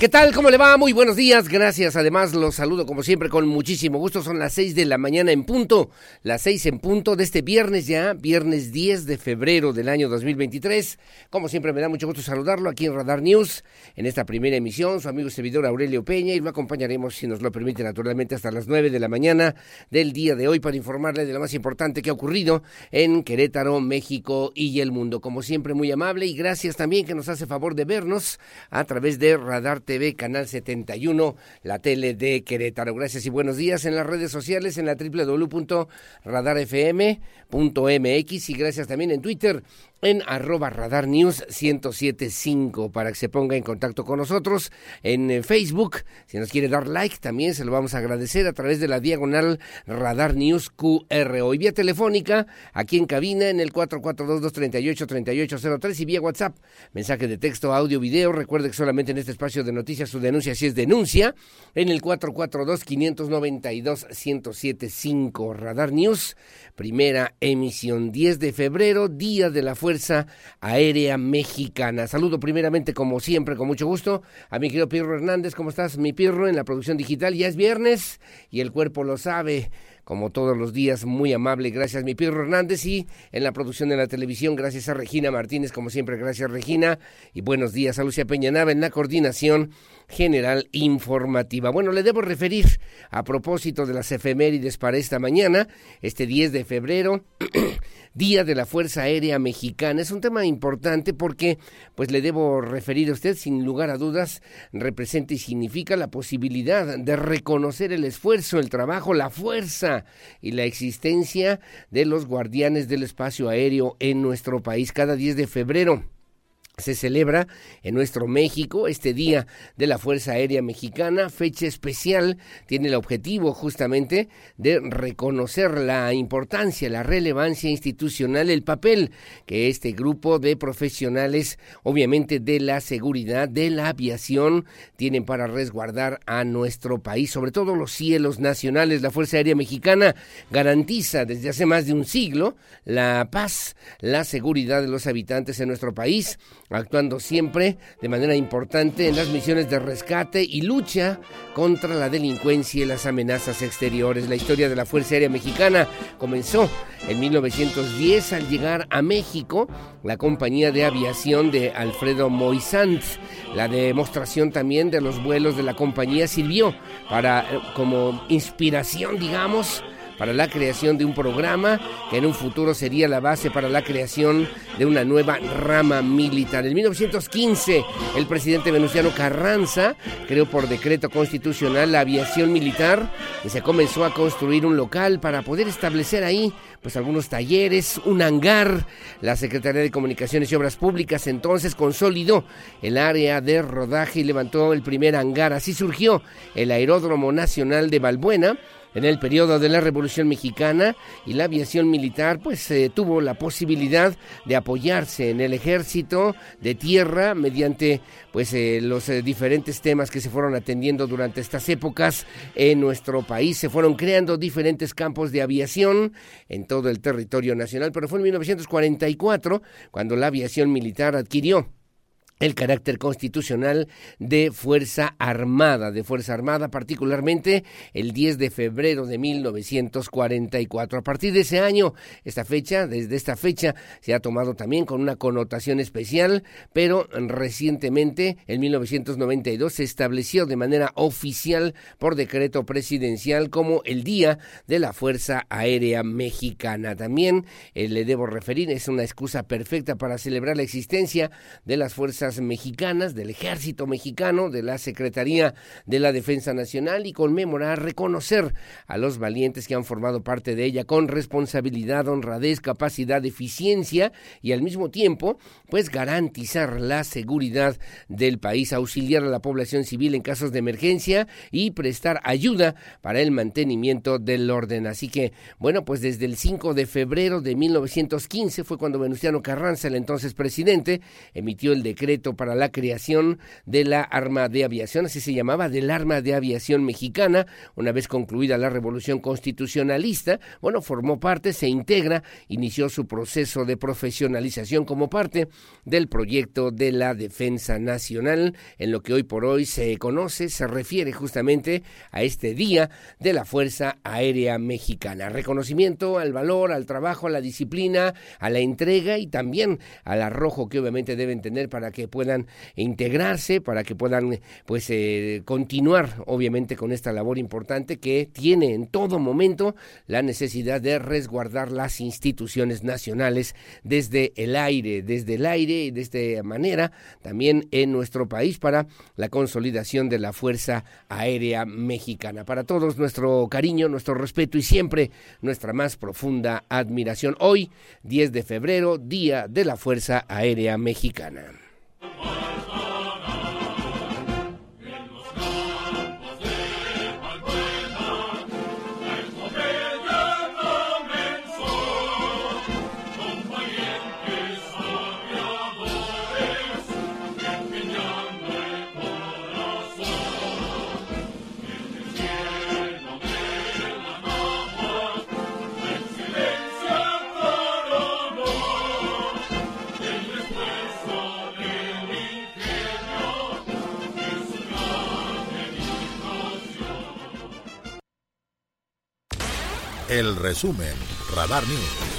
¿Qué tal? ¿Cómo le va? Muy buenos días. Gracias. Además, los saludo como siempre con muchísimo gusto. Son las seis de la mañana en punto. Las seis en punto de este viernes ya, viernes 10 de febrero del año 2023. Como siempre, me da mucho gusto saludarlo aquí en Radar News, en esta primera emisión. Su amigo y servidor Aurelio Peña y lo acompañaremos, si nos lo permite, naturalmente, hasta las nueve de la mañana del día de hoy para informarle de lo más importante que ha ocurrido en Querétaro, México y el mundo. Como siempre, muy amable y gracias también que nos hace favor de vernos a través de Radar TV, Canal 71, la tele de Querétaro. Gracias y buenos días en las redes sociales, en la www.radarfm.mx y gracias también en Twitter en arroba radar news 1075 para que se ponga en contacto con nosotros en eh, Facebook. Si nos quiere dar like también se lo vamos a agradecer a través de la diagonal radar news QR. Hoy vía telefónica aquí en cabina en el 442-238-3803 y vía WhatsApp. Mensaje de texto, audio, video. Recuerde que solamente en este espacio de noticias su denuncia si es denuncia en el 442-592-1075 Radar News. Primera emisión 10 de febrero, día de la Fuerza Aérea Mexicana. Saludo primeramente, como siempre, con mucho gusto, a mi querido Pirro Hernández. ¿Cómo estás, mi Pirro, en la producción digital? Ya es viernes y el cuerpo lo sabe como todos los días, muy amable, gracias mi Pirro Hernández y en la producción de la televisión, gracias a Regina Martínez, como siempre, gracias Regina. Y buenos días a Lucia Peñanaba en la coordinación general informativa. Bueno, le debo referir a propósito de las efemérides para esta mañana, este 10 de febrero, Día de la Fuerza Aérea Mexicana. Es un tema importante porque, pues le debo referir a usted, sin lugar a dudas, representa y significa la posibilidad de reconocer el esfuerzo, el trabajo, la fuerza y la existencia de los guardianes del espacio aéreo en nuestro país cada 10 de febrero se celebra en nuestro México este Día de la Fuerza Aérea Mexicana, fecha especial, tiene el objetivo justamente de reconocer la importancia, la relevancia institucional, el papel que este grupo de profesionales, obviamente de la seguridad, de la aviación, tienen para resguardar a nuestro país, sobre todo los cielos nacionales. La Fuerza Aérea Mexicana garantiza desde hace más de un siglo la paz, la seguridad de los habitantes en nuestro país actuando siempre de manera importante en las misiones de rescate y lucha contra la delincuencia y las amenazas exteriores. La historia de la Fuerza Aérea Mexicana comenzó en 1910 al llegar a México la compañía de aviación de Alfredo Moisant. La demostración también de los vuelos de la compañía sirvió para eh, como inspiración, digamos, para la creación de un programa que en un futuro sería la base para la creación de una nueva rama militar. En 1915, el presidente Venustiano Carranza creó por decreto constitucional la aviación militar y se comenzó a construir un local para poder establecer ahí pues algunos talleres, un hangar. La Secretaría de Comunicaciones y Obras Públicas entonces consolidó el área de rodaje y levantó el primer hangar. Así surgió el Aeródromo Nacional de Balbuena en el periodo de la Revolución Mexicana y la aviación militar pues eh, tuvo la posibilidad de apoyarse en el ejército de tierra mediante pues eh, los eh, diferentes temas que se fueron atendiendo durante estas épocas en nuestro país. Se fueron creando diferentes campos de aviación en todo el territorio nacional pero fue en 1944 cuando la aviación militar adquirió el carácter constitucional de Fuerza Armada, de Fuerza Armada, particularmente el 10 de febrero de 1944. A partir de ese año, esta fecha, desde esta fecha, se ha tomado también con una connotación especial, pero recientemente, en 1992, se estableció de manera oficial por decreto presidencial como el Día de la Fuerza Aérea Mexicana. También eh, le debo referir, es una excusa perfecta para celebrar la existencia de las fuerzas mexicanas, del ejército mexicano, de la Secretaría de la Defensa Nacional y conmemorar, reconocer a los valientes que han formado parte de ella con responsabilidad, honradez, capacidad, eficiencia y al mismo tiempo, pues garantizar la seguridad del país, auxiliar a la población civil en casos de emergencia y prestar ayuda para el mantenimiento del orden. Así que, bueno, pues desde el 5 de febrero de 1915 fue cuando Venustiano Carranza, el entonces presidente, emitió el decreto para la creación de la arma de aviación, así se llamaba, del arma de aviación mexicana, una vez concluida la revolución constitucionalista, bueno, formó parte, se integra, inició su proceso de profesionalización como parte del proyecto de la defensa nacional, en lo que hoy por hoy se conoce, se refiere justamente a este día de la Fuerza Aérea Mexicana. Reconocimiento al valor, al trabajo, a la disciplina, a la entrega y también al arrojo que obviamente deben tener para que puedan integrarse, para que puedan pues eh, continuar obviamente con esta labor importante que tiene en todo momento la necesidad de resguardar las instituciones nacionales desde el aire, desde el aire y de esta manera también en nuestro país para la consolidación de la Fuerza Aérea Mexicana. Para todos nuestro cariño, nuestro respeto y siempre nuestra más profunda admiración. Hoy, 10 de febrero, Día de la Fuerza Aérea Mexicana. Oh! El resumen, Radar News.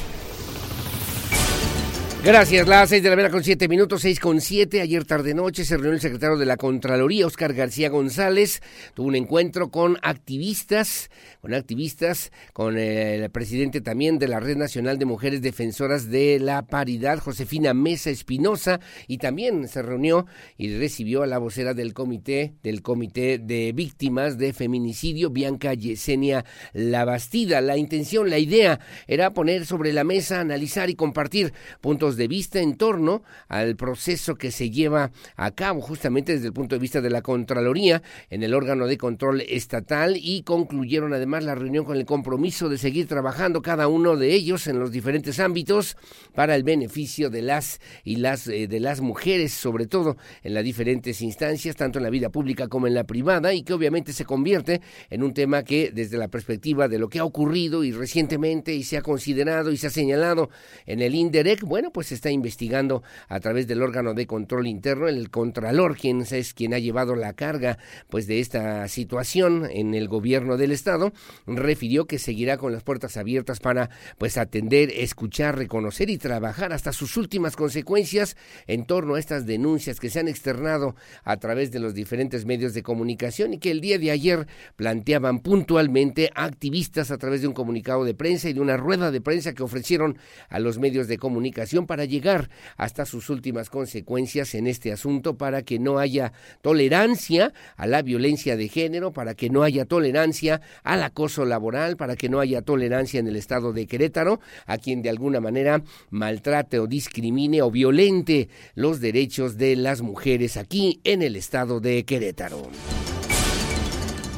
Gracias, las seis de la mañana con siete minutos, seis con siete. Ayer tarde noche se reunió el secretario de la Contraloría, Oscar García González. Tuvo un encuentro con activistas, con activistas, con el presidente también de la Red Nacional de Mujeres Defensoras de la Paridad, Josefina Mesa Espinosa, y también se reunió y recibió a la vocera del comité, del comité de víctimas de feminicidio, Bianca Yesenia Labastida. La intención, la idea era poner sobre la mesa, analizar y compartir puntos de vista en torno al proceso que se lleva a cabo justamente desde el punto de vista de la Contraloría en el órgano de control estatal y concluyeron además la reunión con el compromiso de seguir trabajando cada uno de ellos en los diferentes ámbitos para el beneficio de las y las eh, de las mujeres, sobre todo en las diferentes instancias, tanto en la vida pública como en la privada y que obviamente se convierte en un tema que desde la perspectiva de lo que ha ocurrido y recientemente y se ha considerado y se ha señalado en el INDEREC, bueno, pues pues está investigando a través del órgano de control interno, el Contralor, quien es quien ha llevado la carga pues de esta situación en el gobierno del estado, refirió que seguirá con las puertas abiertas para pues atender, escuchar, reconocer y trabajar hasta sus últimas consecuencias en torno a estas denuncias que se han externado a través de los diferentes medios de comunicación y que el día de ayer planteaban puntualmente activistas a través de un comunicado de prensa y de una rueda de prensa que ofrecieron a los medios de comunicación para llegar hasta sus últimas consecuencias en este asunto, para que no haya tolerancia a la violencia de género, para que no haya tolerancia al acoso laboral, para que no haya tolerancia en el estado de Querétaro a quien de alguna manera maltrate o discrimine o violente los derechos de las mujeres aquí en el estado de Querétaro.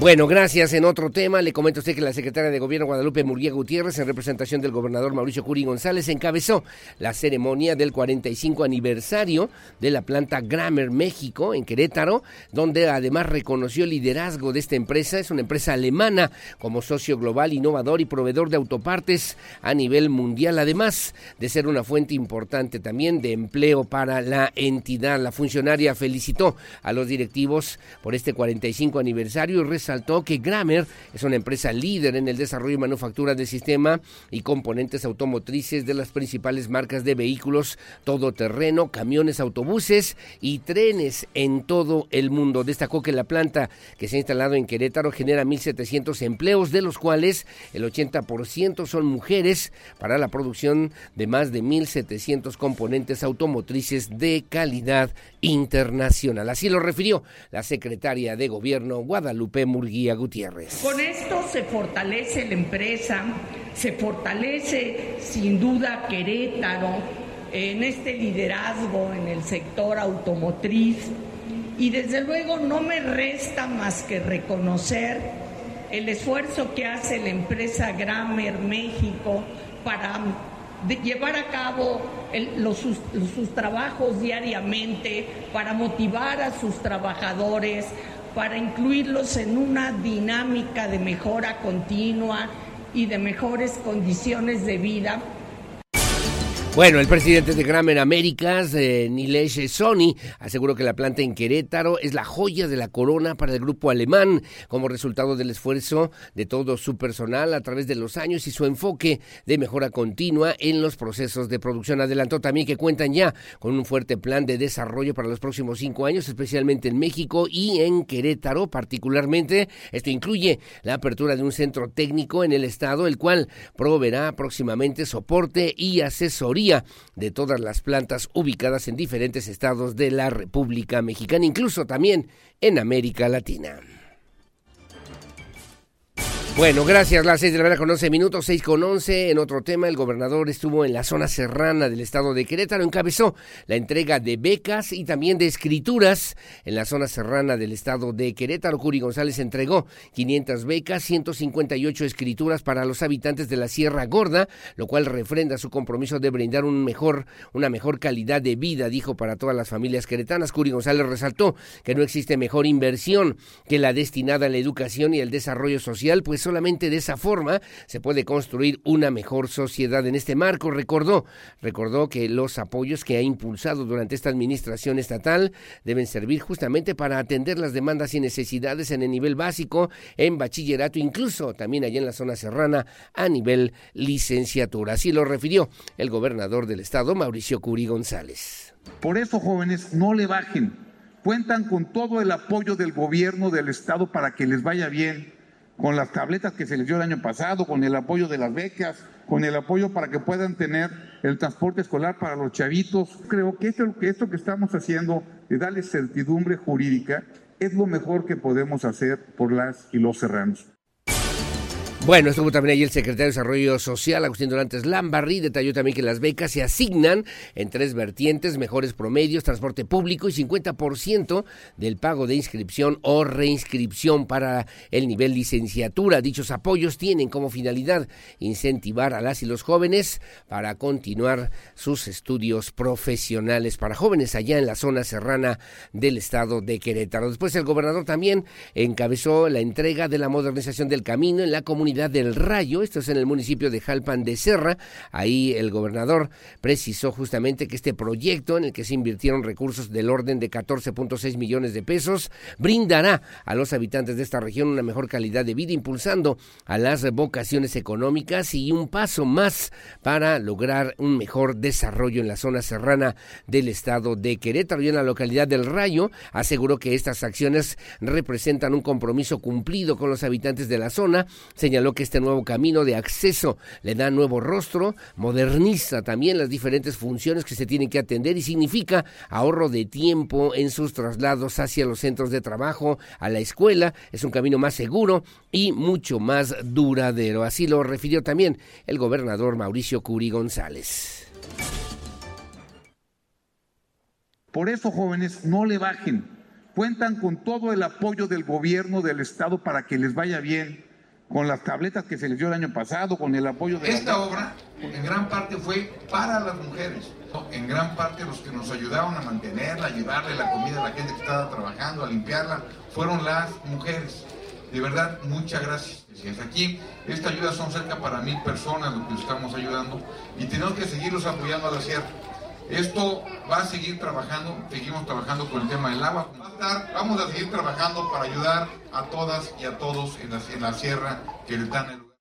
Bueno, gracias. En otro tema, le comento a usted que la secretaria de Gobierno Guadalupe Murguía Gutiérrez, en representación del gobernador Mauricio Curi González, encabezó la ceremonia del 45 aniversario de la planta Grammer México en Querétaro, donde además reconoció el liderazgo de esta empresa. Es una empresa alemana como socio global, innovador y proveedor de autopartes a nivel mundial, además de ser una fuente importante también de empleo para la entidad. La funcionaria felicitó a los directivos por este 45 aniversario y resaltó que Grammer es una empresa líder en el desarrollo y manufactura de sistema y componentes automotrices de las principales marcas de vehículos todoterreno, camiones, autobuses y trenes en todo el mundo. Destacó que la planta que se ha instalado en Querétaro genera 1.700 empleos, de los cuales el 80% son mujeres para la producción de más de 1.700 componentes automotrices de calidad internacional. Así lo refirió la secretaria de Gobierno Guadalupe Murguía Gutiérrez. Con esto se fortalece la empresa, se fortalece sin duda Querétaro en este liderazgo en el sector automotriz y desde luego no me resta más que reconocer el esfuerzo que hace la empresa Grammer México para llevar a cabo los, sus, sus trabajos diariamente, para motivar a sus trabajadores, para incluirlos en una dinámica de mejora continua y de mejores condiciones de vida bueno, el presidente de Gramer Américas, eh, Nilesh Sony, aseguró que la planta en Querétaro es la joya de la corona para el grupo alemán, como resultado del esfuerzo de todo su personal a través de los años y su enfoque de mejora continua en los procesos de producción. Adelantó también que cuentan ya con un fuerte plan de desarrollo para los próximos cinco años, especialmente en México y en Querétaro particularmente. Esto incluye la apertura de un centro técnico en el estado, el cual proveerá próximamente soporte y asesoría de todas las plantas ubicadas en diferentes estados de la República Mexicana, incluso también en América Latina. Bueno, gracias. Las seis de la mañana con 11 minutos, seis con 11. En otro tema, el gobernador estuvo en la zona serrana del estado de Querétaro, encabezó la entrega de becas y también de escrituras en la zona serrana del estado de Querétaro. Curi González entregó 500 becas, 158 escrituras para los habitantes de la Sierra Gorda, lo cual refrenda su compromiso de brindar un mejor, una mejor calidad de vida, dijo, para todas las familias queretanas. Curi González resaltó que no existe mejor inversión que la destinada a la educación y el desarrollo social, pues solamente de esa forma se puede construir una mejor sociedad. En este marco recordó, recordó que los apoyos que ha impulsado durante esta administración estatal deben servir justamente para atender las demandas y necesidades en el nivel básico, en bachillerato, incluso también allá en la zona serrana a nivel licenciatura. Así lo refirió el gobernador del estado, Mauricio Curi González. Por eso, jóvenes, no le bajen. Cuentan con todo el apoyo del gobierno del estado para que les vaya bien con las tabletas que se les dio el año pasado, con el apoyo de las becas, con el apoyo para que puedan tener el transporte escolar para los chavitos. Creo que esto, que esto que estamos haciendo de darles certidumbre jurídica es lo mejor que podemos hacer por las y los serranos. Bueno, estuvo también ahí el secretario de Desarrollo Social, Agustín Dorantes Lambarri, detalló también que las becas se asignan en tres vertientes, mejores promedios, transporte público y 50% del pago de inscripción o reinscripción para el nivel licenciatura. Dichos apoyos tienen como finalidad incentivar a las y los jóvenes para continuar sus estudios profesionales para jóvenes allá en la zona serrana del estado de Querétaro. Después el gobernador también encabezó la entrega de la modernización del camino en la comunidad del Rayo, esto es en el municipio de Jalpan de Serra. Ahí el gobernador precisó justamente que este proyecto, en el que se invirtieron recursos del orden de 14.6 millones de pesos, brindará a los habitantes de esta región una mejor calidad de vida, impulsando a las vocaciones económicas y un paso más para lograr un mejor desarrollo en la zona serrana del estado de Querétaro y en la localidad del Rayo. Aseguró que estas acciones representan un compromiso cumplido con los habitantes de la zona, señaló lo que este nuevo camino de acceso le da nuevo rostro, moderniza también las diferentes funciones que se tienen que atender y significa ahorro de tiempo en sus traslados hacia los centros de trabajo, a la escuela. Es un camino más seguro y mucho más duradero. Así lo refirió también el gobernador Mauricio Curi González. Por eso, jóvenes, no le bajen cuentan con todo el apoyo del gobierno del estado para que les vaya bien, con las tabletas que se les dio el año pasado, con el apoyo de... Esta obra en gran parte fue para las mujeres, en gran parte los que nos ayudaron a mantenerla, a llevarle la comida a la gente que estaba trabajando, a limpiarla, fueron las mujeres. De verdad, muchas gracias. Aquí, esta ayuda son cerca para mil personas los que estamos ayudando y tenemos que seguirlos apoyando a la sierra. Esto va a seguir trabajando, seguimos trabajando con el tema del agua. vamos a seguir trabajando para ayudar a todas y a todos en la, sierra que le dan el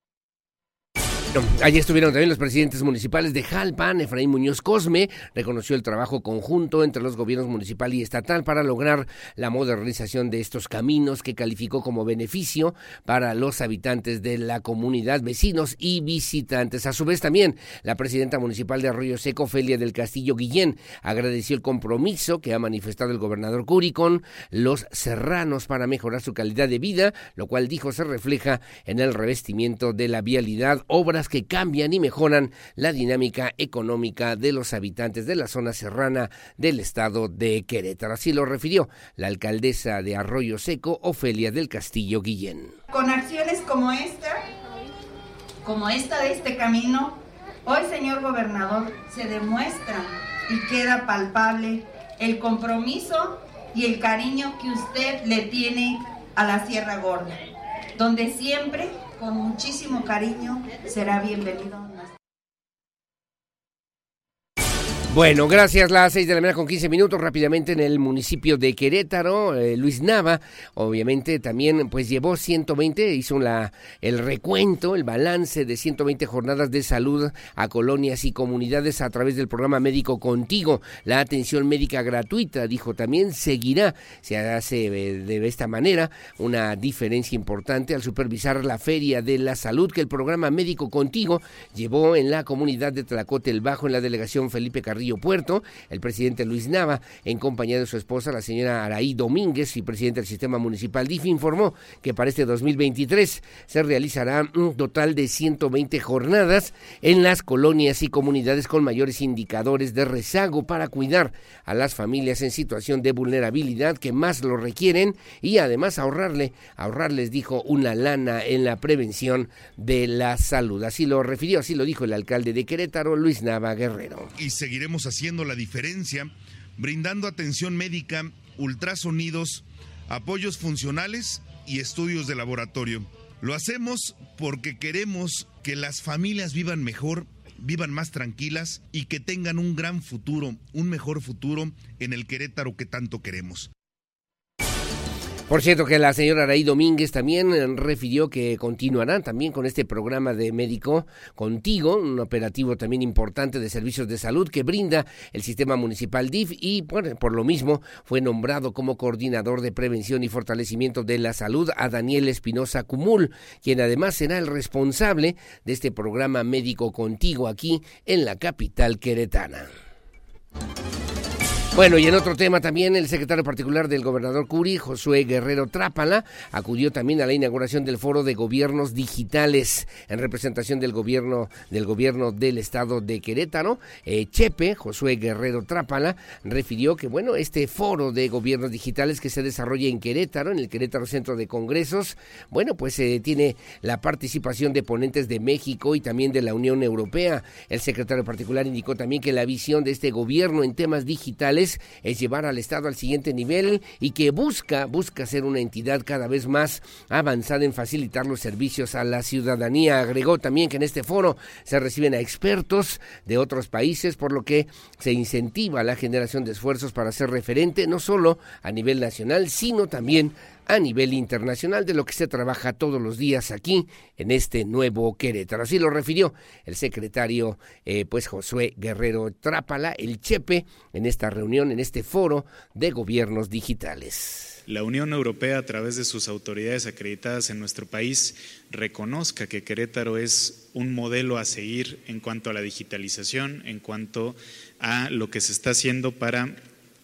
Allí estuvieron también los presidentes municipales de Jalpan, Efraín Muñoz Cosme, reconoció el trabajo conjunto entre los gobiernos municipal y estatal para lograr la modernización de estos caminos que calificó como beneficio para los habitantes de la comunidad, vecinos y visitantes. A su vez también la presidenta municipal de Arroyo Seco, Felia del Castillo Guillén, agradeció el compromiso que ha manifestado el gobernador Curi con los serranos para mejorar su calidad de vida, lo cual dijo se refleja en el revestimiento de la vialidad, que cambian y mejoran la dinámica económica de los habitantes de la zona serrana del estado de Querétaro. Así lo refirió la alcaldesa de Arroyo Seco, Ofelia del Castillo Guillén. Con acciones como esta, como esta de este camino, hoy, señor gobernador, se demuestra y queda palpable el compromiso y el cariño que usted le tiene a la Sierra Gorda, donde siempre con muchísimo cariño, será bienvenido. Bueno, gracias. Las seis de la mañana con 15 minutos. Rápidamente en el municipio de Querétaro, eh, Luis Nava, obviamente también pues llevó 120, hizo la, el recuento, el balance de 120 jornadas de salud a colonias y comunidades a través del programa Médico Contigo. La atención médica gratuita, dijo también, seguirá. Se hace eh, de esta manera una diferencia importante al supervisar la Feria de la Salud que el programa Médico Contigo llevó en la comunidad de Tlacote el Bajo, en la delegación Felipe Carrillo Puerto. El presidente Luis Nava, en compañía de su esposa, la señora Araí Domínguez, y presidente del sistema municipal DIF, informó que para este 2023 se realizará un total de 120 jornadas en las colonias y comunidades con mayores indicadores de rezago para cuidar a las familias en situación de vulnerabilidad que más lo requieren y además ahorrarle, ahorrarles, dijo, una lana en la prevención de la salud. Así lo refirió, así lo dijo el alcalde de Querétaro, Luis Nava Guerrero. Y seguiremos haciendo la diferencia, brindando atención médica, ultrasonidos, apoyos funcionales y estudios de laboratorio. Lo hacemos porque queremos que las familias vivan mejor, vivan más tranquilas y que tengan un gran futuro, un mejor futuro en el Querétaro que tanto queremos. Por cierto que la señora Araí Domínguez también eh, refirió que continuarán también con este programa de médico contigo, un operativo también importante de servicios de salud que brinda el sistema municipal DIF y por, lo mismo fue nombrado como coordinador de prevención y fortalecimiento de la salud a Daniel Espinosa Cumul, quien además será el responsable de este programa médico contigo aquí en la capital queretana. Bueno, y en otro tema también, el secretario particular del gobernador Curi, Josué Guerrero Trápala, acudió también a la inauguración del Foro de Gobiernos Digitales en representación del gobierno del gobierno del estado de Querétaro. Eh, Chepe, Josué Guerrero Trápala, refirió que, bueno, este Foro de Gobiernos Digitales que se desarrolla en Querétaro, en el Querétaro Centro de Congresos, bueno, pues eh, tiene la participación de ponentes de México y también de la Unión Europea. El secretario particular indicó también que la visión de este gobierno en temas digitales es, llevar al Estado al siguiente nivel y que busca, busca ser una entidad cada vez más avanzada en facilitar los servicios a la ciudadanía. Agregó también que en este foro se reciben a expertos de otros países, por lo que se incentiva la generación de esfuerzos para ser referente no solo a nivel nacional, sino también a nivel internacional de lo que se trabaja todos los días aquí en este nuevo Querétaro. Así lo refirió el secretario eh, pues Josué Guerrero Trápala, el Chepe, en esta reunión, en este foro de gobiernos digitales la Unión Europea, a través de sus autoridades acreditadas en nuestro país, reconozca que Querétaro es un modelo a seguir en cuanto a la digitalización, en cuanto a lo que se está haciendo para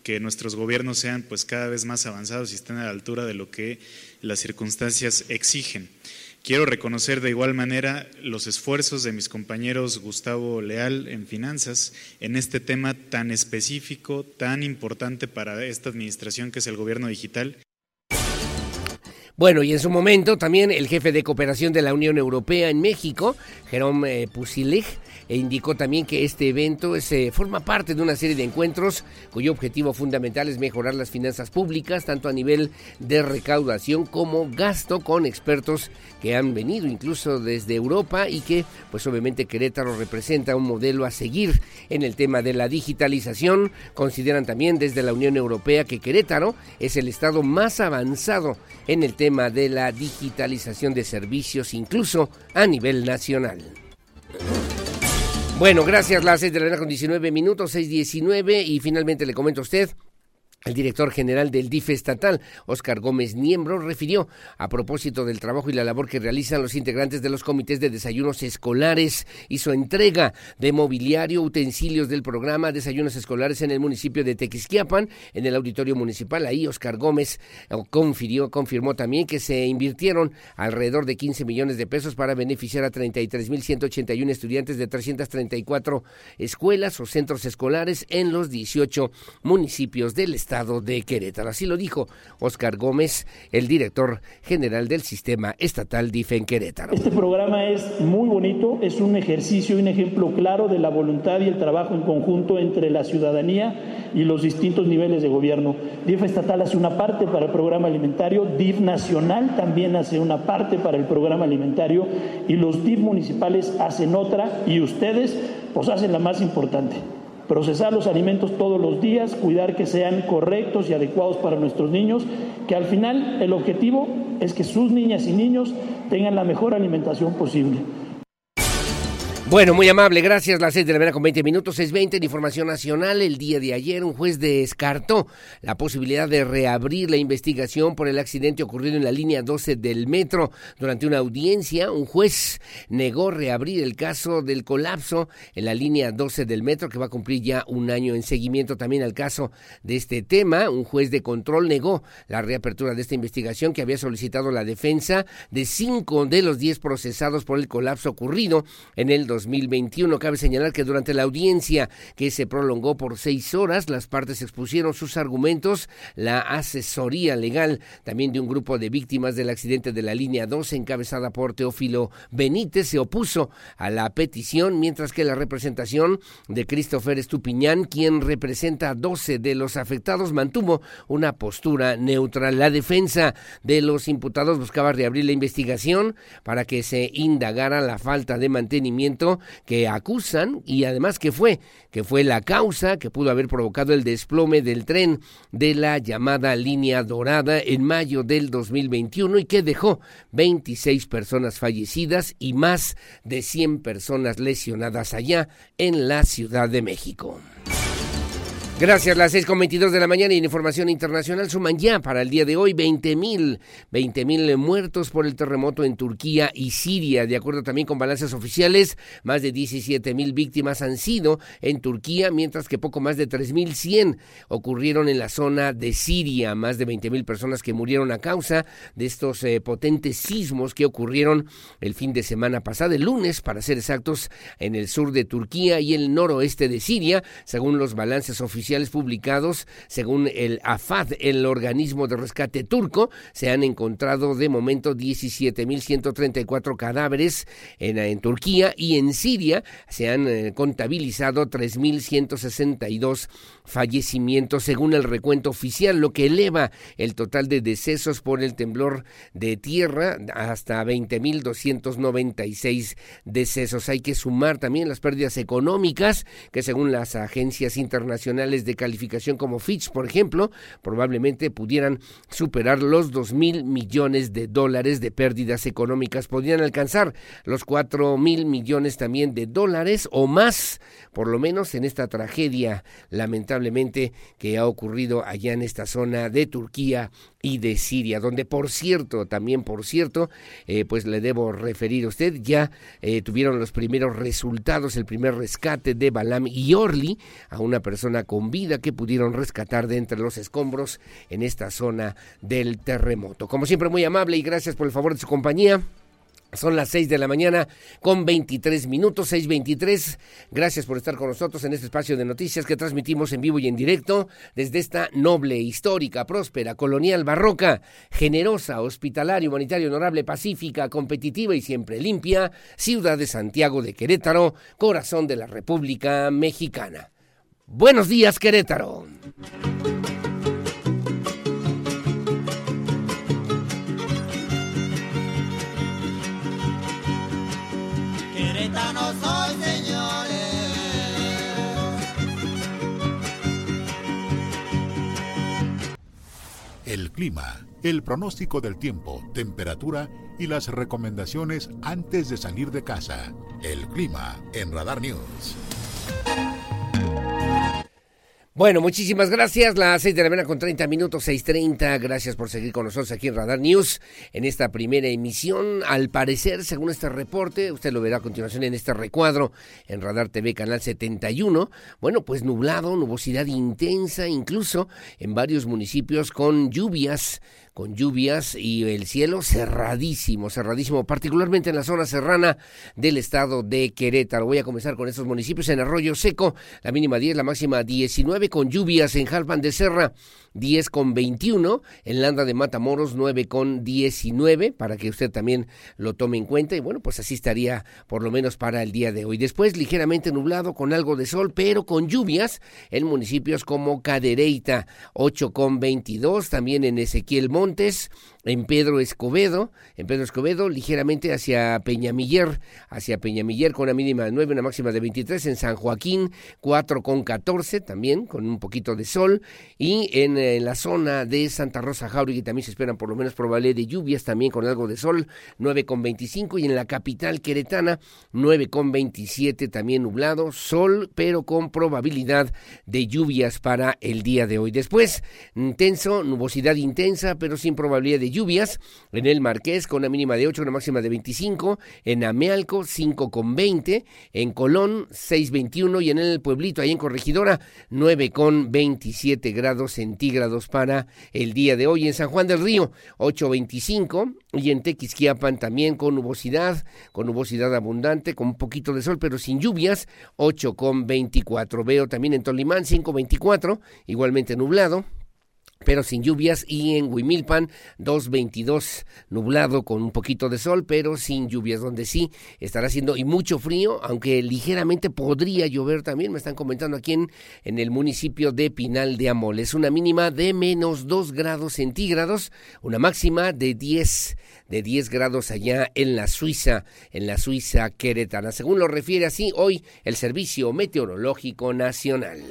que nuestros gobiernos sean pues cada vez más avanzados y estén a la altura de lo que las circunstancias exigen. Quiero reconocer de igual manera los esfuerzos de mis compañeros Gustavo Leal en finanzas en este tema tan específico, tan importante para esta administración que es el gobierno digital. Bueno, y en su momento también el jefe de cooperación de la Unión Europea en México, Jerome eh, Pusilig, e indicó también que este evento se forma parte de una serie de encuentros cuyo objetivo fundamental es mejorar las finanzas públicas, tanto a nivel de recaudación como gasto, con expertos que han venido incluso desde Europa y que, pues obviamente Querétaro representa un modelo a seguir en el tema de la digitalización. Consideran también desde la Unión Europea que Querétaro es el estado más avanzado en el tema de la digitalización de servicios, incluso a nivel nacional. Bueno, gracias. Las 6 de la mañana con 19 minutos, 6.19. Y finalmente le comento a usted el director general del DIF estatal, Óscar Gómez Niembro, refirió a propósito del trabajo y la labor que realizan los integrantes de los comités de desayunos escolares su entrega de mobiliario, utensilios del programa Desayunos Escolares en el municipio de Tequisquiapan, en el auditorio municipal. Ahí Óscar Gómez eh, confirió, confirmó también que se invirtieron alrededor de 15 millones de pesos para beneficiar a 33.181 estudiantes de 334 escuelas o centros escolares en los 18 municipios del estado estado de Querétaro. Así lo dijo Oscar Gómez, el director general del sistema estatal DIF en Querétaro. Este programa es muy bonito, es un ejercicio y un ejemplo claro de la voluntad y el trabajo en conjunto entre la ciudadanía y los distintos niveles de gobierno. DIF estatal hace una parte para el programa alimentario, DIF nacional también hace una parte para el programa alimentario y los DIF municipales hacen otra y ustedes pues hacen la más importante procesar los alimentos todos los días, cuidar que sean correctos y adecuados para nuestros niños, que al final el objetivo es que sus niñas y niños tengan la mejor alimentación posible. Bueno, muy amable, gracias. Las seis de la mañana con 20 minutos, 6.20 en Información Nacional. El día de ayer un juez descartó la posibilidad de reabrir la investigación por el accidente ocurrido en la línea 12 del metro. Durante una audiencia, un juez negó reabrir el caso del colapso en la línea 12 del metro, que va a cumplir ya un año en seguimiento también al caso de este tema. Un juez de control negó la reapertura de esta investigación que había solicitado la defensa de cinco de los diez procesados por el colapso ocurrido en el 2021. Cabe señalar que durante la audiencia que se prolongó por seis horas, las partes expusieron sus argumentos. La asesoría legal también de un grupo de víctimas del accidente de la línea 2, encabezada por Teófilo Benítez, se opuso a la petición, mientras que la representación de Christopher Estupiñán, quien representa a 12 de los afectados, mantuvo una postura neutral. La defensa de los imputados buscaba reabrir la investigación para que se indagara la falta de mantenimiento que acusan y además que fue, que fue la causa que pudo haber provocado el desplome del tren de la llamada línea dorada en mayo del 2021 y que dejó 26 personas fallecidas y más de 100 personas lesionadas allá en la Ciudad de México. Gracias, las 6.22 de la mañana y información internacional suman ya para el día de hoy 20 mil, 20 mil muertos por el terremoto en Turquía y Siria. De acuerdo también con balances oficiales, más de 17 mil víctimas han sido en Turquía, mientras que poco más de 3.100 ocurrieron en la zona de Siria. Más de 20 mil personas que murieron a causa de estos eh, potentes sismos que ocurrieron el fin de semana pasado, el lunes, para ser exactos, en el sur de Turquía y el noroeste de Siria, según los balances oficiales publicados, según el AFAD, el organismo de rescate turco, se han encontrado de momento 17.134 cadáveres en, en, Turquía y en Siria se han eh, contabilizado 3.162 fallecimientos según el recuento oficial, lo que eleva el total de decesos por el temblor de tierra hasta 20.296 decesos. Hay que sumar también las pérdidas económicas que según las agencias internacionales de calificación como Fitch, por ejemplo, probablemente pudieran superar los dos mil millones de dólares de pérdidas económicas, podrían alcanzar los cuatro mil millones también de dólares o más, por lo menos en esta tragedia lamentablemente que ha ocurrido allá en esta zona de Turquía y de Siria, donde por cierto, también por cierto, eh, pues le debo referir a usted, ya eh, tuvieron los primeros resultados, el primer rescate de Balam y Orly, a una persona con vida que pudieron rescatar de entre los escombros en esta zona del terremoto. Como siempre, muy amable y gracias por el favor de su compañía. Son las 6 de la mañana con 23 minutos, 6.23. Gracias por estar con nosotros en este espacio de noticias que transmitimos en vivo y en directo desde esta noble, histórica, próspera, colonial, barroca, generosa, hospitalaria, humanitaria, honorable, pacífica, competitiva y siempre limpia, ciudad de Santiago de Querétaro, corazón de la República Mexicana. Buenos días, Querétaro. El clima, el pronóstico del tiempo, temperatura y las recomendaciones antes de salir de casa. El clima en Radar News. Bueno, muchísimas gracias. Las seis de la mañana con 30 minutos, 6.30. Gracias por seguir con nosotros aquí en Radar News en esta primera emisión. Al parecer, según este reporte, usted lo verá a continuación en este recuadro en Radar TV Canal 71. Bueno, pues nublado, nubosidad intensa, incluso en varios municipios con lluvias con lluvias y el cielo cerradísimo, cerradísimo, particularmente en la zona serrana del estado de Querétaro. Voy a comenzar con estos municipios en Arroyo Seco, la mínima 10, la máxima 19, con lluvias en Jalpan de Serra, 10 con 21, en Landa de Matamoros 9 con 19, para que usted también lo tome en cuenta y bueno, pues así estaría por lo menos para el día de hoy. Después ligeramente nublado con algo de sol, pero con lluvias en municipios como Cadereyta 8 con 22, también en Ezequiel Montes, en Pedro Escobedo, en Pedro Escobedo, ligeramente hacia Peñamiller, hacia Peñamiller con una mínima de 9, una máxima de 23, en San Joaquín 4 con 14, también con un poquito de sol, y en, en la zona de Santa Rosa Jauregui también se esperan por lo menos probabilidad de lluvias, también con algo de sol, 9 con 25, y en la capital queretana 9 con 27, también nublado, sol, pero con probabilidad de lluvias para el día de hoy. Después, intenso, nubosidad intensa, pero sin probabilidad de lluvias. En el Marqués con una mínima de 8, una máxima de 25. En Amealco 5 con 20. En Colón 6.21 y en el Pueblito, ahí en Corregidora 9 con 27 grados centígrados para el día de hoy. En San Juan del Río 8.25 y en Tequisquiapan también con nubosidad, con nubosidad abundante, con un poquito de sol, pero sin lluvias 8 con 24. Veo también en Tolimán 5.24, igualmente nublado pero sin lluvias y en Huimilpan 2.22 nublado con un poquito de sol pero sin lluvias donde sí estará haciendo y mucho frío aunque ligeramente podría llover también me están comentando aquí en, en el municipio de Pinal de Amol. Es una mínima de menos 2 grados centígrados una máxima de 10 de 10 grados allá en la Suiza en la Suiza queretana. Según lo refiere así hoy el Servicio Meteorológico Nacional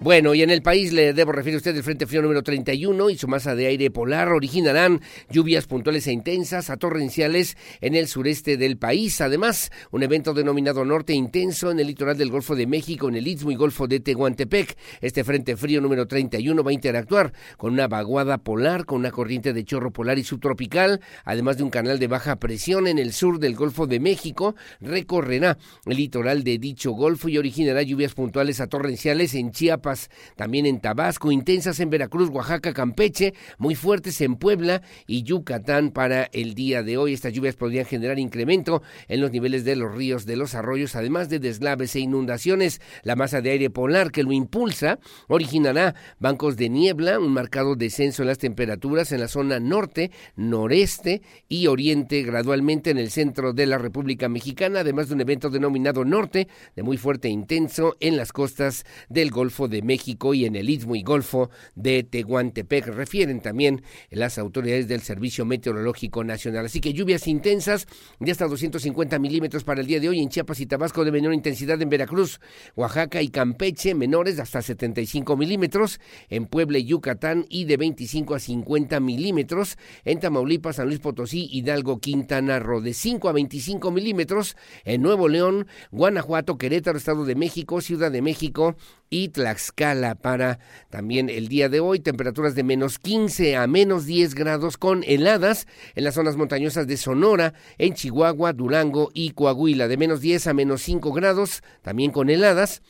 bueno, y en el país le debo referir a usted el Frente Frío número 31 y su masa de aire polar originarán lluvias puntuales e intensas a torrenciales en el sureste del país. Además, un evento denominado Norte Intenso en el litoral del Golfo de México, en el Istmo y Golfo de Tehuantepec. Este Frente Frío número 31 va a interactuar con una vaguada polar, con una corriente de chorro polar y subtropical, además de un canal de baja presión en el sur del Golfo de México. Recorrerá el litoral de dicho golfo y originará lluvias puntuales a torrenciales en Chiapas también en Tabasco, intensas en Veracruz, Oaxaca, Campeche, muy fuertes en Puebla y Yucatán para el día de hoy. Estas lluvias podrían generar incremento en los niveles de los ríos, de los arroyos, además de deslaves e inundaciones. La masa de aire polar que lo impulsa originará bancos de niebla, un marcado descenso en las temperaturas en la zona norte, noreste y oriente gradualmente en el centro de la República Mexicana, además de un evento denominado norte de muy fuerte e intenso en las costas del Golfo de México y en el Istmo y Golfo de Tehuantepec, refieren también las autoridades del Servicio Meteorológico Nacional. Así que lluvias intensas de hasta 250 milímetros para el día de hoy en Chiapas y Tabasco de menor intensidad en Veracruz, Oaxaca y Campeche, menores hasta 75 milímetros, en Puebla y Yucatán y de 25 a 50 milímetros, en Tamaulipas, San Luis Potosí, Hidalgo, Quintana Roo, de 5 a 25 milímetros, en Nuevo León, Guanajuato, Querétaro, Estado de México, Ciudad de México y Tlaxcala para también el día de hoy. Temperaturas de menos 15 a menos 10 grados con heladas en las zonas montañosas de Sonora, en Chihuahua, Durango y Coahuila. De menos 10 a menos 5 grados, también con heladas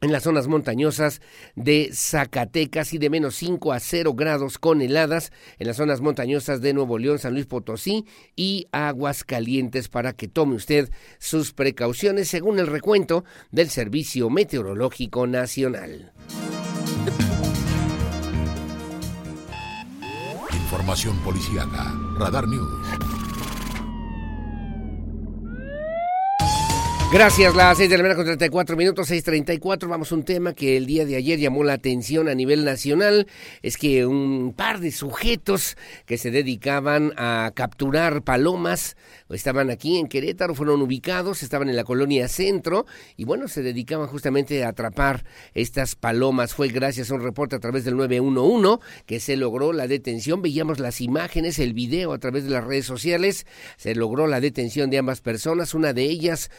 en las zonas montañosas de Zacatecas y de menos 5 a 0 grados con heladas en las zonas montañosas de Nuevo León, San Luis Potosí y Aguascalientes para que tome usted sus precauciones según el recuento del Servicio Meteorológico Nacional. Información policiaca. Radar News. Gracias, las 6 de la mañana con 34 minutos, 6.34. Vamos a un tema que el día de ayer llamó la atención a nivel nacional. Es que un par de sujetos que se dedicaban a capturar palomas estaban aquí en Querétaro, fueron ubicados, estaban en la colonia Centro y bueno, se dedicaban justamente a atrapar estas palomas. Fue gracias a un reporte a través del 911 que se logró la detención. Veíamos las imágenes, el video a través de las redes sociales. Se logró la detención de ambas personas, una de ellas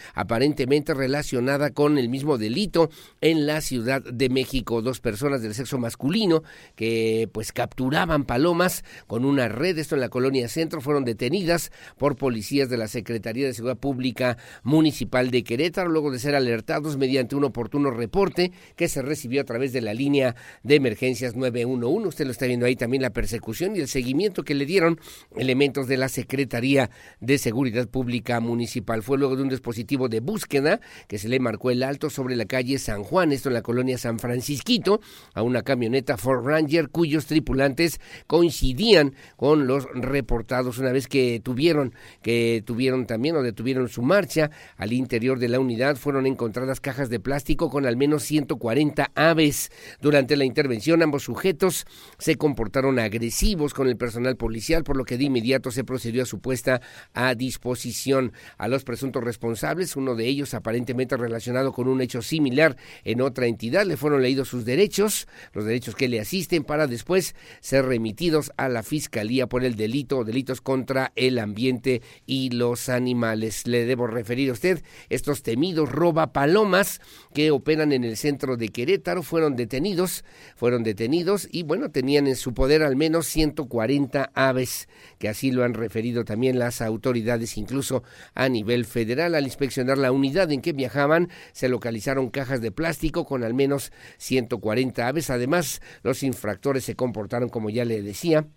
aparentemente relacionada con el mismo delito en la Ciudad de México. Dos personas del sexo masculino que pues capturaban palomas con una red, esto en la colonia Centro, fueron detenidas por policías de la Secretaría de Seguridad Pública Municipal de Querétaro, luego de ser alertados mediante un oportuno reporte que se recibió a través de la línea de emergencias 911. Usted lo está viendo ahí también la persecución y el seguimiento que le dieron elementos de la Secretaría de Seguridad Pública Municipal. Fue luego de un dispositivo de búsqueda que se le marcó el alto sobre la calle San Juan, esto en la colonia San Francisquito, a una camioneta Ford Ranger cuyos tripulantes coincidían con los reportados una vez que tuvieron que tuvieron también o detuvieron su marcha al interior de la unidad fueron encontradas cajas de plástico con al menos 140 aves. Durante la intervención ambos sujetos se comportaron agresivos con el personal policial, por lo que de inmediato se procedió a su puesta a disposición a los presuntos responsables, uno de ellos aparentemente relacionado con un hecho similar en otra entidad. Le fueron leídos sus derechos, los derechos que le asisten, para después ser remitidos a la Fiscalía por el delito o delitos contra el ambiente y los animales. Le debo referir a usted estos temidos roba palomas que operan en el centro de Querétaro fueron detenidos, fueron detenidos y bueno, tenían en su poder al menos 140 aves, que así lo han referido también las autoridades incluso a nivel federal al inspeccionar la la unidad en que viajaban se localizaron cajas de plástico con al menos 140 aves. Además, los infractores se comportaron, como ya le decía,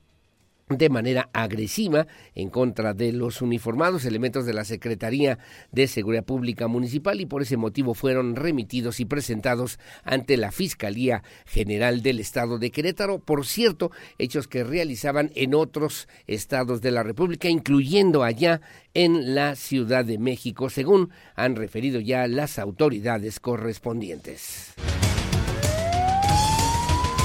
de manera agresiva en contra de los uniformados, elementos de la Secretaría de Seguridad Pública Municipal y por ese motivo fueron remitidos y presentados ante la Fiscalía General del Estado de Querétaro. Por cierto, hechos que realizaban en otros estados de la República, incluyendo allá en la Ciudad de México, según han referido ya las autoridades correspondientes.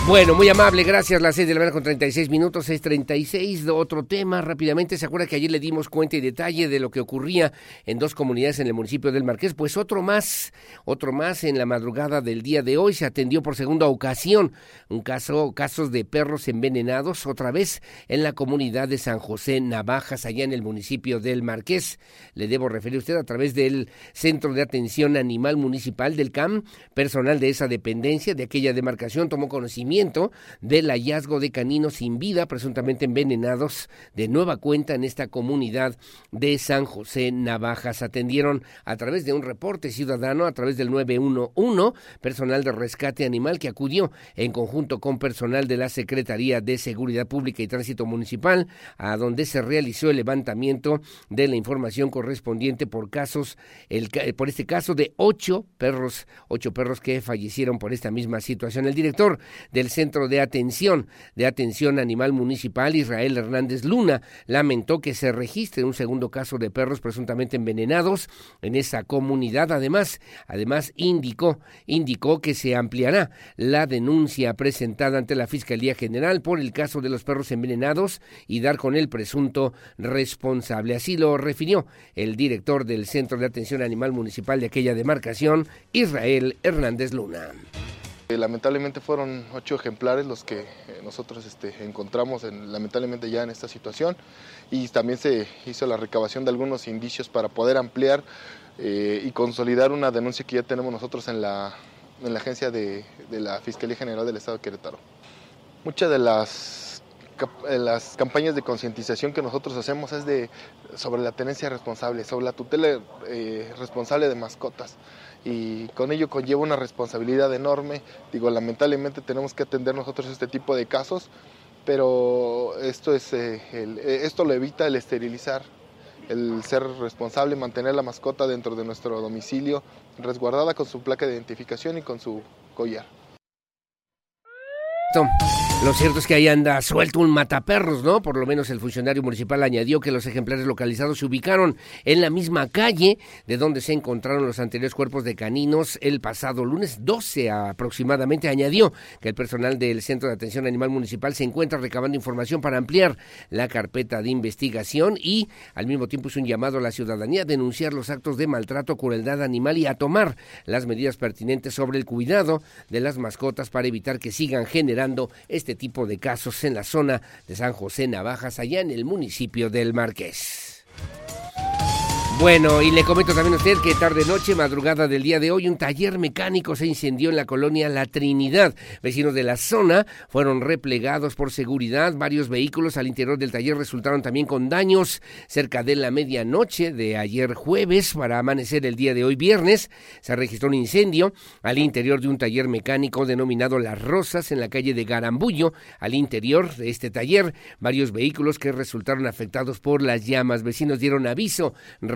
Bueno, muy amable, gracias. Las seis de la mañana con 36 minutos, 6.36. Otro tema, rápidamente. ¿Se acuerda que ayer le dimos cuenta y detalle de lo que ocurría en dos comunidades en el municipio del Marqués? Pues otro más, otro más en la madrugada del día de hoy. Se atendió por segunda ocasión un caso, casos de perros envenenados, otra vez en la comunidad de San José Navajas, allá en el municipio del Marqués. Le debo referir a usted a través del Centro de Atención Animal Municipal del CAM. Personal de esa dependencia, de aquella demarcación, tomó conocimiento del hallazgo de caninos sin vida, presuntamente envenenados de nueva cuenta en esta comunidad de San José Navajas. Atendieron a través de un reporte ciudadano, a través del 911, personal de rescate animal que acudió en conjunto con personal de la Secretaría de Seguridad Pública y Tránsito Municipal, a donde se realizó el levantamiento de la información correspondiente por casos, el, por este caso de ocho perros, ocho perros que fallecieron por esta misma situación. El director del Centro de Atención de Atención Animal Municipal, Israel Hernández Luna, lamentó que se registre un segundo caso de perros presuntamente envenenados en esa comunidad. Además, además indicó, indicó que se ampliará la denuncia presentada ante la Fiscalía General por el caso de los perros envenenados y dar con el presunto responsable. Así lo refirió el director del Centro de Atención Animal Municipal de aquella demarcación, Israel Hernández Luna. Eh, lamentablemente fueron ocho ejemplares los que eh, nosotros este, encontramos lamentablemente ya en esta situación y también se hizo la recabación de algunos indicios para poder ampliar eh, y consolidar una denuncia que ya tenemos nosotros en la, en la agencia de, la Fiscalía General del Estado de Querétaro. Muchas de las campañas de concientización que nosotros hacemos es de, sobre la tenencia responsable, sobre la tutela responsable de mascotas. Y con ello conlleva una responsabilidad enorme. Digo, lamentablemente tenemos que atender nosotros este tipo de casos, pero esto, es, esto lo evita el esterilizar el ser responsable, mantener la mascota dentro de nuestro domicilio, resguardada con su placa de identificación y con su collar. Lo cierto es que ahí anda suelto un mataperros, ¿no? Por lo menos el funcionario municipal añadió que los ejemplares localizados se ubicaron en la misma calle de donde se encontraron los anteriores cuerpos de caninos el pasado lunes 12 aproximadamente. Añadió que el personal del Centro de Atención Animal Municipal se encuentra recabando información para ampliar la carpeta de investigación y al mismo tiempo es un llamado a la ciudadanía a denunciar los actos de maltrato, crueldad animal y a tomar las medidas pertinentes sobre el cuidado de las mascotas para evitar que sigan generando este tipo de casos en la zona de San José Navajas, allá en el municipio del Marqués. Bueno, y le comento también a usted que tarde noche, madrugada del día de hoy, un taller mecánico se incendió en la colonia La Trinidad. Vecinos de la zona fueron replegados por seguridad. Varios vehículos al interior del taller resultaron también con daños. Cerca de la medianoche de ayer jueves, para amanecer el día de hoy viernes, se registró un incendio al interior de un taller mecánico denominado Las Rosas en la calle de Garambullo. Al interior de este taller, varios vehículos que resultaron afectados por las llamas. Vecinos dieron aviso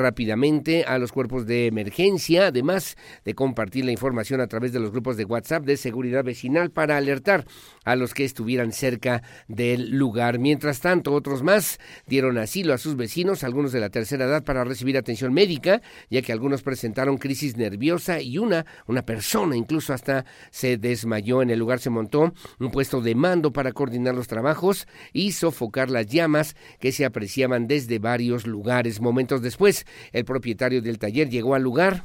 rápidamente a los cuerpos de emergencia, además de compartir la información a través de los grupos de WhatsApp de seguridad vecinal para alertar a los que estuvieran cerca del lugar. Mientras tanto, otros más dieron asilo a sus vecinos, algunos de la tercera edad, para recibir atención médica, ya que algunos presentaron crisis nerviosa y una, una persona incluso hasta se desmayó. En el lugar se montó un puesto de mando para coordinar los trabajos y sofocar las llamas que se apreciaban desde varios lugares. Momentos después, el propietario del taller llegó al lugar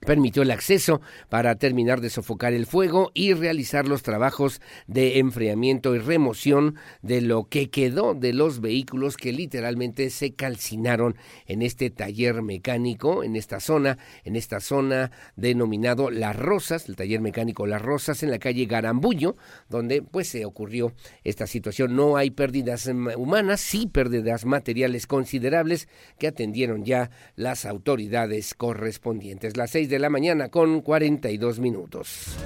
permitió el acceso para terminar de sofocar el fuego y realizar los trabajos de enfriamiento y remoción de lo que quedó de los vehículos que literalmente se calcinaron en este taller mecánico, en esta zona, en esta zona denominado Las Rosas, el taller mecánico Las Rosas en la calle Garambullo, donde pues se ocurrió esta situación. No hay pérdidas humanas, sí pérdidas materiales considerables que atendieron ya las autoridades correspondientes. Las seis de la mañana con 42 minutos.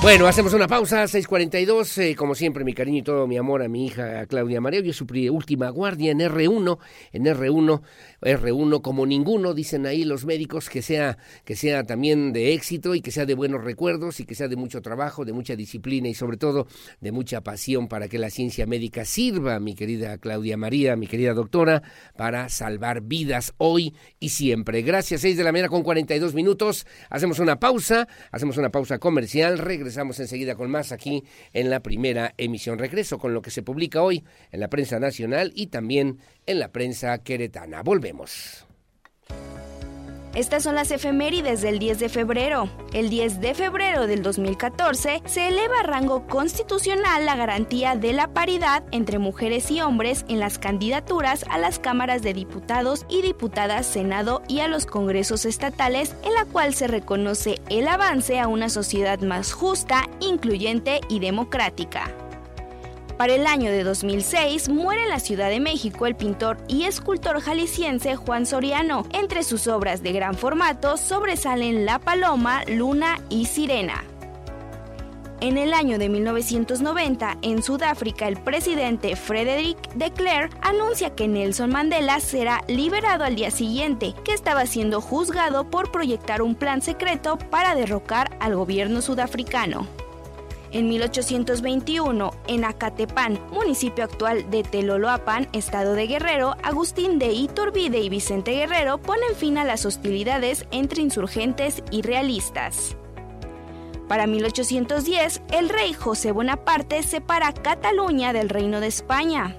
Bueno, hacemos una pausa, 6.42. Eh, como siempre, mi cariño y todo mi amor a mi hija Claudia María. Hoy es su última guardia en R1. En R1, R1 como ninguno, dicen ahí los médicos, que sea, que sea también de éxito y que sea de buenos recuerdos y que sea de mucho trabajo, de mucha disciplina y sobre todo de mucha pasión para que la ciencia médica sirva, mi querida Claudia María, mi querida doctora, para salvar vidas hoy y siempre. Gracias, 6 de la mañana con 42 minutos. Hacemos una pausa, hacemos una pausa comercial. Regresamos enseguida con más aquí en la primera emisión. Regreso con lo que se publica hoy en la prensa nacional y también en la prensa queretana. Volvemos. Estas son las efemérides del 10 de febrero. El 10 de febrero del 2014 se eleva a rango constitucional la garantía de la paridad entre mujeres y hombres en las candidaturas a las cámaras de diputados y diputadas, Senado y a los congresos estatales, en la cual se reconoce el avance a una sociedad más justa, incluyente y democrática. Para el año de 2006 muere en la Ciudad de México el pintor y escultor jalisciense Juan Soriano. Entre sus obras de gran formato sobresalen La Paloma, Luna y Sirena. En el año de 1990, en Sudáfrica, el presidente Frederick de Klerk anuncia que Nelson Mandela será liberado al día siguiente, que estaba siendo juzgado por proyectar un plan secreto para derrocar al gobierno sudafricano. En 1821, en Acatepán, municipio actual de Teloloapan, estado de Guerrero, Agustín de Iturbide y Vicente Guerrero ponen fin a las hostilidades entre insurgentes y realistas. Para 1810, el rey José Bonaparte separa Cataluña del Reino de España.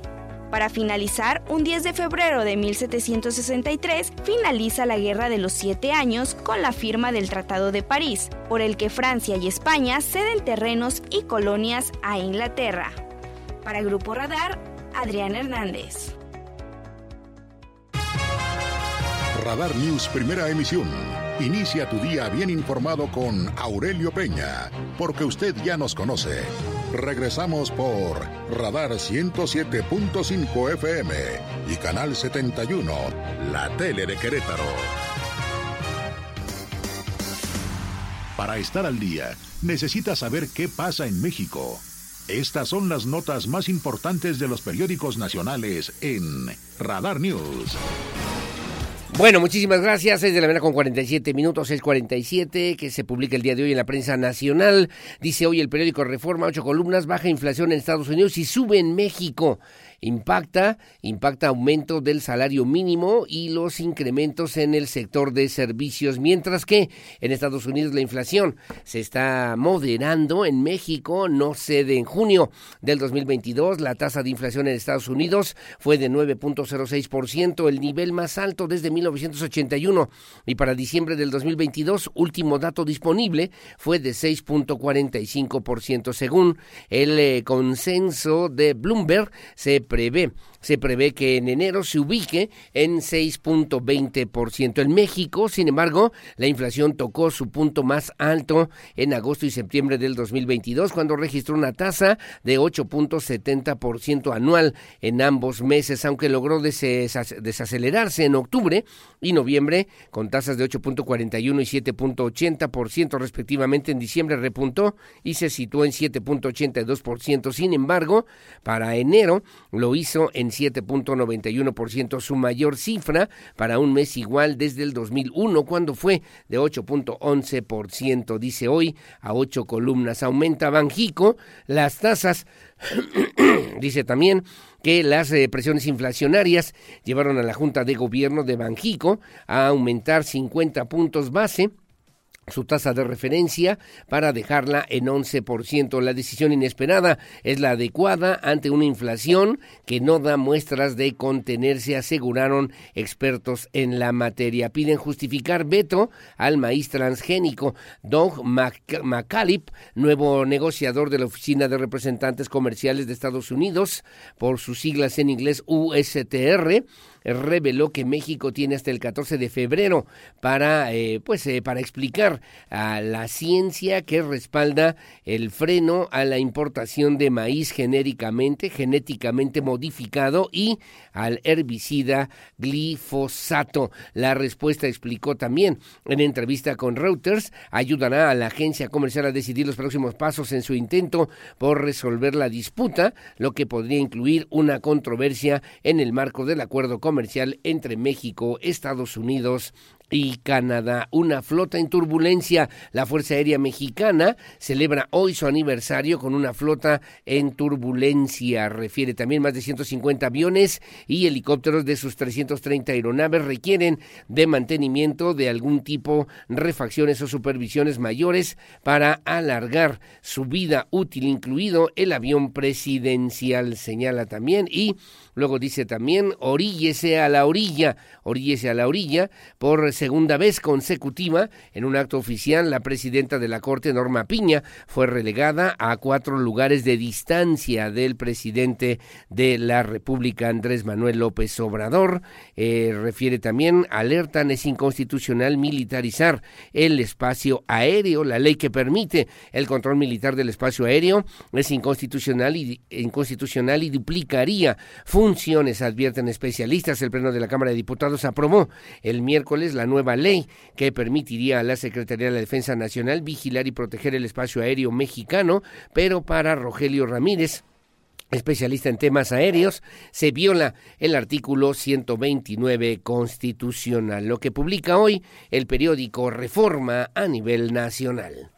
Para finalizar, un 10 de febrero de 1763 finaliza la Guerra de los Siete Años con la firma del Tratado de París, por el que Francia y España ceden terrenos y colonias a Inglaterra. Para Grupo Radar, Adrián Hernández. Radar News Primera Emisión. Inicia tu día bien informado con Aurelio Peña, porque usted ya nos conoce. Regresamos por Radar 107.5 FM y Canal 71, la tele de Querétaro. Para estar al día, necesita saber qué pasa en México. Estas son las notas más importantes de los periódicos nacionales en Radar News. Bueno, muchísimas gracias. Es de la mañana con 47 minutos, es 47, que se publica el día de hoy en la prensa nacional. Dice hoy el periódico Reforma, ocho columnas, baja inflación en Estados Unidos y sube en México impacta, impacta aumento del salario mínimo y los incrementos en el sector de servicios, mientras que en Estados Unidos la inflación se está moderando, en México no cede. En junio del 2022, la tasa de inflación en Estados Unidos fue de 9.06%, el nivel más alto desde 1981 y para diciembre del 2022, último dato disponible, fue de 6.45%, según el eh, consenso de Bloomberg, se prevé se prevé que en enero se ubique en 6.20%. En México, sin embargo, la inflación tocó su punto más alto en agosto y septiembre del 2022, cuando registró una tasa de 8.70% anual en ambos meses, aunque logró desacelerarse en octubre y noviembre con tasas de 8.41 y 7.80% respectivamente. En diciembre repuntó y se situó en 7.82%. Sin embargo, para enero lo hizo en 7.91%, su mayor cifra para un mes igual desde el 2001, cuando fue de 8.11%. Dice hoy a ocho columnas. Aumenta Banjico las tasas. dice también que las eh, presiones inflacionarias llevaron a la Junta de Gobierno de Banjico a aumentar 50 puntos base su tasa de referencia para dejarla en 11%. La decisión inesperada es la adecuada ante una inflación que no da muestras de contenerse, aseguraron expertos en la materia. Piden justificar veto al maíz transgénico. Doug McCallip, nuevo negociador de la Oficina de Representantes Comerciales de Estados Unidos, por sus siglas en inglés USTR, reveló que México tiene hasta el 14 de febrero para, eh, pues, eh, para explicar a la ciencia que respalda el freno a la importación de maíz genéricamente, genéticamente modificado y al herbicida glifosato. La respuesta explicó también en entrevista con Reuters, ayudará a la agencia comercial a decidir los próximos pasos en su intento por resolver la disputa, lo que podría incluir una controversia en el marco del acuerdo comercial entre México, Estados Unidos y Canadá. Una flota en turbulencia. La Fuerza Aérea Mexicana celebra hoy su aniversario con una flota en turbulencia. Refiere también más de 150 aviones y helicópteros de sus 330 aeronaves requieren de mantenimiento de algún tipo, refacciones o supervisiones mayores para alargar su vida útil, incluido el avión presidencial, señala también. Y luego dice también, oríllese a la orilla, oríllese a la orilla por segunda vez consecutiva, en un acto oficial, la presidenta de la Corte, Norma Piña, fue relegada a cuatro lugares de distancia del presidente de la República, Andrés Manuel López Obrador. Eh, refiere también, alertan, es inconstitucional militarizar el espacio aéreo. La ley que permite el control militar del espacio aéreo es inconstitucional y, inconstitucional y duplicaría funciones, advierten especialistas. El Pleno de la Cámara de Diputados aprobó el miércoles la nueva ley que permitiría a la Secretaría de la Defensa Nacional vigilar y proteger el espacio aéreo mexicano, pero para Rogelio Ramírez, especialista en temas aéreos, se viola el artículo 129 constitucional, lo que publica hoy el periódico Reforma a nivel nacional.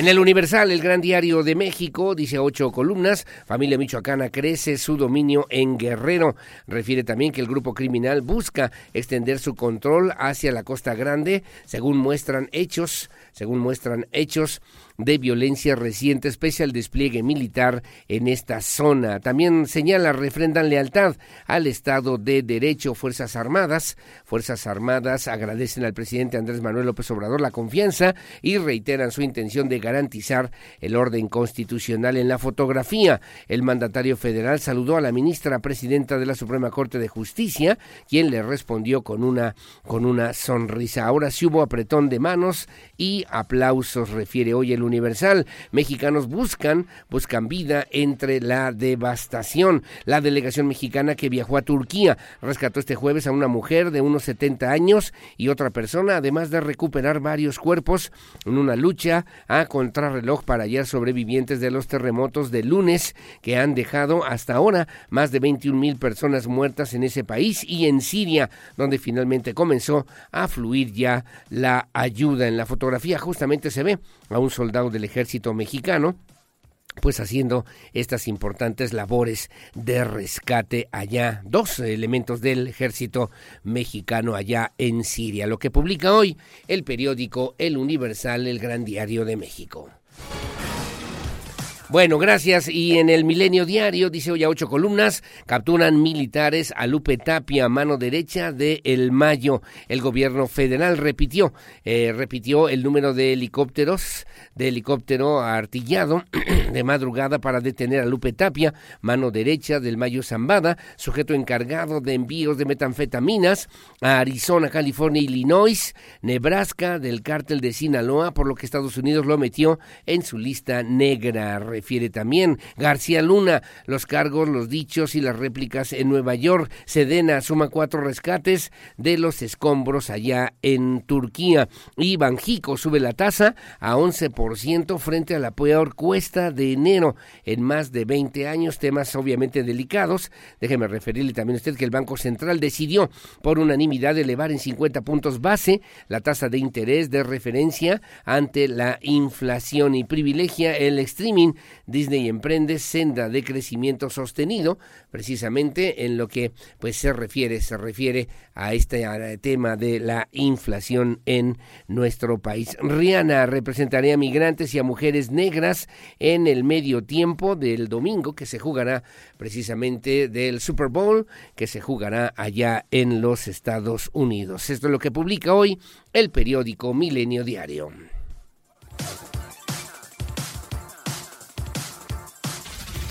En el Universal, el gran diario de México, dice ocho columnas, familia michoacana crece su dominio en Guerrero. Refiere también que el grupo criminal busca extender su control hacia la Costa Grande, según muestran hechos, según muestran hechos de violencia reciente, especial despliegue militar en esta zona. También señala, refrendan lealtad al Estado de Derecho, Fuerzas Armadas. Fuerzas Armadas agradecen al presidente Andrés Manuel López Obrador la confianza y reiteran su intención de garantizar el orden constitucional. En la fotografía, el mandatario federal saludó a la ministra presidenta de la Suprema Corte de Justicia, quien le respondió con una, con una sonrisa. Ahora sí hubo apretón de manos y aplausos, refiere hoy el Universal. Mexicanos buscan, buscan vida entre la devastación. La delegación mexicana que viajó a Turquía rescató este jueves a una mujer de unos 70 años y otra persona, además de recuperar varios cuerpos en una lucha a contrarreloj para hallar sobrevivientes de los terremotos de lunes que han dejado hasta ahora más de 21 mil personas muertas en ese país y en Siria, donde finalmente comenzó a fluir ya la ayuda. En la fotografía justamente se ve a un soldado del ejército mexicano pues haciendo estas importantes labores de rescate allá, dos elementos del ejército mexicano allá en Siria, lo que publica hoy el periódico El Universal, el Gran Diario de México. Bueno, gracias. Y en el Milenio Diario, dice hoy a ocho columnas, capturan militares a Lupe Tapia, mano derecha de El Mayo. El gobierno federal repitió, eh, repitió el número de helicópteros, de helicóptero artillado de madrugada para detener a Lupe Tapia, mano derecha del Mayo Zambada, sujeto encargado de envíos de metanfetaminas a Arizona, California, Illinois, Nebraska, del cártel de Sinaloa, por lo que Estados Unidos lo metió en su lista negra refiere también. García Luna, los cargos, los dichos y las réplicas en Nueva York. Sedena suma cuatro rescates de los escombros allá en Turquía. Y Banjico sube la tasa a 11% frente a la peor cuesta de enero en más de 20 años. Temas obviamente delicados. Déjeme referirle también a usted que el Banco Central decidió por unanimidad elevar en 50 puntos base la tasa de interés de referencia ante la inflación y privilegia el streaming Disney emprende senda de crecimiento sostenido, precisamente en lo que pues se refiere, se refiere a este tema de la inflación en nuestro país. Rihanna representará a migrantes y a mujeres negras en el medio tiempo del domingo que se jugará precisamente del Super Bowl que se jugará allá en los Estados Unidos. Esto es lo que publica hoy el periódico Milenio Diario.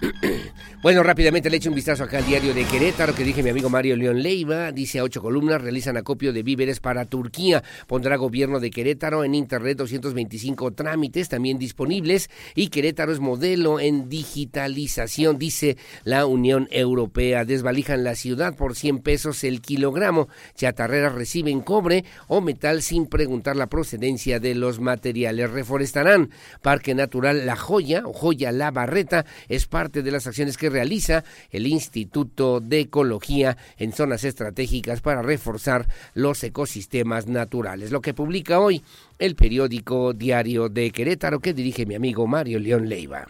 Bueno, rápidamente le echo un vistazo acá al diario de Querétaro que dije mi amigo Mario León Leiva. Dice a ocho columnas, realizan acopio de víveres para Turquía. Pondrá gobierno de Querétaro en internet 225 trámites también disponibles. Y Querétaro es modelo en digitalización, dice la Unión Europea. Desvalijan la ciudad por 100 pesos el kilogramo. Chatarreras reciben cobre o metal sin preguntar la procedencia de los materiales. Reforestarán Parque Natural La Joya o Joya La Barreta. Es parte de las acciones que realiza el Instituto de Ecología en zonas estratégicas para reforzar los ecosistemas naturales. Lo que publica hoy el periódico Diario de Querétaro que dirige mi amigo Mario León Leiva.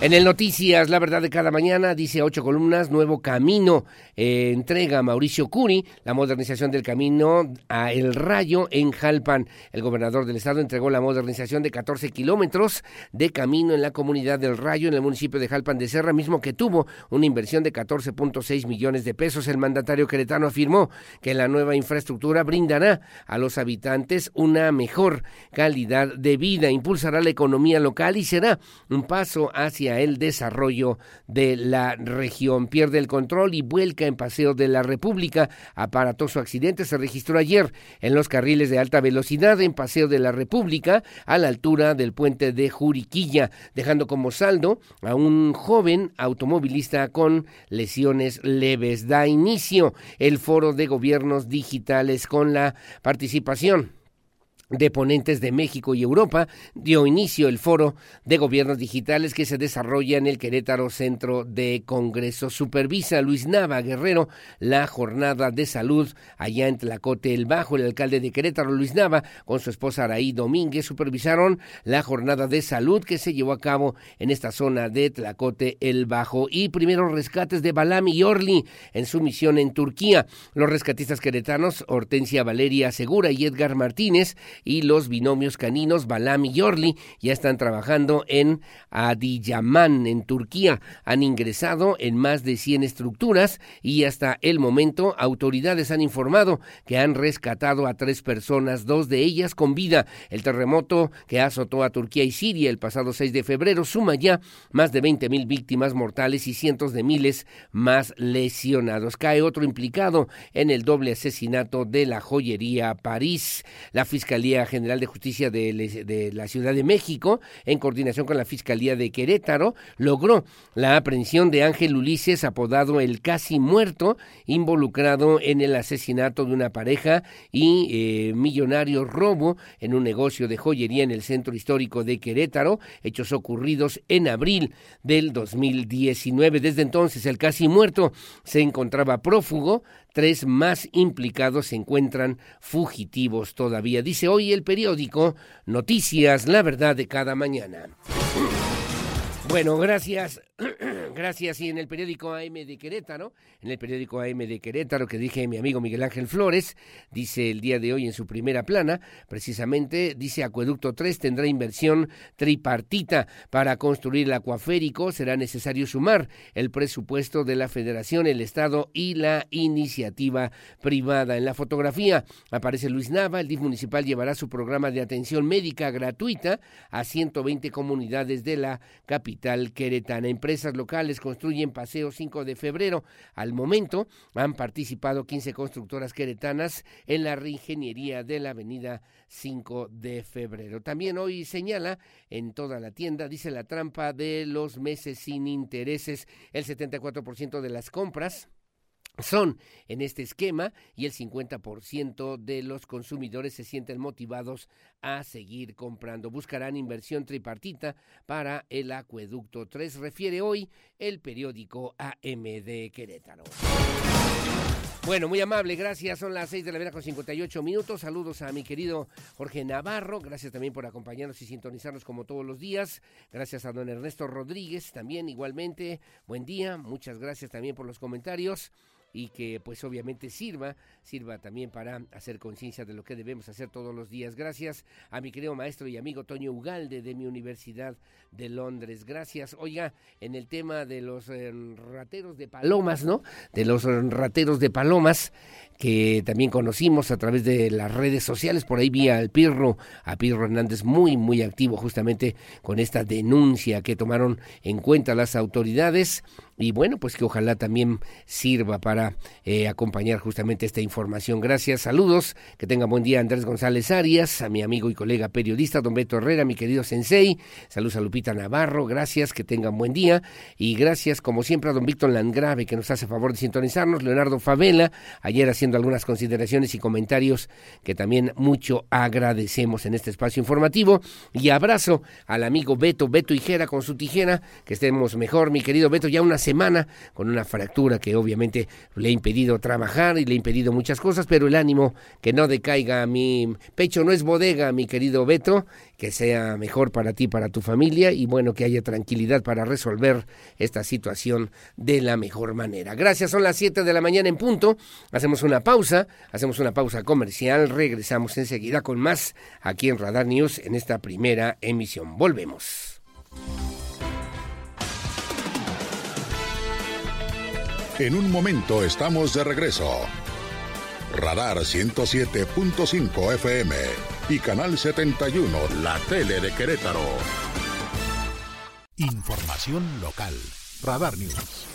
En el Noticias, la verdad de cada mañana, dice ocho columnas, nuevo camino, eh, entrega Mauricio Curi la modernización del camino a El Rayo en Jalpan. El gobernador del estado entregó la modernización de 14 kilómetros de camino en la comunidad del Rayo, en el municipio de Jalpan de Serra, mismo que tuvo una inversión de 14.6 millones de pesos. El mandatario queretano afirmó que la nueva infraestructura brindará a los habitantes una mejor calidad de vida, impulsará la economía local y será un paso hacia el desarrollo de la región. Pierde el control y vuelca en Paseo de la República. Aparatoso accidente se registró ayer en los carriles de alta velocidad en Paseo de la República a la altura del puente de Juriquilla, dejando como saldo a un joven automovilista con lesiones leves. Da inicio el foro de gobiernos digitales con la participación de ponentes de México y Europa dio inicio el foro de gobiernos digitales que se desarrolla en el Querétaro Centro de Congreso. Supervisa Luis Nava Guerrero la jornada de salud allá en Tlacote el Bajo. El alcalde de Querétaro, Luis Nava, con su esposa Araí Domínguez, supervisaron la jornada de salud que se llevó a cabo en esta zona de Tlacote el Bajo. Y primeros rescates de Balam y Orly en su misión en Turquía. Los rescatistas queretanos, Hortensia Valeria Segura y Edgar Martínez, y los binomios caninos Balam y Yorli ya están trabajando en Adiyaman, en Turquía. Han ingresado en más de 100 estructuras y hasta el momento autoridades han informado que han rescatado a tres personas, dos de ellas con vida. El terremoto que azotó a Turquía y Siria el pasado 6 de febrero suma ya más de 20 mil víctimas mortales y cientos de miles más lesionados. Cae otro implicado en el doble asesinato de la joyería París. La Fiscalía General de Justicia de, la Ciudad de México, en coordinación con la Fiscalía de Querétaro, logró la aprehensión de Ángel Ulises, apodado el casi muerto, involucrado en el asesinato de una pareja y eh, millonario robo en un negocio de joyería en el centro histórico de Querétaro, hechos ocurridos en abril del 2019. Desde entonces, el casi muerto se encontraba prófugo, tres más implicados se encuentran fugitivos todavía. Dice hoy el periódico Noticias, la verdad de cada mañana. Bueno, gracias Gracias. Y en el periódico AM de Querétaro, en el periódico AM de Querétaro que dije mi amigo Miguel Ángel Flores, dice el día de hoy en su primera plana, precisamente dice Acueducto 3 tendrá inversión tripartita para construir el acuaférico, será necesario sumar el presupuesto de la Federación, el Estado y la iniciativa privada. En la fotografía aparece Luis Nava, el DIF municipal llevará su programa de atención médica gratuita a 120 comunidades de la capital queretana empresas locales construyen Paseo 5 de febrero. Al momento han participado 15 constructoras queretanas en la reingeniería de la avenida 5 de febrero. También hoy señala en toda la tienda, dice la trampa de los meses sin intereses, el 74% de las compras son en este esquema y el 50% de los consumidores se sienten motivados a seguir comprando. Buscarán inversión tripartita para el acueducto 3, refiere hoy el periódico AMD Querétaro. Bueno, muy amable, gracias. Son las 6 de la mañana con 58 minutos. Saludos a mi querido Jorge Navarro. Gracias también por acompañarnos y sintonizarnos como todos los días. Gracias a don Ernesto Rodríguez también igualmente. Buen día. Muchas gracias también por los comentarios y que pues obviamente sirva, sirva también para hacer conciencia de lo que debemos hacer todos los días. Gracias a mi querido maestro y amigo Toño Ugalde de mi Universidad de Londres. Gracias. Oiga, en el tema de los eh, rateros de palomas, ¿no? De los eh, rateros de palomas que también conocimos a través de las redes sociales, por ahí vi al Pirro, a Pirro Hernández muy muy activo justamente con esta denuncia que tomaron en cuenta las autoridades y bueno, pues que ojalá también sirva para eh, acompañar justamente esta información. Gracias, saludos, que tenga buen día Andrés González Arias, a mi amigo y colega periodista don Beto Herrera, mi querido Sensei, saludos a Lupita Navarro, gracias, que tengan buen día. Y gracias como siempre a don Víctor Landgrave que nos hace favor de sintonizarnos, Leonardo Favela, ayer haciendo algunas consideraciones y comentarios que también mucho agradecemos en este espacio informativo. Y abrazo al amigo Beto, Beto Hijera con su tijera, que estemos mejor, mi querido Beto, ya unas semana con una fractura que obviamente le ha impedido trabajar y le ha impedido muchas cosas, pero el ánimo que no decaiga a mi pecho no es bodega, mi querido Beto, que sea mejor para ti, para tu familia y bueno, que haya tranquilidad para resolver esta situación de la mejor manera. Gracias, son las 7 de la mañana en punto. Hacemos una pausa, hacemos una pausa comercial, regresamos enseguida con más aquí en Radar News en esta primera emisión. Volvemos. En un momento estamos de regreso. Radar 107.5 FM y Canal 71, la tele de Querétaro. Información local. Radar News.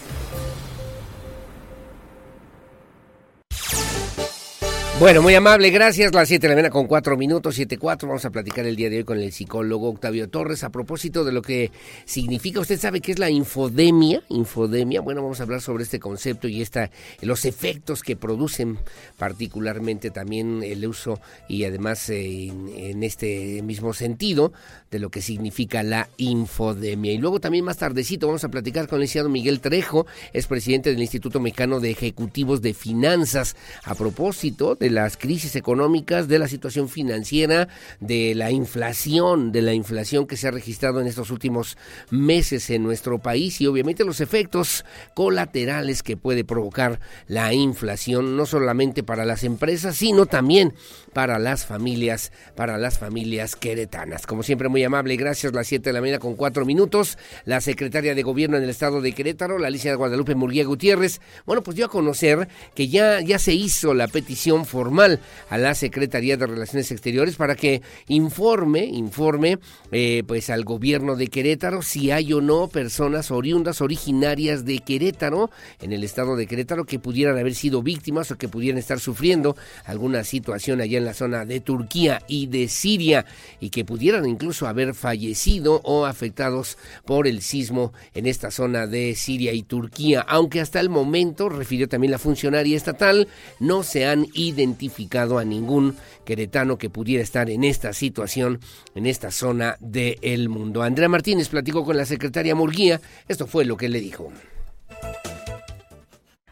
Bueno, muy amable, gracias. Las 7 de la mañana con 4 minutos, 7-4. Vamos a platicar el día de hoy con el psicólogo Octavio Torres a propósito de lo que significa. Usted sabe qué es la infodemia. Infodemia, bueno, vamos a hablar sobre este concepto y esta, los efectos que producen, particularmente también el uso y además eh, en, este mismo sentido de lo que significa la infodemia. Y luego también más tardecito vamos a platicar con el licenciado Miguel Trejo, es presidente del Instituto Mexicano de Ejecutivos de Finanzas, a propósito de las crisis económicas, de la situación financiera, de la inflación, de la inflación que se ha registrado en estos últimos meses en nuestro país y obviamente los efectos colaterales que puede provocar la inflación, no solamente para las empresas, sino también para las familias, para las familias queretanas. Como siempre, muy amable, gracias. Las 7 de la mañana con 4 minutos. La secretaria de Gobierno en el estado de Querétaro, la Alicia Guadalupe Murguía Gutiérrez, bueno, pues dio a conocer que ya, ya se hizo la petición formal a la Secretaría de Relaciones Exteriores para que informe, informe, eh, pues al gobierno de Querétaro si hay o no personas oriundas, originarias de Querétaro, en el estado de Querétaro, que pudieran haber sido víctimas o que pudieran estar sufriendo alguna situación allá en la zona de Turquía y de Siria y que pudieran incluso haber fallecido o afectados por el sismo en esta zona de Siria y Turquía, aunque hasta el momento, refirió también la funcionaria estatal, no se han identificado a ningún queretano que pudiera estar en esta situación, en esta zona del mundo. Andrea Martínez platicó con la secretaria Murguía, esto fue lo que le dijo.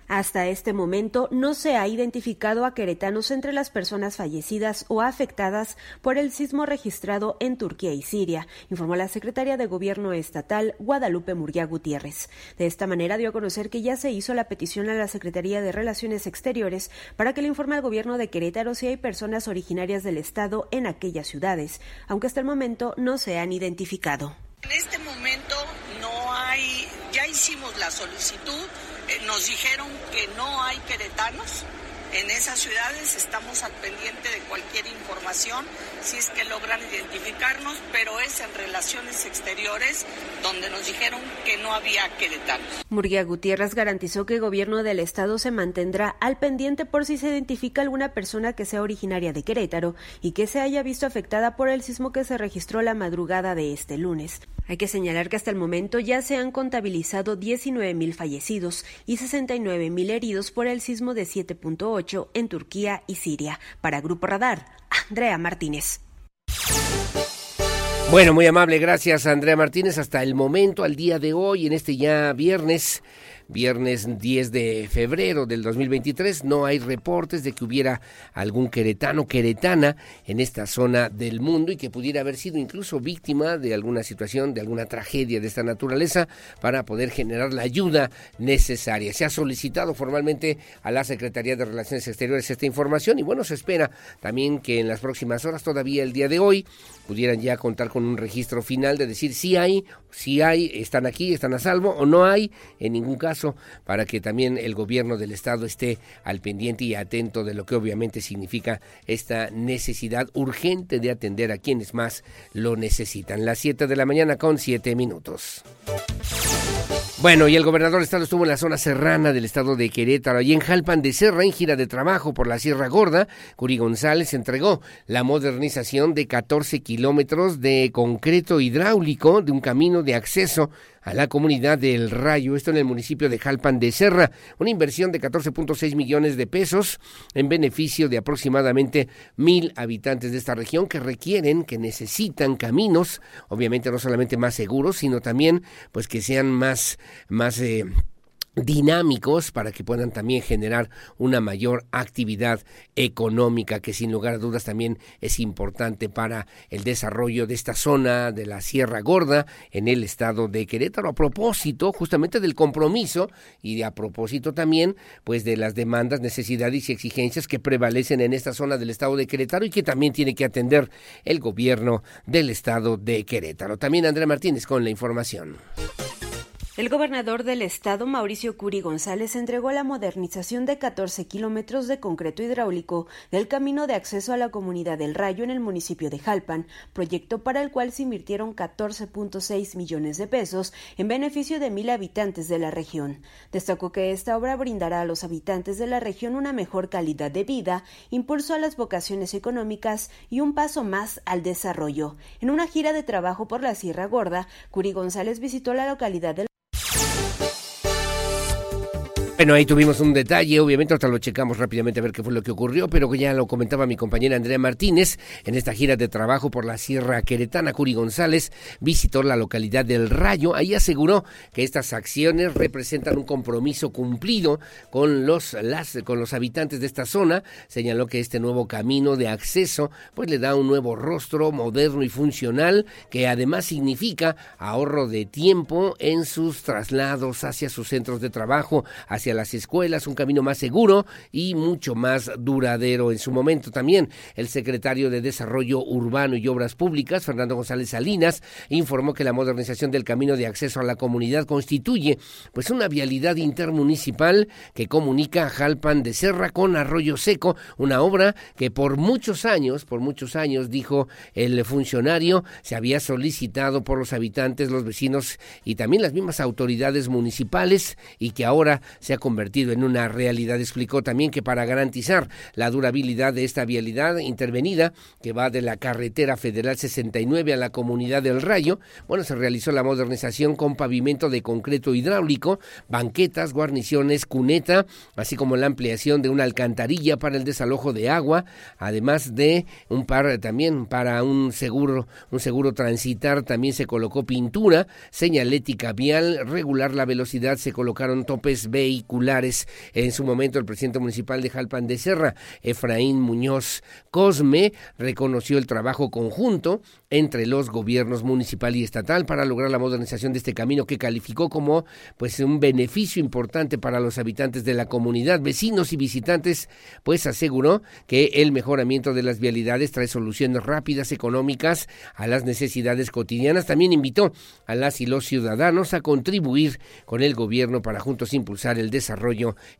Hasta este momento no se ha identificado a queretanos entre las personas fallecidas o afectadas por el sismo registrado en Turquía y Siria, informó la secretaria de Gobierno estatal Guadalupe Murguía Gutiérrez. De esta manera dio a conocer que ya se hizo la petición a la Secretaría de Relaciones Exteriores para que le informe al gobierno de Querétaro si hay personas originarias del estado en aquellas ciudades, aunque hasta el momento no se han identificado. En este momento no hay, ya hicimos la solicitud nos dijeron que no hay queretanos en esas ciudades. Estamos al pendiente de cualquier información si es que logran identificarnos, pero es en relaciones exteriores donde nos dijeron que no había queretanos. Murguía Gutiérrez garantizó que el gobierno del estado se mantendrá al pendiente por si se identifica alguna persona que sea originaria de Querétaro y que se haya visto afectada por el sismo que se registró la madrugada de este lunes. Hay que señalar que hasta el momento ya se han contabilizado 19 mil fallecidos y 69 mil heridos por el sismo de 7.8 en Turquía y Siria. Para Grupo Radar, Andrea Martínez. Bueno, muy amable, gracias Andrea Martínez. Hasta el momento, al día de hoy, en este ya viernes, viernes 10 de febrero del 2023. No hay reportes de que hubiera algún queretano, queretana en esta zona del mundo y que pudiera haber sido incluso víctima de alguna situación, de alguna tragedia de esta naturaleza para poder generar la ayuda necesaria. Se ha solicitado formalmente a la Secretaría de Relaciones Exteriores esta información y bueno, se espera también que en las próximas horas, todavía el día de hoy, pudieran ya contar con un registro final de decir si hay, si hay, están aquí, están a salvo o no hay en ningún caso para que también el gobierno del estado esté al pendiente y atento de lo que obviamente significa esta necesidad urgente de atender a quienes más lo necesitan. Las 7 de la mañana con 7 minutos. Bueno, y el gobernador del estado estuvo en la zona serrana del estado de Querétaro, y en Jalpan de Serra, en gira de trabajo por la Sierra Gorda. Curi González entregó la modernización de 14 kilómetros de concreto hidráulico de un camino de acceso a la comunidad del Rayo, esto en el municipio de Jalpan de Serra, una inversión de 14.6 millones de pesos en beneficio de aproximadamente mil habitantes de esta región que requieren, que necesitan caminos, obviamente no solamente más seguros, sino también pues que sean más, más eh, dinámicos para que puedan también generar una mayor actividad económica que sin lugar a dudas también es importante para el desarrollo de esta zona de la Sierra Gorda en el estado de Querétaro a propósito justamente del compromiso y a propósito también pues de las demandas, necesidades y exigencias que prevalecen en esta zona del estado de Querétaro y que también tiene que atender el gobierno del estado de Querétaro. También Andrea Martínez con la información. El gobernador del estado, Mauricio Curi González, entregó la modernización de 14 kilómetros de concreto hidráulico del camino de acceso a la comunidad del Rayo en el municipio de Jalpan, proyecto para el cual se invirtieron 14.6 millones de pesos en beneficio de mil habitantes de la región. Destacó que esta obra brindará a los habitantes de la región una mejor calidad de vida, impulso a las vocaciones económicas y un paso más al desarrollo. En una gira de trabajo por la Sierra Gorda, Curi González visitó la localidad del Bueno, ahí tuvimos un detalle, obviamente, ahorita lo checamos rápidamente a ver qué fue lo que ocurrió, pero ya lo comentaba mi compañera Andrea Martínez, en esta gira de trabajo por la Sierra Queretana, Curi González visitó la localidad del Rayo, ahí aseguró que estas acciones representan un compromiso cumplido con los, las, con los habitantes de esta zona, señaló que este nuevo camino de acceso pues le da un nuevo rostro moderno y funcional, que además significa ahorro de tiempo en sus traslados hacia sus centros de trabajo, hacia a las escuelas, un camino más seguro y mucho más duradero. En su momento también el secretario de Desarrollo Urbano y Obras Públicas, Fernando González Salinas, informó que la modernización del camino de acceso a la comunidad constituye pues una vialidad intermunicipal que comunica Jalpan de Serra con Arroyo Seco, una obra que por muchos años, por muchos años, dijo el funcionario, se había solicitado por los habitantes, los vecinos y también las mismas autoridades municipales y que ahora se ha convertido en una realidad. Explicó también que para garantizar la durabilidad de esta vialidad intervenida, que va de la carretera federal 69 a la comunidad del Rayo, bueno, se realizó la modernización con pavimento de concreto hidráulico, banquetas, guarniciones, cuneta, así como la ampliación de una alcantarilla para el desalojo de agua, además de un par también para un seguro, un seguro transitar, también se colocó pintura, señalética vial, regular la velocidad, se colocaron topes en su momento, el presidente municipal de Jalpan de Serra, Efraín Muñoz Cosme, reconoció el trabajo conjunto entre los gobiernos municipal y estatal para lograr la modernización de este camino que calificó como pues un beneficio importante para los habitantes de la comunidad, vecinos y visitantes, pues aseguró que el mejoramiento de las vialidades trae soluciones rápidas, económicas a las necesidades cotidianas. También invitó a las y los ciudadanos a contribuir con el gobierno para juntos impulsar el desarrollo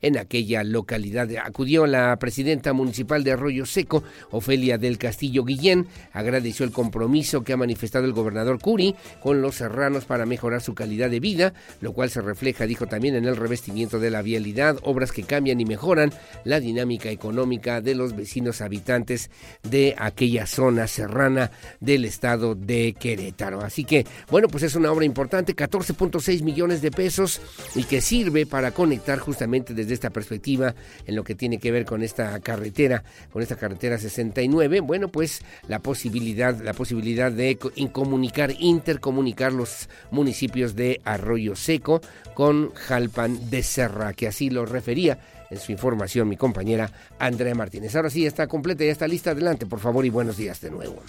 en aquella localidad. Acudió la presidenta municipal de Arroyo Seco, Ofelia del Castillo Guillén, agradeció el compromiso que ha manifestado el gobernador Curi con los serranos para mejorar su calidad de vida, lo cual se refleja, dijo también, en el revestimiento de la vialidad, obras que cambian y mejoran la dinámica económica de los vecinos habitantes de aquella zona serrana del estado de Querétaro. Así que, bueno, pues es una obra importante, 14.6 millones de pesos y que sirve para conectar justamente desde esta perspectiva en lo que tiene que ver con esta carretera, con esta carretera 69, bueno, pues la posibilidad, la posibilidad de incomunicar, intercomunicar los municipios de Arroyo Seco con Jalpan de Serra, que así lo refería en su información mi compañera Andrea Martínez. Ahora sí, está completa, ya está lista. Adelante, por favor, y buenos días de nuevo.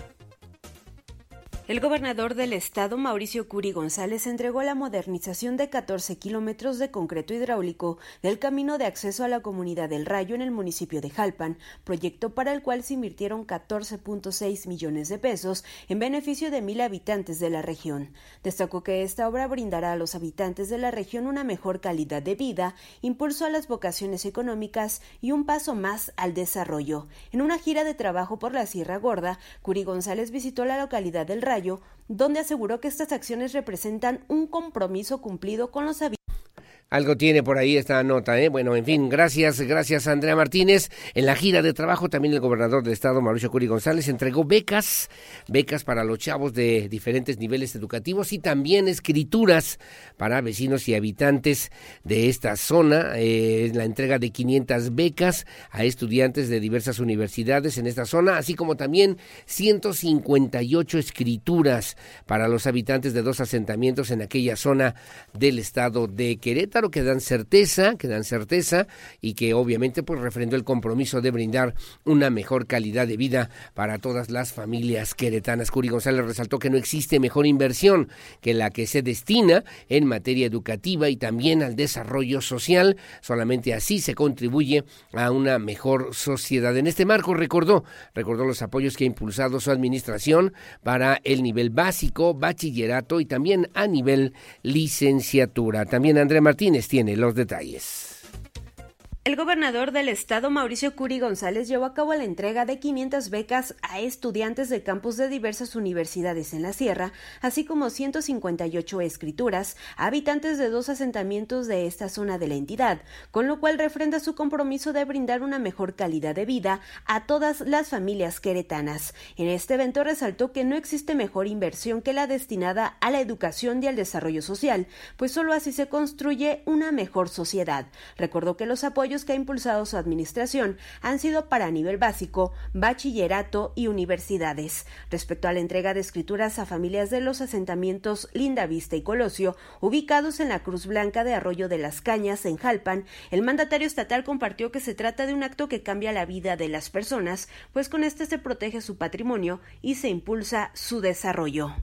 El gobernador del estado, Mauricio Curi González, entregó la modernización de 14 kilómetros de concreto hidráulico del camino de acceso a la comunidad del Rayo en el municipio de Jalpan, proyecto para el cual se invirtieron 14.6 millones de pesos en beneficio de mil habitantes de la región. Destacó que esta obra brindará a los habitantes de la región una mejor calidad de vida, impulso a las vocaciones económicas y un paso más al desarrollo. En una gira de trabajo por la Sierra Gorda, Curi González visitó la localidad del Rayo donde aseguró que estas acciones representan un compromiso cumplido con los algo tiene por ahí esta nota, ¿eh? Bueno, en fin, gracias, gracias Andrea Martínez. En la gira de trabajo también el gobernador del estado, Mauricio Curi González, entregó becas, becas para los chavos de diferentes niveles educativos y también escrituras para vecinos y habitantes de esta zona. Eh, la entrega de 500 becas a estudiantes de diversas universidades en esta zona, así como también 158 escrituras para los habitantes de dos asentamientos en aquella zona del estado de Querétaro que dan certeza, que dan certeza y que obviamente pues refrendó el compromiso de brindar una mejor calidad de vida para todas las familias queretanas. Curi González resaltó que no existe mejor inversión que la que se destina en materia educativa y también al desarrollo social. Solamente así se contribuye a una mejor sociedad. En este marco recordó, recordó los apoyos que ha impulsado su administración para el nivel básico, bachillerato y también a nivel licenciatura. También Andrea Martín tiene los detalles. El gobernador del estado, Mauricio Curi González, llevó a cabo la entrega de 500 becas a estudiantes de campus de diversas universidades en la sierra, así como 158 escrituras a habitantes de dos asentamientos de esta zona de la entidad, con lo cual refrenda su compromiso de brindar una mejor calidad de vida a todas las familias queretanas. En este evento resaltó que no existe mejor inversión que la destinada a la educación y al desarrollo social, pues solo así se construye una mejor sociedad. Recordó que los apoyos que ha impulsado su administración han sido para nivel básico, bachillerato y universidades. Respecto a la entrega de escrituras a familias de los asentamientos Linda Vista y Colosio, ubicados en la Cruz Blanca de Arroyo de las Cañas, en Jalpan, el mandatario estatal compartió que se trata de un acto que cambia la vida de las personas, pues con este se protege su patrimonio y se impulsa su desarrollo.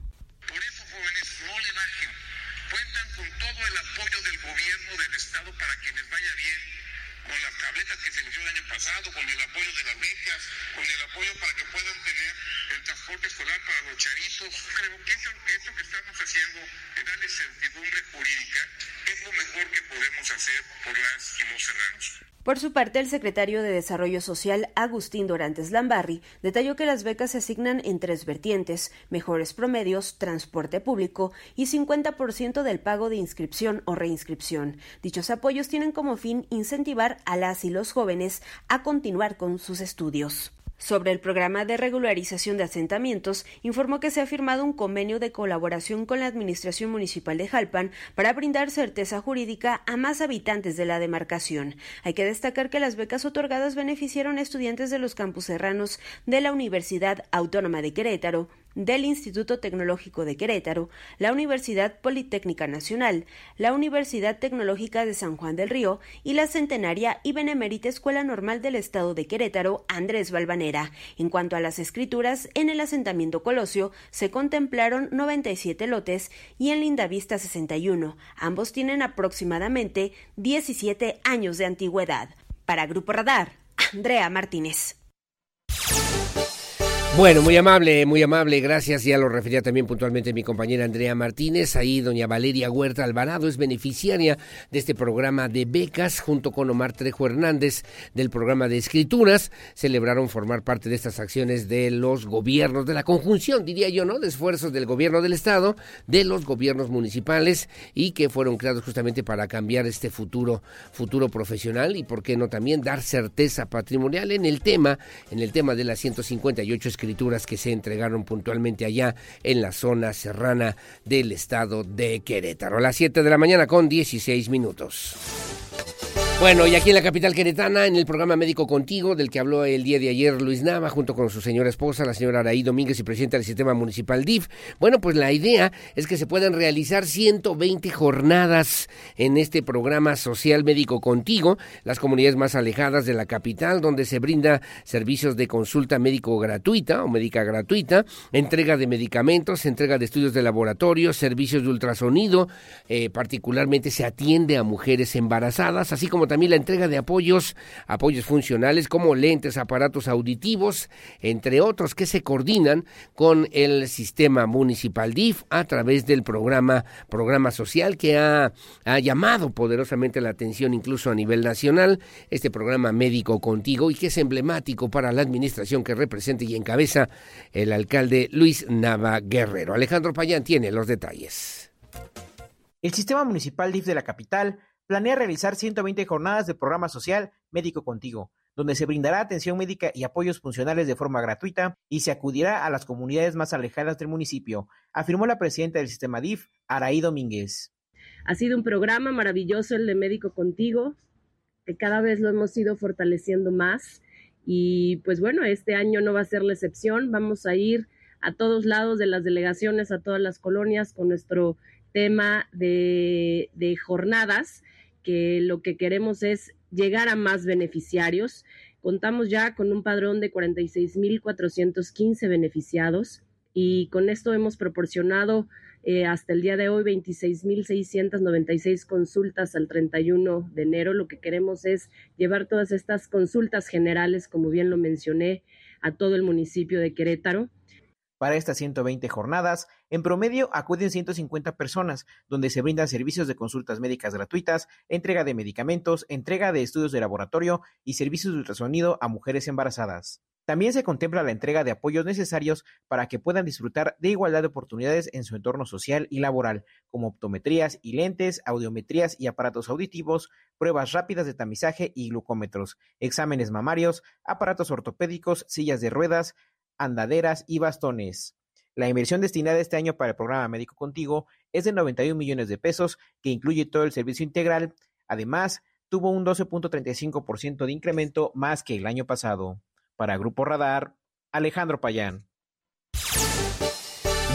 con el apoyo de las becas, con el apoyo para que puedan tener el transporte por. Por su parte, el secretario de Desarrollo Social, Agustín Dorantes Lambarri, detalló que las becas se asignan en tres vertientes, mejores promedios, transporte público y 50% del pago de inscripción o reinscripción. Dichos apoyos tienen como fin incentivar a las y los jóvenes a continuar con sus estudios. Sobre el programa de regularización de asentamientos, informó que se ha firmado un convenio de colaboración con la Administración Municipal de Jalpan para brindar certeza jurídica a más habitantes de la demarcación. Hay que destacar que las becas otorgadas beneficiaron a estudiantes de los campus serranos de la Universidad Autónoma de Querétaro, del Instituto Tecnológico de Querétaro, la Universidad Politécnica Nacional, la Universidad Tecnológica de San Juan del Río y la centenaria y benemérita Escuela Normal del Estado de Querétaro, Andrés Balvanera. En cuanto a las escrituras, en el asentamiento Colosio se contemplaron 97 lotes y en Lindavista 61. Ambos tienen aproximadamente 17 años de antigüedad. Para Grupo Radar, Andrea Martínez. Bueno, muy amable, muy amable, gracias. Ya lo refería también puntualmente mi compañera Andrea Martínez. Ahí doña Valeria Huerta Alvarado es beneficiaria de este programa de becas junto con Omar Trejo Hernández del programa de escrituras. Celebraron formar parte de estas acciones de los gobiernos, de la conjunción, diría yo, ¿no? De esfuerzos del gobierno del Estado, de los gobiernos municipales y que fueron creados justamente para cambiar este futuro, futuro profesional y, por qué no, también dar certeza patrimonial en el tema, en el tema de las 158 escrituras escrituras que se entregaron puntualmente allá en la zona serrana del estado de Querétaro. A las 7 de la mañana con 16 minutos. Bueno, y aquí en la capital queretana, en el programa Médico Contigo, del que habló el día de ayer Luis Nava, junto con su señora esposa, la señora Araí Domínguez y presidenta del sistema municipal DIF. Bueno, pues la idea es que se puedan realizar 120 jornadas en este programa social Médico Contigo, las comunidades más alejadas de la capital, donde se brinda servicios de consulta médico gratuita o médica gratuita, entrega de medicamentos, entrega de estudios de laboratorio, servicios de ultrasonido, eh, particularmente se atiende a mujeres embarazadas, así como también la entrega de apoyos, apoyos funcionales como lentes, aparatos auditivos, entre otros que se coordinan con el sistema municipal DIF a través del programa, programa social que ha, ha llamado poderosamente la atención incluso a nivel nacional, este programa Médico Contigo y que es emblemático para la administración que representa y encabeza el alcalde Luis Nava Guerrero. Alejandro Payán tiene los detalles. El sistema municipal DIF de la capital planea realizar 120 jornadas de programa social Médico Contigo, donde se brindará atención médica y apoyos funcionales de forma gratuita y se acudirá a las comunidades más alejadas del municipio, afirmó la presidenta del sistema DIF, Araí Domínguez. Ha sido un programa maravilloso el de Médico Contigo, que cada vez lo hemos ido fortaleciendo más y pues bueno, este año no va a ser la excepción, vamos a ir a todos lados de las delegaciones, a todas las colonias con nuestro tema de, jornadas que lo que queremos es llegar a más beneficiarios. Contamos ya con un padrón de 46.415 beneficiados y con esto hemos proporcionado eh, hasta el día de hoy 26.696 consultas al 31 de enero. Lo que queremos es llevar todas estas consultas generales, como bien lo mencioné, a todo el municipio de Querétaro. Para estas 120 jornadas, en promedio acuden 150 personas, donde se brindan servicios de consultas médicas gratuitas, entrega de medicamentos, entrega de estudios de laboratorio y servicios de ultrasonido a mujeres embarazadas. También se contempla la entrega de apoyos necesarios para que puedan disfrutar de igualdad de oportunidades en su entorno social y laboral, como optometrías y lentes, audiometrías y aparatos auditivos, pruebas rápidas de tamizaje y glucómetros, exámenes mamarios, aparatos ortopédicos, sillas de ruedas, andaderas y bastones. La inversión destinada este año para el programa Médico Contigo es de 91 millones de pesos, que incluye todo el servicio integral. Además, tuvo un 12.35% de incremento más que el año pasado. Para Grupo Radar, Alejandro Payán.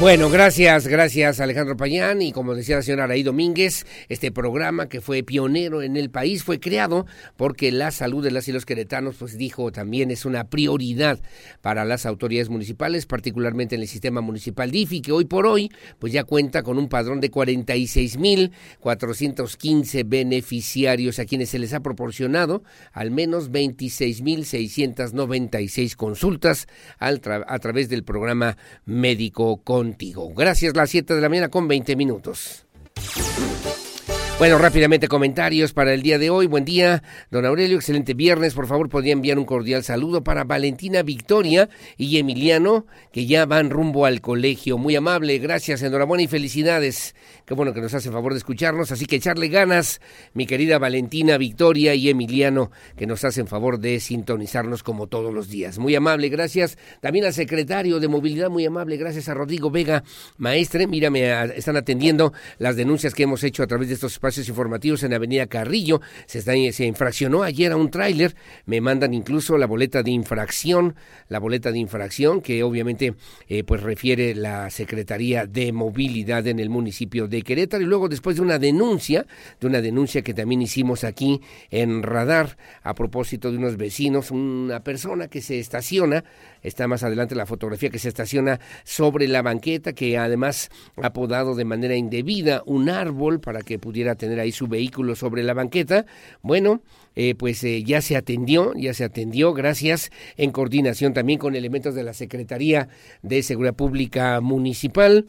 Bueno, gracias, gracias Alejandro Payán y como decía la señora Araí Domínguez, este programa que fue pionero en el país fue creado porque la salud de las y los queretanos, pues dijo también es una prioridad para las autoridades municipales, particularmente en el sistema municipal DIFI, que hoy por hoy pues ya cuenta con un padrón de 46.415 beneficiarios a quienes se les ha proporcionado al menos 26.696 consultas a través del programa médico con Gracias, las 7 de la mañana con 20 minutos. Bueno, rápidamente comentarios para el día de hoy. Buen día, don Aurelio. Excelente viernes. Por favor, podría enviar un cordial saludo para Valentina Victoria y Emiliano, que ya van rumbo al colegio. Muy amable. Gracias, enhorabuena y felicidades. Qué bueno que nos hace favor de escucharnos. Así que echarle ganas, mi querida Valentina Victoria y Emiliano, que nos hacen favor de sintonizarnos como todos los días. Muy amable. Gracias. También al secretario de Movilidad, muy amable. Gracias a Rodrigo Vega, maestre. Mírame, están atendiendo las denuncias que hemos hecho a través de estos espacios informativos en Avenida Carrillo. Se, está, se infraccionó ayer a un tráiler. Me mandan incluso la boleta de infracción, la boleta de infracción que obviamente eh, pues refiere la Secretaría de Movilidad en el municipio de Querétaro. Y luego después de una denuncia, de una denuncia que también hicimos aquí en Radar a propósito de unos vecinos, una persona que se estaciona, está más adelante la fotografía que se estaciona sobre la banqueta, que además ha podado de manera indebida un árbol para que pudiera tener ahí su vehículo sobre la banqueta. Bueno, eh, pues eh, ya se atendió, ya se atendió, gracias, en coordinación también con elementos de la Secretaría de Seguridad Pública Municipal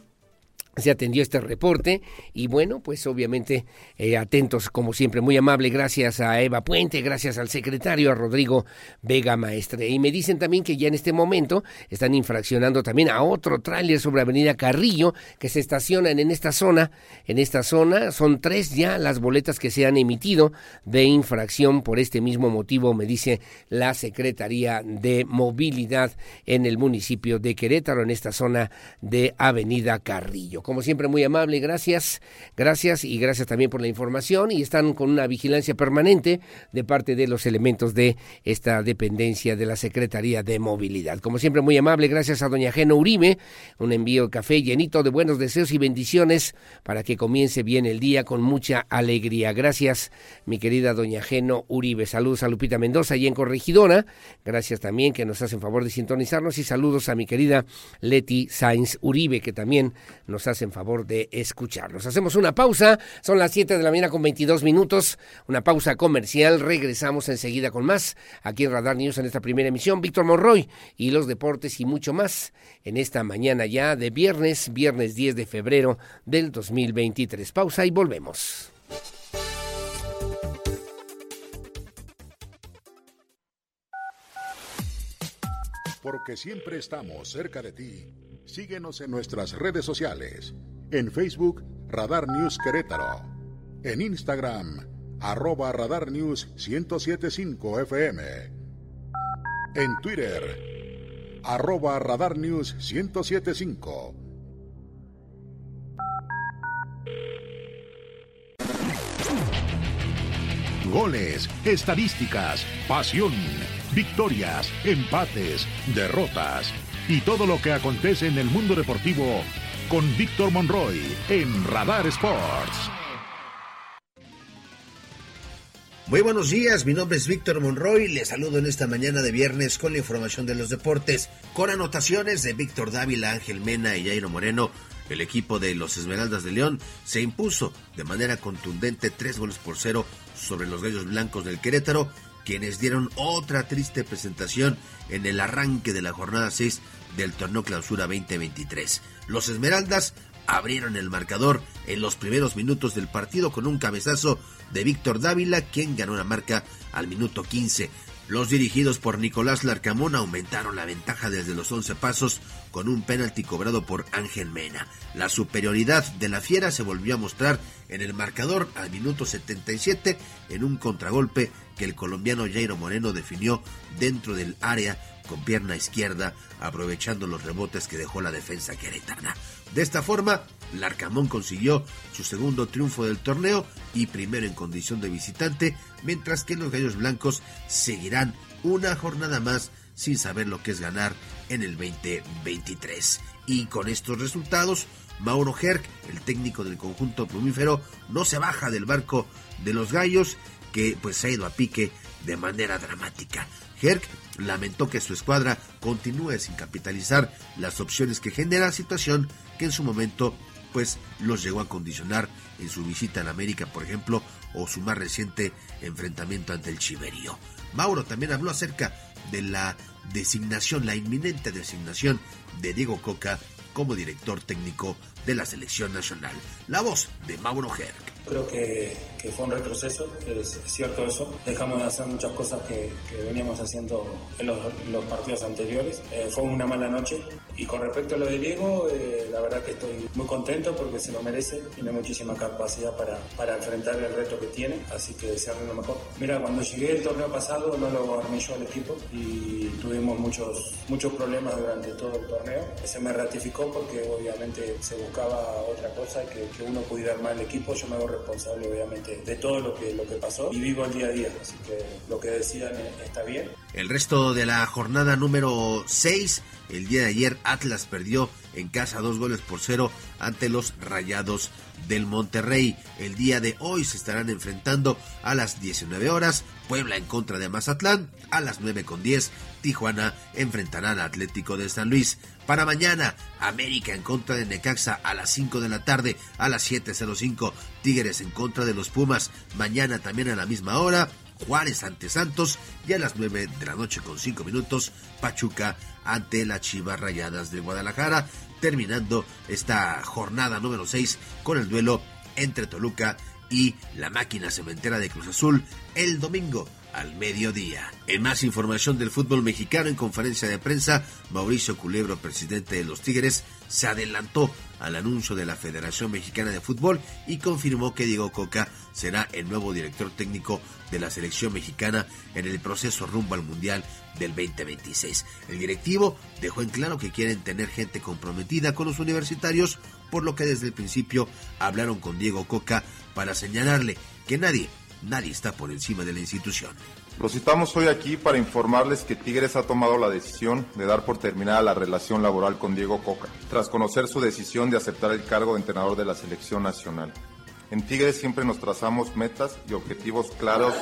se atendió este reporte y bueno, pues obviamente eh, atentos como siempre, muy amable, gracias a Eva Puente, gracias al secretario, a Rodrigo Vega Maestre. Y me dicen también que ya en este momento están infraccionando también a otro tráiler sobre Avenida Carrillo que se estacionan en esta zona, en esta zona son tres ya las boletas que se han emitido de infracción por este mismo motivo, me dice la Secretaría de Movilidad en el municipio de Querétaro, en esta zona de Avenida Carrillo como siempre muy amable, gracias, gracias y gracias también por la información y están con una vigilancia permanente de parte de los elementos de esta dependencia de la Secretaría de Movilidad. Como siempre muy amable, gracias a doña Geno Uribe, un envío de café llenito de buenos deseos y bendiciones para que comience bien el día con mucha alegría. Gracias, mi querida doña Geno Uribe. Saludos a Lupita Mendoza y en Corregidora. Gracias también que nos hacen favor de sintonizarnos y saludos a mi querida Leti Sainz Uribe que también nos hace en favor de escucharnos. Hacemos una pausa, son las 7 de la mañana con 22 minutos, una pausa comercial, regresamos enseguida con más aquí en Radar News en esta primera emisión, Víctor Monroy y los deportes y mucho más en esta mañana ya de viernes, viernes 10 de febrero del 2023. Pausa y volvemos. Porque siempre estamos cerca de ti Síguenos en nuestras redes sociales. En Facebook, Radar News Querétaro. En Instagram, arroba Radar News 1075 FM. En Twitter, arroba Radar News 1075. Goles, estadísticas, pasión, victorias, empates, derrotas y todo lo que acontece en el mundo deportivo con Víctor Monroy en Radar Sports. Muy buenos días, mi nombre es Víctor Monroy, les saludo en esta mañana de viernes con la información de los deportes, con anotaciones de Víctor Dávila, Ángel Mena y Jairo Moreno. El equipo de los Esmeraldas de León se impuso de manera contundente tres goles por cero sobre los Gallos Blancos del Querétaro quienes dieron otra triste presentación en el arranque de la jornada 6 del torneo Clausura 2023. Los Esmeraldas abrieron el marcador en los primeros minutos del partido con un cabezazo de Víctor Dávila, quien ganó la marca al minuto 15. Los dirigidos por Nicolás Larcamón aumentaron la ventaja desde los 11 pasos con un penalti cobrado por Ángel Mena. La superioridad de la Fiera se volvió a mostrar en el marcador al minuto 77 en un contragolpe que el colombiano Jairo Moreno definió dentro del área con pierna izquierda, aprovechando los rebotes que dejó la defensa queretana. De esta forma, Larcamón consiguió su segundo triunfo del torneo y primero en condición de visitante, mientras que los Gallos Blancos seguirán una jornada más sin saber lo que es ganar en el 2023. Y con estos resultados, Mauro Herc, el técnico del conjunto plumífero, no se baja del barco de los Gallos, que pues ha ido a pique de manera dramática. Herc lamentó que su escuadra continúe sin capitalizar las opciones que genera situación que en su momento pues los llegó a condicionar en su visita a América, por ejemplo, o su más reciente enfrentamiento ante el Chiverío. Mauro también habló acerca de la designación, la inminente designación de Diego Coca como director técnico de la selección nacional. La voz de Mauro Herc. Creo que, que, fue un retroceso, es cierto eso. Dejamos de hacer muchas cosas que, que veníamos haciendo en los, los partidos anteriores. Eh, fue una mala noche. Y con respecto a lo de Diego, eh, la verdad que estoy muy contento porque se lo merece. Tiene muchísima capacidad para, para enfrentar el reto que tiene, así que desearle lo mejor. Mira, cuando llegué el torneo pasado no lo armé yo al equipo y tuvimos muchos, muchos problemas durante todo el torneo. Se me ratificó porque obviamente se buscaba otra cosa, que, que uno pudiera armar el equipo. Yo me hago responsable obviamente de todo lo que, lo que pasó y vivo el día a día, así que lo que decían está bien. El resto de la jornada número 6, el día de ayer Atlas perdió en casa dos goles por cero ante los Rayados del Monterrey. El día de hoy se estarán enfrentando a las 19 horas Puebla en contra de Mazatlán, a las 9 con 10 Tijuana enfrentará al Atlético de San Luis. Para mañana, América en contra de Necaxa a las 5 de la tarde, a las 7.05 Tigres en contra de los Pumas, mañana también a la misma hora, Juárez ante Santos y a las 9 de la noche con 5 minutos Pachuca ante las Chivas Rayadas de Guadalajara, terminando esta jornada número 6 con el duelo entre Toluca y la máquina cementera de Cruz Azul el domingo al mediodía. En más información del fútbol mexicano, en conferencia de prensa, Mauricio Culebro, presidente de los Tigres, se adelantó al anuncio de la Federación Mexicana de Fútbol y confirmó que Diego Coca será el nuevo director técnico de la selección mexicana en el proceso rumbo al Mundial del 2026. El directivo dejó en claro que quieren tener gente comprometida con los universitarios, por lo que desde el principio hablaron con Diego Coca para señalarle que nadie nadie está por encima de la institución. Los citamos hoy aquí para informarles que Tigres ha tomado la decisión de dar por terminada la relación laboral con Diego Coca, tras conocer su decisión de aceptar el cargo de entrenador de la selección nacional. En Tigres siempre nos trazamos metas y objetivos claros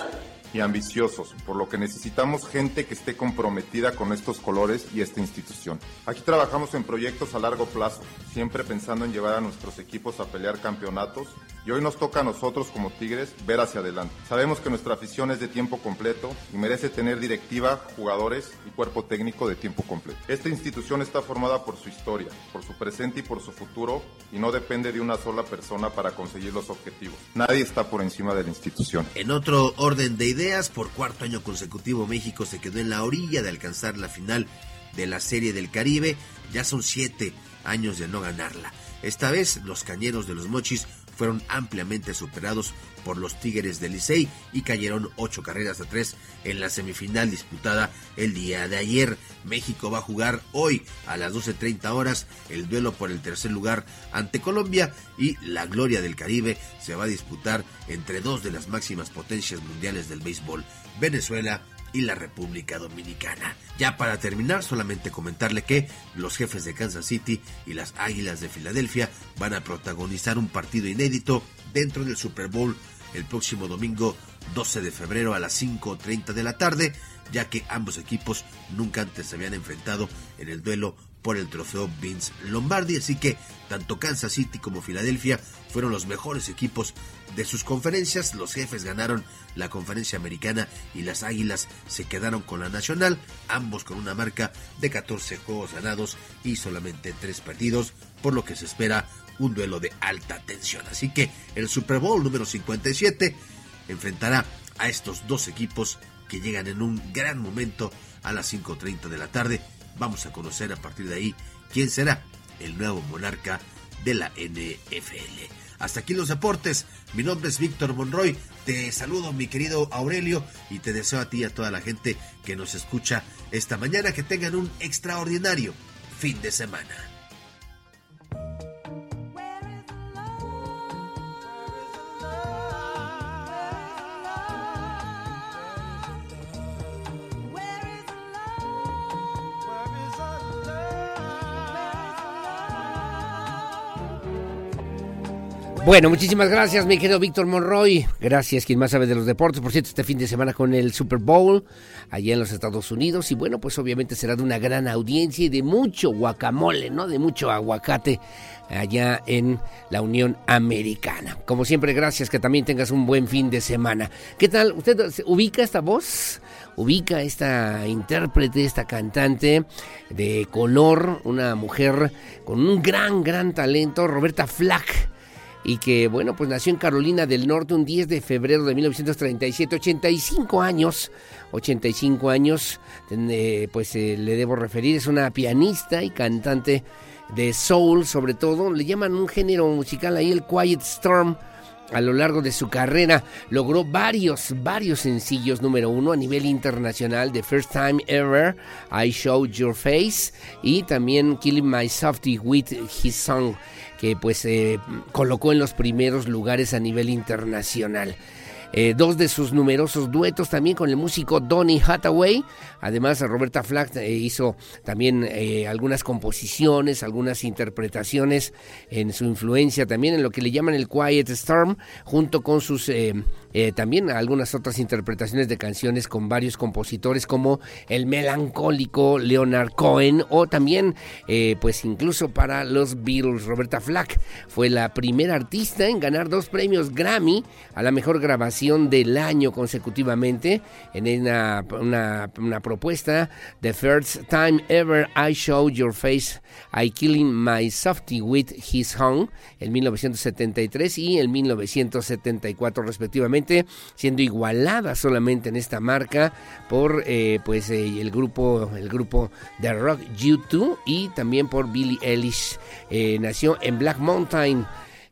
y ambiciosos, por lo que necesitamos gente que esté comprometida con estos colores y esta institución. Aquí trabajamos en proyectos a largo plazo, siempre pensando en llevar a nuestros equipos a pelear campeonatos y hoy nos toca a nosotros como Tigres ver hacia adelante. Sabemos que nuestra afición es de tiempo completo y merece tener directiva, jugadores y cuerpo técnico de tiempo completo. Esta institución está formada por su historia, por su presente y por su futuro y no depende de una sola persona para conseguir los objetivos. Nadie está por encima de la institución. En otro orden de ideas, por cuarto año consecutivo México se quedó en la orilla de alcanzar la final de la Serie del Caribe. Ya son siete años de no ganarla. Esta vez los cañeros de los Mochis fueron ampliamente superados por los Tigres del Licey y cayeron ocho carreras a tres en la semifinal disputada el día de ayer. México va a jugar hoy a las 12.30 horas el duelo por el tercer lugar ante Colombia y la gloria del Caribe se va a disputar entre dos de las máximas potencias mundiales del béisbol, Venezuela y la República Dominicana. Ya para terminar, solamente comentarle que los jefes de Kansas City y las Águilas de Filadelfia van a protagonizar un partido inédito dentro del Super Bowl el próximo domingo 12 de febrero a las 5.30 de la tarde, ya que ambos equipos nunca antes se habían enfrentado en el duelo por el trofeo Vince Lombardi. Así que tanto Kansas City como Filadelfia fueron los mejores equipos de sus conferencias. Los jefes ganaron la conferencia americana y las águilas se quedaron con la nacional, ambos con una marca de 14 juegos ganados y solamente 3 perdidos, por lo que se espera un duelo de alta tensión. Así que el Super Bowl número 57 enfrentará a estos dos equipos que llegan en un gran momento a las 5.30 de la tarde. Vamos a conocer a partir de ahí quién será el nuevo monarca de la NFL. Hasta aquí los deportes. Mi nombre es Víctor Monroy. Te saludo, mi querido Aurelio, y te deseo a ti y a toda la gente que nos escucha esta mañana que tengan un extraordinario fin de semana. Bueno, muchísimas gracias, mi querido Víctor Monroy. Gracias, quien más sabe de los deportes. Por cierto, este fin de semana con el Super Bowl allá en los Estados Unidos. Y bueno, pues obviamente será de una gran audiencia y de mucho guacamole, ¿no? De mucho aguacate allá en la Unión Americana. Como siempre, gracias, que también tengas un buen fin de semana. ¿Qué tal? ¿Usted ubica esta voz? ubica esta intérprete, esta cantante de color, una mujer con un gran, gran talento, Roberta Flack y que, bueno, pues nació en Carolina del Norte un 10 de febrero de 1937, 85 años, 85 años, pues eh, le debo referir, es una pianista y cantante de soul sobre todo, le llaman un género musical ahí el Quiet Storm. A lo largo de su carrera logró varios, varios sencillos número uno a nivel internacional. The First Time Ever, I Showed Your Face y también Killing My Softy with His Song que pues eh, colocó en los primeros lugares a nivel internacional. Eh, dos de sus numerosos duetos también con el músico Donny Hathaway. Además, Roberta Flack eh, hizo también algunas composiciones, algunas interpretaciones en su influencia también en lo que le llaman el Quiet Storm, junto con sus eh, también algunas otras interpretaciones de canciones con varios compositores como el melancólico Leonard Cohen o también eh, pues incluso para los Beatles. Roberta Flack fue la primera artista en ganar dos premios Grammy a la mejor grabación del año consecutivamente en una, una, propuesta The First Time Ever I Showed Your Face I Killing My Softy With His Home en 1973 y en 1974 respectivamente siendo igualada solamente en esta marca por eh, pues eh, el grupo el grupo de rock U2 y también por Billie Eilish. Eh, nació en Black Mountain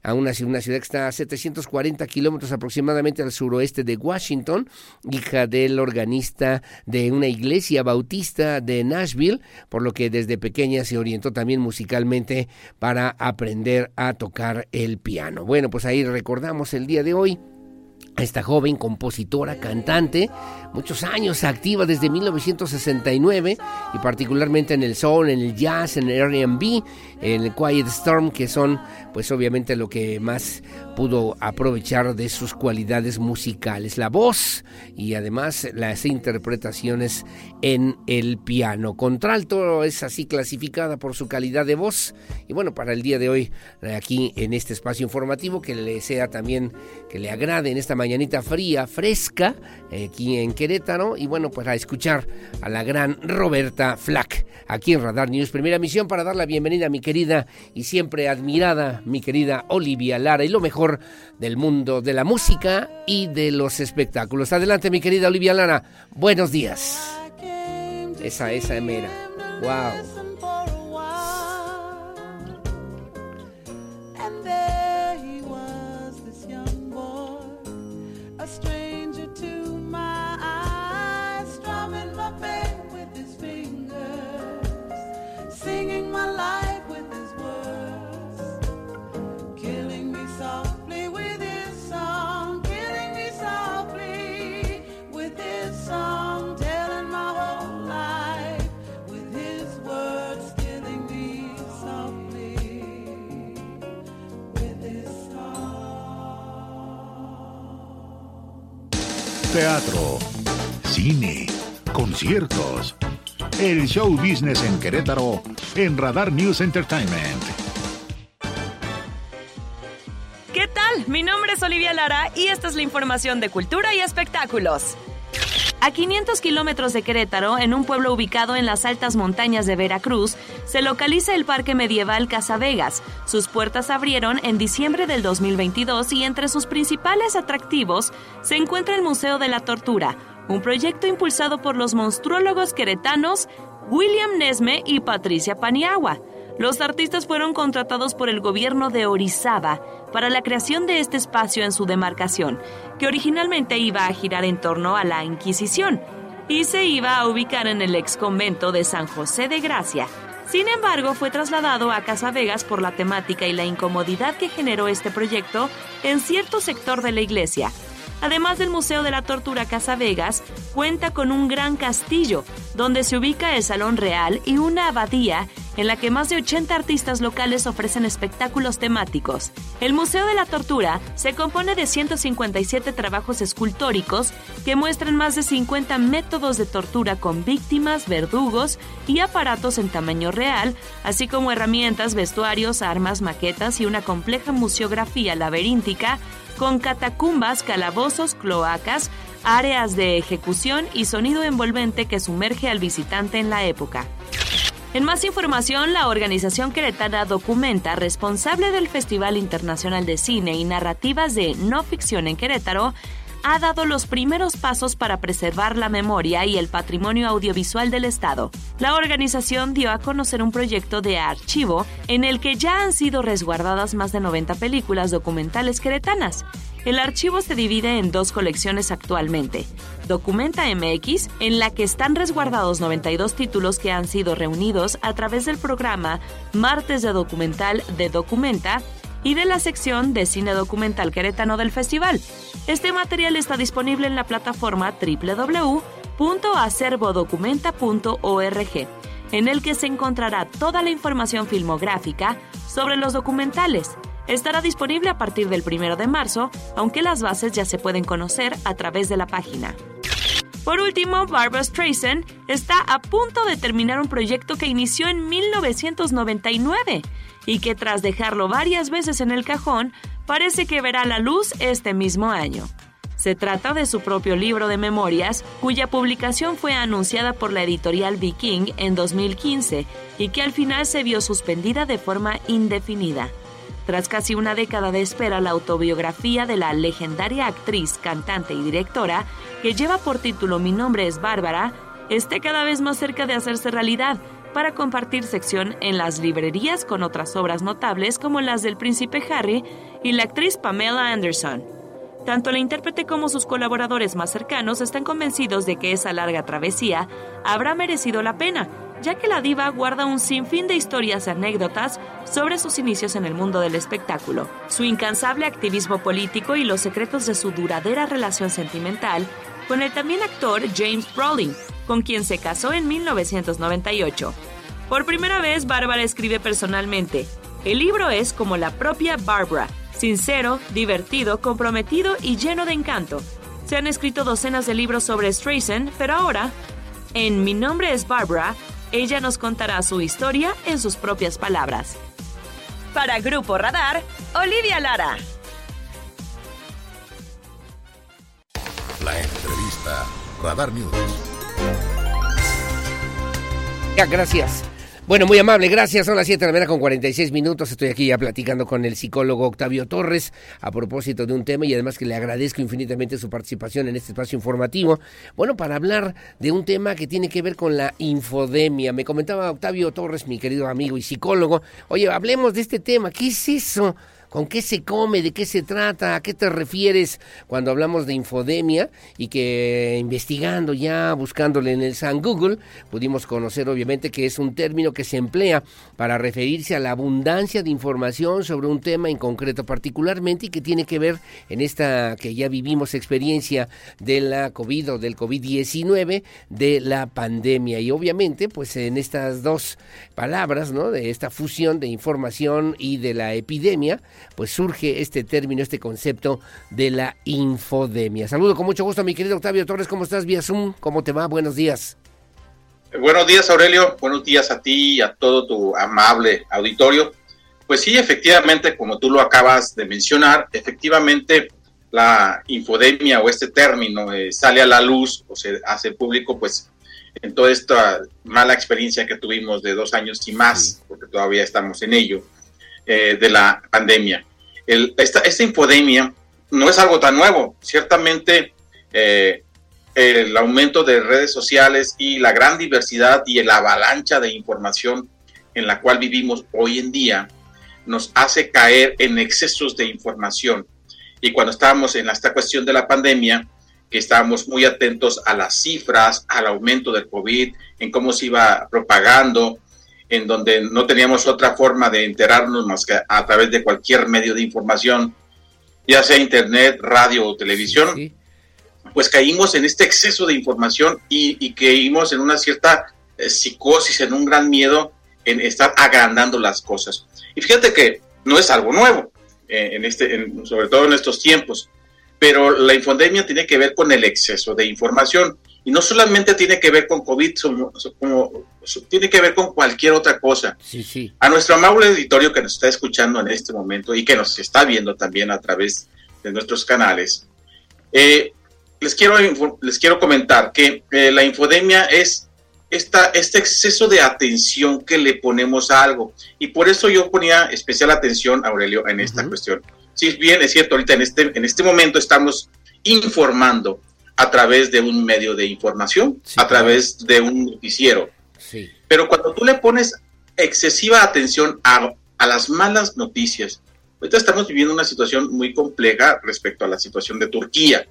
a una, una, ciudad que está a 740 kilómetros aproximadamente al suroeste de Washington, hija del organista de una iglesia bautista de Nashville, por lo que desde pequeña se orientó también musicalmente para aprender a tocar el piano. Bueno, pues ahí recordamos el día de hoy esta joven compositora, cantante, muchos años activa desde 1969 y particularmente en el soul, en el jazz, en el R&B, en el Quiet Storm, que son pues obviamente lo que más pudo aprovechar de sus cualidades musicales, la voz y además las interpretaciones en el piano. Contralto es así clasificada por su calidad de voz y bueno, para el día de hoy aquí en este espacio informativo que le sea también que le agrade en esta mañanita fría, fresca, aquí en Querétaro y bueno, pues a escuchar a la gran Roberta Flack aquí en Radar News, primera misión para dar la bienvenida a mi querida y siempre admirada mi querida Olivia Lara y lo mejor del mundo de la música y de los espectáculos. Adelante, mi querida Olivia Lara. Buenos días. Esa, esa mera. Wow. strength. Teatro, cine, conciertos. El show business en Querétaro en Radar News Entertainment. ¿Qué tal? Mi nombre es Olivia Lara y esta es la información de cultura y espectáculos. A 500 kilómetros de Querétaro, en un pueblo ubicado en las altas montañas de Veracruz, se localiza el Parque Medieval Casa Vegas. Sus puertas abrieron en diciembre del 2022 y entre sus principales atractivos se encuentra el Museo de la Tortura, un proyecto impulsado por los monstruólogos queretanos William Nesme y Patricia Paniagua. Los artistas fueron contratados por el gobierno de Orizaba para la creación de este espacio en su demarcación, que originalmente iba a girar en torno a la Inquisición y se iba a ubicar en el ex convento de San José de Gracia. Sin embargo, fue trasladado a Casa Vegas por la temática y la incomodidad que generó este proyecto en cierto sector de la iglesia, Además del Museo de la Tortura Casa Vegas, cuenta con un gran castillo, donde se ubica el Salón Real y una abadía en la que más de 80 artistas locales ofrecen espectáculos temáticos. El Museo de la Tortura se compone de 157 trabajos escultóricos que muestran más de 50 métodos de tortura con víctimas, verdugos y aparatos en tamaño real, así como herramientas, vestuarios, armas, maquetas y una compleja museografía laberíntica con catacumbas, calabozos, cloacas, áreas de ejecución y sonido envolvente que sumerge al visitante en la época. En más información, la organización queretana Documenta, responsable del Festival Internacional de Cine y Narrativas de No Ficción en Querétaro, ha dado los primeros pasos para preservar la memoria y el patrimonio audiovisual del Estado. La organización dio a conocer un proyecto de archivo en el que ya han sido resguardadas más de 90 películas documentales queretanas. El archivo se divide en dos colecciones actualmente. Documenta MX, en la que están resguardados 92 títulos que han sido reunidos a través del programa Martes de Documental de Documenta y de la sección de cine documental queretano del festival. Este material está disponible en la plataforma www.acervodocumenta.org, en el que se encontrará toda la información filmográfica sobre los documentales. Estará disponible a partir del 1 de marzo, aunque las bases ya se pueden conocer a través de la página. Por último, Barbara Streisand está a punto de terminar un proyecto que inició en 1999 y que tras dejarlo varias veces en el cajón, parece que verá la luz este mismo año. Se trata de su propio libro de memorias, cuya publicación fue anunciada por la editorial Viking en 2015 y que al final se vio suspendida de forma indefinida. Tras casi una década de espera, la autobiografía de la legendaria actriz, cantante y directora, que lleva por título Mi nombre es Bárbara, esté cada vez más cerca de hacerse realidad para compartir sección en las librerías con otras obras notables como las del príncipe Harry y la actriz Pamela Anderson. Tanto la intérprete como sus colaboradores más cercanos están convencidos de que esa larga travesía habrá merecido la pena, ya que la diva guarda un sinfín de historias y anécdotas sobre sus inicios en el mundo del espectáculo, su incansable activismo político y los secretos de su duradera relación sentimental con el también actor James Brolin, con quien se casó en 1998. Por primera vez, Bárbara escribe personalmente. El libro es como la propia Barbara, sincero, divertido, comprometido y lleno de encanto. Se han escrito docenas de libros sobre Streisand, pero ahora, en Mi nombre es Barbara, ella nos contará su historia en sus propias palabras. Para Grupo Radar, Olivia Lara. La entrevista Radar News. Gracias. Bueno, muy amable, gracias. Son las 7 de la mañana con 46 minutos. Estoy aquí ya platicando con el psicólogo Octavio Torres a propósito de un tema y además que le agradezco infinitamente su participación en este espacio informativo. Bueno, para hablar de un tema que tiene que ver con la infodemia. Me comentaba Octavio Torres, mi querido amigo y psicólogo. Oye, hablemos de este tema. ¿Qué es eso? ¿Con qué se come? ¿De qué se trata? ¿A qué te refieres cuando hablamos de infodemia? Y que investigando ya, buscándole en el San Google, pudimos conocer obviamente que es un término que se emplea para referirse a la abundancia de información sobre un tema en concreto particularmente y que tiene que ver en esta que ya vivimos experiencia de la COVID o del COVID-19, de la pandemia. Y obviamente, pues en estas dos palabras, ¿no? De esta fusión de información y de la epidemia, pues surge este término, este concepto de la infodemia. Saludo con mucho gusto a mi querido Octavio Torres, ¿cómo estás vía Zoom? ¿Cómo te va? Buenos días. Buenos días, Aurelio. Buenos días a ti y a todo tu amable auditorio. Pues sí, efectivamente, como tú lo acabas de mencionar, efectivamente la infodemia o este término eh, sale a la luz o se hace público, pues en toda esta mala experiencia que tuvimos de dos años y más, porque todavía estamos en ello, eh, de la pandemia. esta, esta infodemia no es algo tan nuevo. Ciertamente eh, el aumento de redes sociales y la gran diversidad y la avalancha de información en la cual vivimos hoy en día nos hace caer en excesos de información. Y cuando estábamos en esta cuestión de la pandemia, que estábamos muy atentos a las cifras, al aumento del COVID, en cómo se iba propagando, en donde no teníamos otra forma de enterarnos más que a través de cualquier medio de información, ya sea internet, radio o televisión, pues caímos en este exceso de información y, caímos en una cierta eh, psicosis, en un gran miedo en estar agrandando las cosas. Y fíjate que no es algo nuevo, eh, en este, sobre todo en estos tiempos, pero la infodemia tiene que ver con el exceso de información y no solamente tiene que ver con COVID, como, tiene que ver con cualquier otra cosa. A nuestro amable auditorio que nos está escuchando en este momento y que nos está viendo también a través de nuestros canales, eh, les quiero, les quiero comentar que eh, la infodemia es esta, este exceso de atención que le ponemos a algo. Y por eso yo ponía especial atención, Aurelio, en esta cuestión. Si bien es cierto, ahorita en este, en este momento estamos informando a través de un medio de información, a través de un noticiero. Pero cuando tú le pones excesiva atención a, a las malas noticias, ahorita estamos viviendo una situación muy compleja respecto a la situación de Turquía.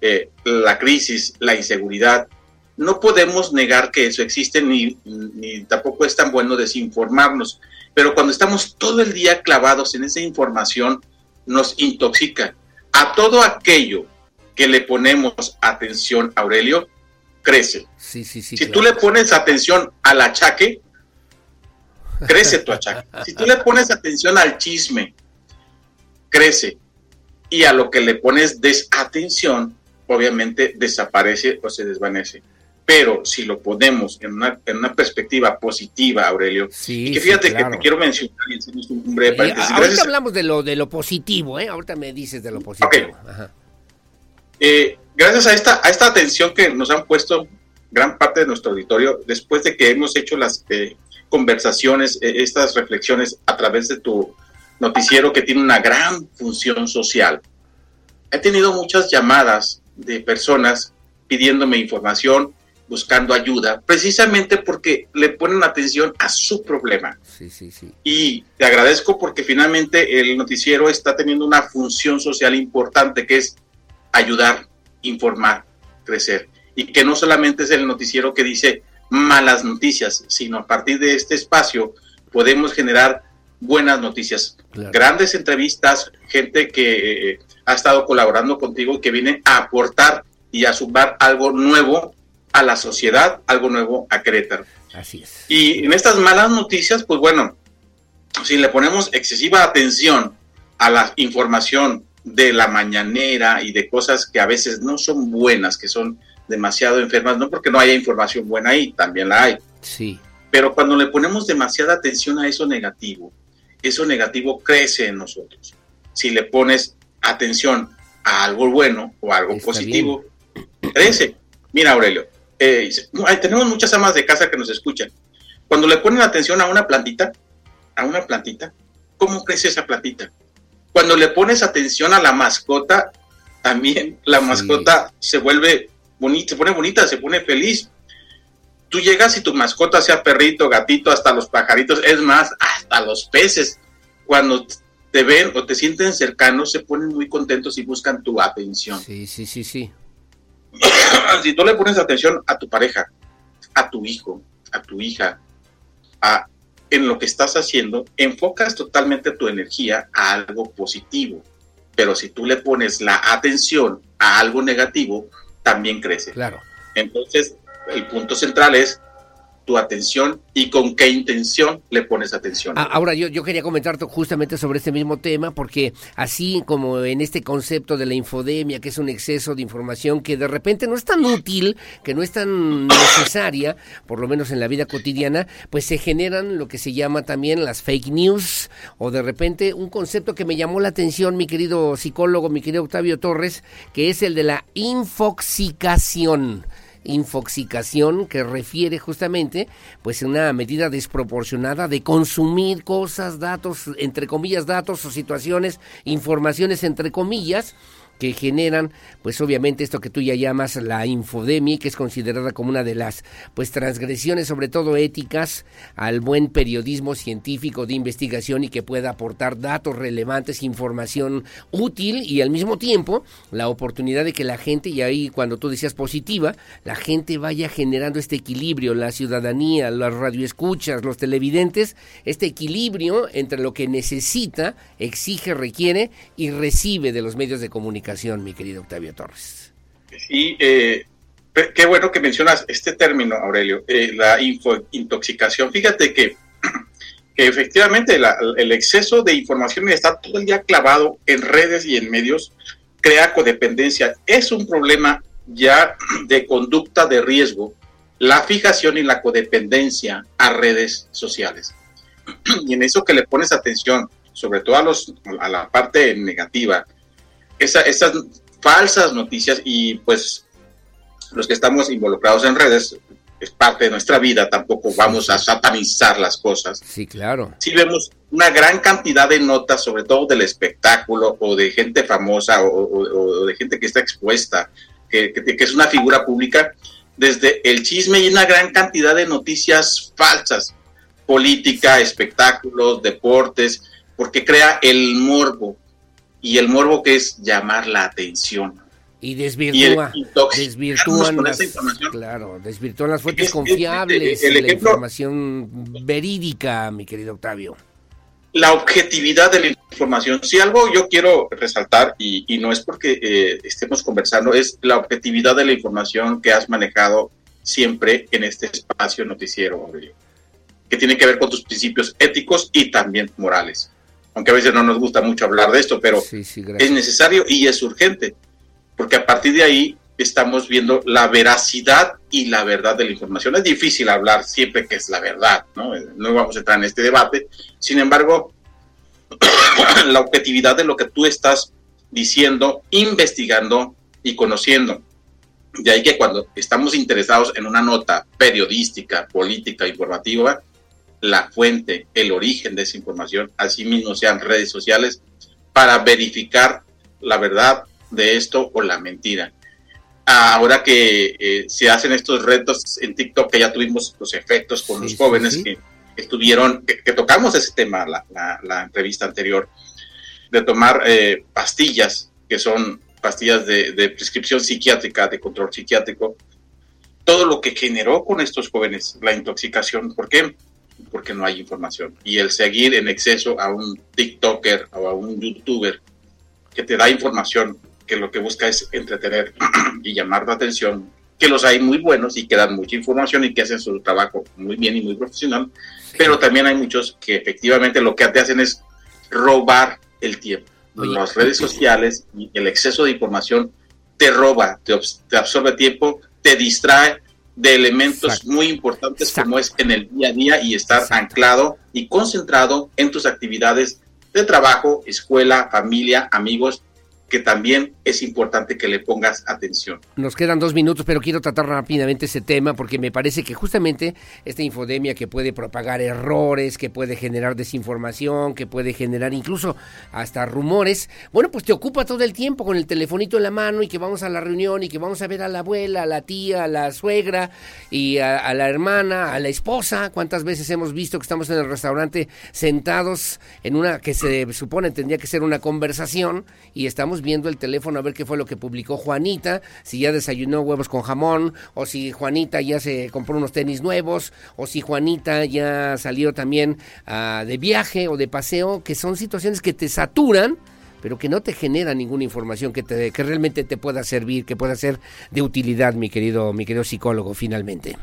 Eh, la crisis, la inseguridad, no podemos negar que eso existe ni, ni tampoco es tan bueno desinformarnos, pero cuando estamos todo el día clavados en esa información, nos intoxica. A todo aquello que le ponemos atención, Aurelio, crece. Sí, sí, sí, si tú le pones atención al achaque, crece tu achaque. Si tú le pones atención al chisme, crece. Y a lo que le pones desatención, obviamente desaparece o se desvanece. Pero si lo ponemos en una, en una perspectiva positiva, Aurelio, y que fíjate que te quiero mencionar y un breve paréntesis. ahorita hablamos de lo, de lo positivo, ¿eh? Ahorita me dices de lo positivo. Eh, gracias a esta, a esta atención que nos han puesto gran parte de nuestro auditorio, después de que hemos hecho las eh, conversaciones, eh, estas reflexiones a través de tu noticiero que tiene una gran función social. He tenido muchas llamadas de personas pidiéndome información, buscando ayuda, precisamente porque le ponen atención a su problema. Sí, sí, sí. Y te agradezco porque finalmente el noticiero está teniendo una función social importante que es ayudar, informar, crecer. Y que no solamente es el noticiero que dice malas noticias, sino a partir de este espacio podemos generar buenas noticias, grandes entrevistas, gente que eh, ha estado colaborando contigo y que viene a aportar y a sumar algo nuevo a la sociedad, algo nuevo a Querétaro. Así es. Y en estas malas noticias, pues bueno, si le ponemos excesiva atención a la información de la mañanera y de cosas que a veces no son buenas, que son demasiado enfermas, no porque no haya información buena ahí, también la hay. Sí. Pero cuando le ponemos demasiada atención a eso negativo, eso negativo crece en nosotros. Si le pones atención a algo bueno o algo positivo, crece. Mira, Aurelio, eh, tenemos muchas amas de casa que nos escuchan. Cuando le ponen atención a una plantita, a una plantita, ¿cómo crece esa plantita? Cuando le pones atención a la mascota, también la mascota se vuelve bonita, se pone bonita, se pone feliz. Tú llegas y tu mascota sea perrito, gatito, hasta los pajaritos, es más, hasta los peces, cuando te ven o te sienten cercanos, se ponen muy contentos y buscan tu atención. Sí, sí, sí, sí. si tú le pones atención a tu pareja, a tu hijo, a tu hija, a, en lo que estás haciendo, enfocas totalmente tu energía a algo positivo. Pero si tú le pones la atención a algo negativo, también crece. Claro. Entonces, el punto central es tu atención y con qué intención le pones atención. Ah, ahora, yo, yo quería comentar justamente sobre este mismo tema, porque así como en este concepto de la infodemia, que es un exceso de información que de repente no es tan útil, que no es tan necesaria, por lo menos en la vida cotidiana, pues se generan lo que se llama también las fake news, o de repente un concepto que me llamó la atención, mi querido psicólogo, mi querido Octavio Torres, que es el de la infoxicación infoxicación que refiere justamente pues una medida desproporcionada de consumir cosas, datos, entre comillas, datos o situaciones, informaciones entre comillas, que generan, pues obviamente esto que tú ya llamas la infodemia, que es considerada como una de las pues transgresiones, sobre todo éticas, al buen periodismo científico de investigación y que pueda aportar datos relevantes, información útil y al mismo tiempo la oportunidad de que la gente, y ahí cuando tú decías positiva, la gente vaya generando este equilibrio, la ciudadanía, las radioescuchas, los televidentes, este equilibrio entre lo que necesita, exige, requiere y recibe de los medios de comunicación mi querido Octavio Torres. Sí, eh, qué bueno que mencionas este término, Aurelio, eh, la intoxicación. Fíjate que, que efectivamente el exceso de información y estar todo el día clavado en redes y en medios crea codependencia. Es un problema ya de conducta de riesgo la fijación y la codependencia a redes sociales. Y en eso que le pones atención, sobre todo a, los, a la parte negativa, esas falsas noticias y pues los que estamos involucrados en redes es parte de nuestra vida, tampoco vamos a satanizar las cosas. Sí, claro. Sí vemos una gran cantidad de notas, sobre todo del espectáculo o de gente famosa o, de gente que está expuesta, que, que, es una figura pública, desde el chisme y una gran cantidad de noticias falsas, política, espectáculos, deportes, porque crea el morbo, y el morbo que es llamar la atención. Y desvirtúa, desvirtúan las, claro, desvirtúan las fuentes confiables, la información verídica, mi querido Octavio. La objetividad de la información. Si algo yo quiero resaltar, y, no es porque eh, estemos conversando, es la objetividad de la información que has manejado siempre en este espacio noticiero, que tiene que ver con tus principios éticos y también morales aunque a veces no nos gusta mucho hablar de esto, pero es necesario y es urgente, porque a partir de ahí estamos viendo la veracidad y la verdad de la información. Es difícil hablar siempre que es la verdad, ¿no? No vamos a entrar en este debate. Sin embargo, la objetividad de lo que tú estás diciendo, investigando y conociendo. De ahí que cuando estamos interesados en una nota periodística, política, informativa, la fuente, el origen de esa información, asimismo sean redes sociales, para verificar la verdad de esto o la mentira. Ahora que eh, se hacen estos retos en TikTok, que ya tuvimos los efectos con los jóvenes que estuvieron, que, tocamos ese tema, la, la, entrevista anterior, de tomar eh, pastillas, que son pastillas de, de prescripción psiquiátrica, de control psiquiátrico, todo lo que generó con estos jóvenes la intoxicación. ¿Por qué? Porque no hay información. Y el seguir en exceso a un TikToker o a un YouTuber que te da información que lo que busca es entretener y llamar la atención, que los hay muy buenos y que dan mucha información y que hacen su trabajo muy bien y muy profesional, pero también hay muchos que efectivamente lo que te hacen es robar el tiempo. Las redes sociales y el exceso de información te roba, te, te absorbe tiempo, te distrae de elementos muy importantes como es en el día a día y estar anclado y concentrado en tus actividades de trabajo, escuela, familia, amigos que también es importante que le pongas atención. Nos quedan dos minutos, pero quiero tratar rápidamente ese tema porque me parece que justamente esta infodemia que puede propagar errores, que puede generar desinformación, que puede generar incluso hasta rumores, bueno, pues te ocupa todo el tiempo con el telefonito en la mano y que vamos a la reunión y que vamos a ver a la abuela, a la tía, a la suegra y a, a la hermana, a la esposa. ¿Cuántas veces hemos visto que estamos en el restaurante sentados en una que se supone tendría que ser una conversación y estamos viendo el teléfono a ver qué fue lo que publicó Juanita, si ya desayunó huevos con jamón, o si Juanita ya se compró unos tenis nuevos, o si Juanita ya salió también uh, de viaje o de paseo, que son situaciones que te saturan pero que no te genera ninguna información que, te, que realmente te pueda servir, que pueda ser de utilidad, mi querido, mi querido psicólogo, finalmente.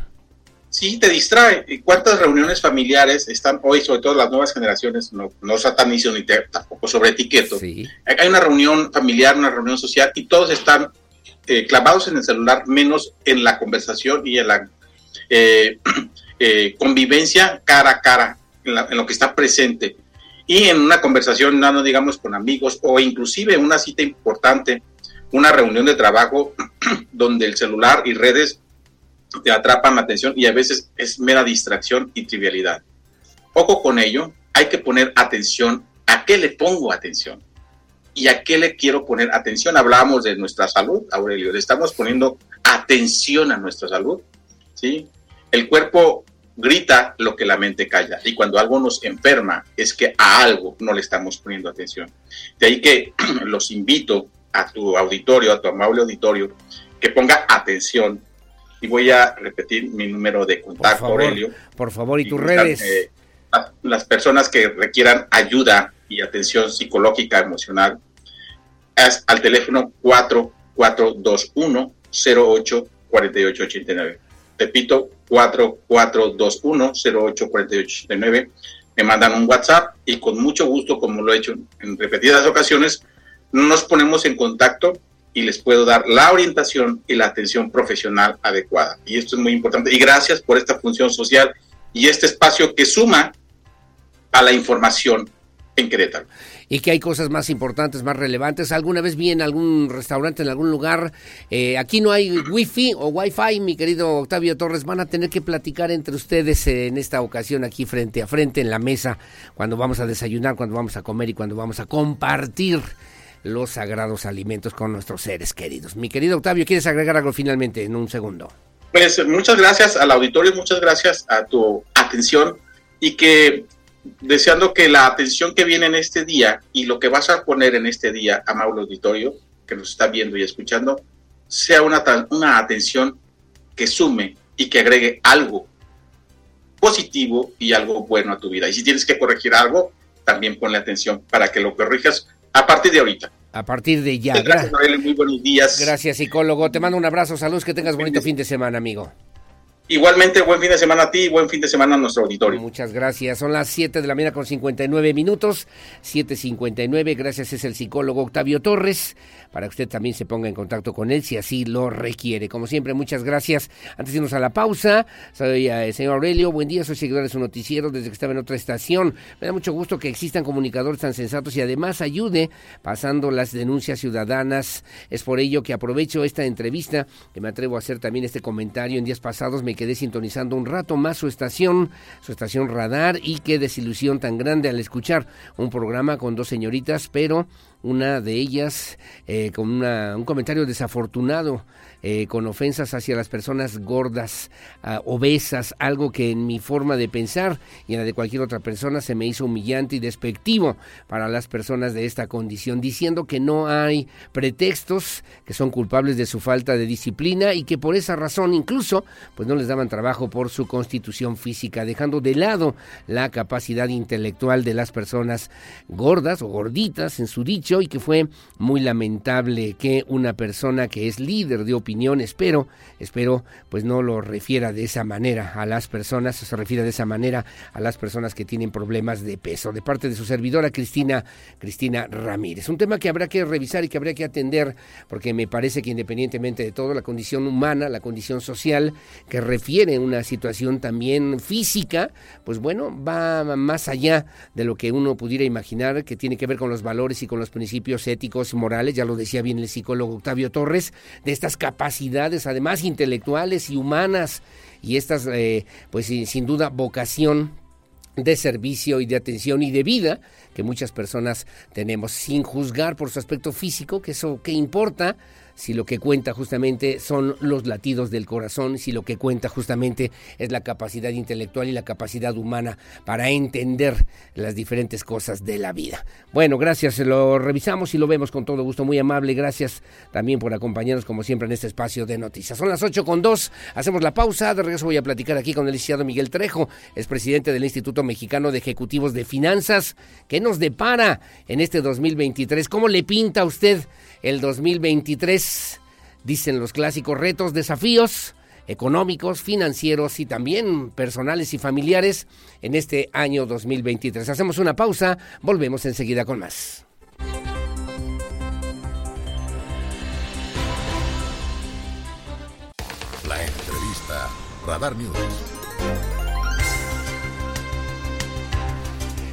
Sí te distrae. ¿Y cuántas reuniones familiares están hoy, sobre todo las nuevas generaciones, no, no satanizo ni tampoco sobre etiqueto? Hay una reunión familiar, una reunión social y todos están eh, clavados en el celular, menos en la conversación y en la eh, eh, convivencia cara a cara, en, lo que está presente. Y en una conversación, no, no digamos con amigos o inclusive una cita importante, una reunión de trabajo donde el celular y redes te atrapan la atención y a veces es mera distracción y trivialidad. Ojo con ello, hay que poner atención a qué le pongo atención y a qué le quiero poner atención. Hablábamos de nuestra salud, Aurelio, le estamos poniendo atención a nuestra salud, ¿sí? El cuerpo grita lo que la mente calla y cuando algo nos enferma es que a algo no le estamos poniendo atención. De ahí que los invito a tu auditorio, a tu amable auditorio, que ponga atención y voy a repetir mi número de contacto, Aurelio. Por favor, y tus redes. Eh, las personas que requieran ayuda y atención psicológica, emocional, es al teléfono 4421 08 4889. Repito, 4421 08 4889. Me mandan un WhatsApp y con mucho gusto, como lo he hecho en repetidas ocasiones, nos ponemos en contacto y les puedo dar la orientación y la atención profesional adecuada. Y esto es muy importante. Y gracias por esta función social y este espacio que suma a la información en Querétaro. Y que hay cosas más importantes, más relevantes. Alguna vez vi en algún restaurante, en algún lugar, eh, aquí no hay wifi o wifi, mi querido Octavio Torres, van a tener que platicar entre ustedes en esta ocasión aquí frente a frente en la mesa, cuando vamos a desayunar, cuando vamos a comer y cuando vamos a compartir los sagrados alimentos con nuestros seres queridos. Mi querido Octavio, ¿quieres agregar algo finalmente en un segundo? Pues muchas gracias al auditorio, muchas gracias a tu atención y que deseando que la atención que viene en este día y lo que vas a poner en este día, amable auditorio, que nos está viendo y escuchando, sea una, una atención que sume y que agregue algo positivo y algo bueno a tu vida. Y si tienes que corregir algo, también ponle atención para que lo corrijas a partir de ahorita. A partir de ya. Gracias, Muy buenos días. Gracias, psicólogo. Te mando un abrazo. Salud, que tengas bonito fin de semana, amigo. Igualmente, buen fin de semana a ti y buen fin de semana a nuestro auditorio. Muchas gracias. Son las 7 de la mañana con 59 minutos. 7.59. Gracias, es el psicólogo Octavio Torres. Para que usted también se ponga en contacto con él si así lo requiere. Como siempre, muchas gracias. Antes de irnos a la pausa, soy el eh, señor Aurelio. Buen día, soy seguidor de su noticiero desde que estaba en otra estación. Me da mucho gusto que existan comunicadores tan sensatos y además ayude pasando las denuncias ciudadanas. Es por ello que aprovecho esta entrevista, que me atrevo a hacer también este comentario. En días pasados me quedé sintonizando un rato más su estación, su estación radar y qué desilusión tan grande al escuchar un programa con dos señoritas, pero una de ellas eh, con una, un comentario desafortunado eh, con ofensas hacia las personas gordas, ah, obesas, algo que en mi forma de pensar y en la de cualquier otra persona se me hizo humillante y despectivo para las personas de esta condición, diciendo que no hay pretextos, que son culpables de su falta de disciplina y que por esa razón incluso pues no les daban trabajo por su constitución física, dejando de lado la capacidad intelectual de las personas gordas o gorditas en su dicho y que fue muy lamentable que una persona que es líder de opinión espero, espero pues no lo refiera de esa manera a las personas, se refiere de esa manera a las personas que tienen problemas de peso, de parte de su servidora Cristina, Cristina Ramírez. Un tema que habrá que revisar y que habrá que atender, porque me parece que independientemente de todo, la condición humana, la condición social, que refiere una situación también física, pues bueno, va más allá de lo que uno pudiera imaginar, que tiene que ver con los valores y con los principios éticos y morales, ya lo decía bien el psicólogo Octavio Torres, de estas capacidades capacidades, además intelectuales y humanas, y estas, eh, pues sin duda, vocación de servicio y de atención y de vida que muchas personas tenemos, sin juzgar por su aspecto físico, que eso que importa, si lo que cuenta justamente son los latidos del corazón, si lo que cuenta justamente es la capacidad intelectual y la capacidad humana para entender las diferentes cosas de la vida. Bueno, gracias, lo revisamos y lo vemos con todo gusto, muy amable, gracias también por acompañarnos como siempre en este espacio de noticias. Son las 8 con 2, hacemos la pausa, de regreso voy a platicar aquí con el licenciado Miguel Trejo, es presidente del Instituto Mexicano de Ejecutivos de Finanzas, ¿qué nos depara en este 2023? ¿Cómo le pinta a usted? El 2023. Dicen los clásicos retos, desafíos. económicos, financieros y también personales y familiares en este año 2023. Hacemos una pausa, volvemos enseguida con más. La entrevista Radar News.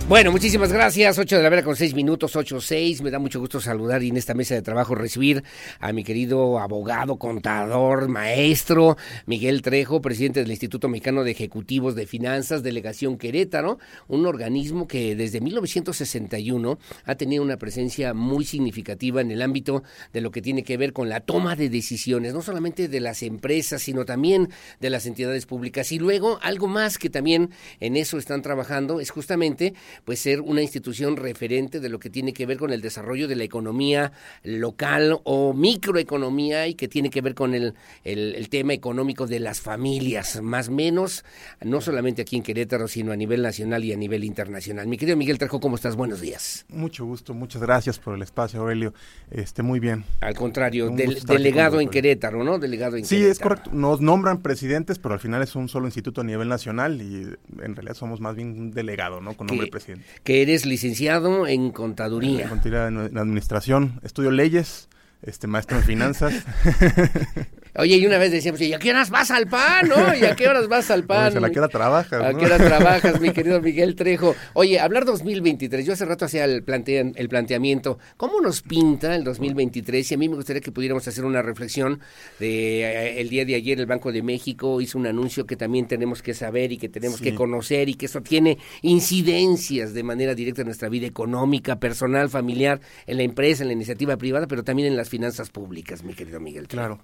Bueno, muchísimas gracias. 8 de la vera con 6 minutos, 8 6. Me da mucho gusto saludar y en esta mesa de trabajo recibir a mi querido abogado, contador, maestro, Miguel Trejo, presidente del Instituto Mexicano de Ejecutivos de Finanzas, Delegación Querétaro, un organismo que desde 1961 ha tenido una presencia muy significativa en el ámbito de lo que tiene que ver con la toma de decisiones, no solamente de las empresas, sino también de las entidades públicas. Y luego, algo más que también en eso están trabajando es justamente pues ser una institución referente de lo que tiene que ver con el desarrollo de la economía local o microeconomía y que tiene que ver con el, el, tema económico de las familias, más o menos, no solamente aquí en Querétaro, sino a nivel nacional y a nivel internacional. Mi querido Miguel Trejo, ¿cómo estás? Buenos días. Mucho gusto, muchas gracias por el espacio, Aurelio. Este, muy bien. Al contrario, delegado en Querétaro, ¿no? Delegado en sí, es correcto. Nos nombran presidentes, pero al final es un solo instituto a nivel nacional y en realidad somos más bien un delegado, ¿no? Con nombre presidente. Que eres licenciado en contaduría. En, en administración, estudio leyes, este maestro en finanzas. Oye, y una vez decíamos, ¿y a qué horas vas al pan, no? ¿Y a qué horas vas al pan? ¿A qué hora trabajas? ¿A qué hora trabajas, mi querido Miguel Trejo? Oye, hablar 2023, yo hace rato hacía el, el planteamiento, ¿cómo nos pinta el 2023? Y a mí me gustaría que pudiéramos hacer una reflexión de eh, el día de ayer el Banco de México hizo un anuncio que también tenemos que saber y que tenemos que conocer y que eso tiene incidencias de manera directa en nuestra vida económica, personal, familiar, en la empresa, en la iniciativa privada, pero también en las finanzas públicas, mi querido Miguel. Trejo. Claro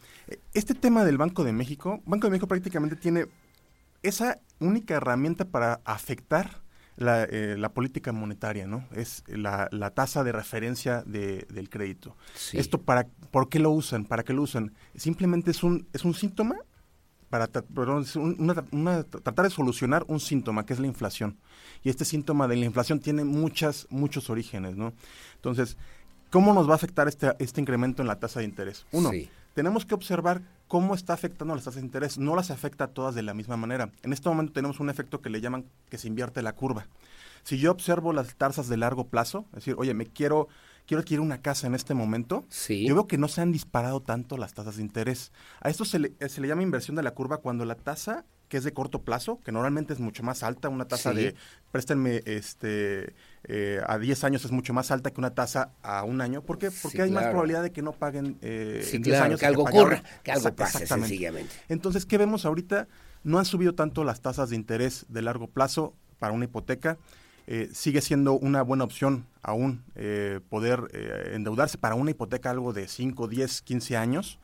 este tema del Banco de México, Banco de México prácticamente tiene esa única herramienta para afectar la, eh, política monetaria, ¿no? Es la, tasa de referencia del crédito. Esto para, ¿por qué lo usan? ¿Para qué lo usan? Simplemente es un, es un síntoma para tratar de solucionar un síntoma que es la inflación. Y este síntoma de la inflación tiene muchas, muchos orígenes, ¿no? Entonces, ¿cómo nos va a afectar este, este incremento en la tasa de interés? Uno, tenemos que observar cómo está afectando las tasas de interés. No las afecta a todas de la misma manera. En este momento tenemos un efecto que le llaman que se invierte la curva. Si yo observo las tasas de largo plazo, es decir, oye, me quiero quiero adquirir una casa en este momento, yo veo que no se han disparado tanto las tasas de interés. A esto se le, se le llama inversión de la curva cuando la tasa que es de corto plazo, que normalmente es mucho más alta, una tasa de préstenme este eh, a 10 años es mucho más alta que una tasa a un año. ¿Por qué? Porque hay más probabilidad de que no paguen eh, en 10 años. Que algo ocurra, que algo pase sencillamente. Entonces, ¿qué vemos ahorita? No han subido tanto las tasas de interés de largo plazo para una hipoteca. Eh, sigue siendo una buena opción aún eh, poder endeudarse para una hipoteca algo de 5, 10, 15 años.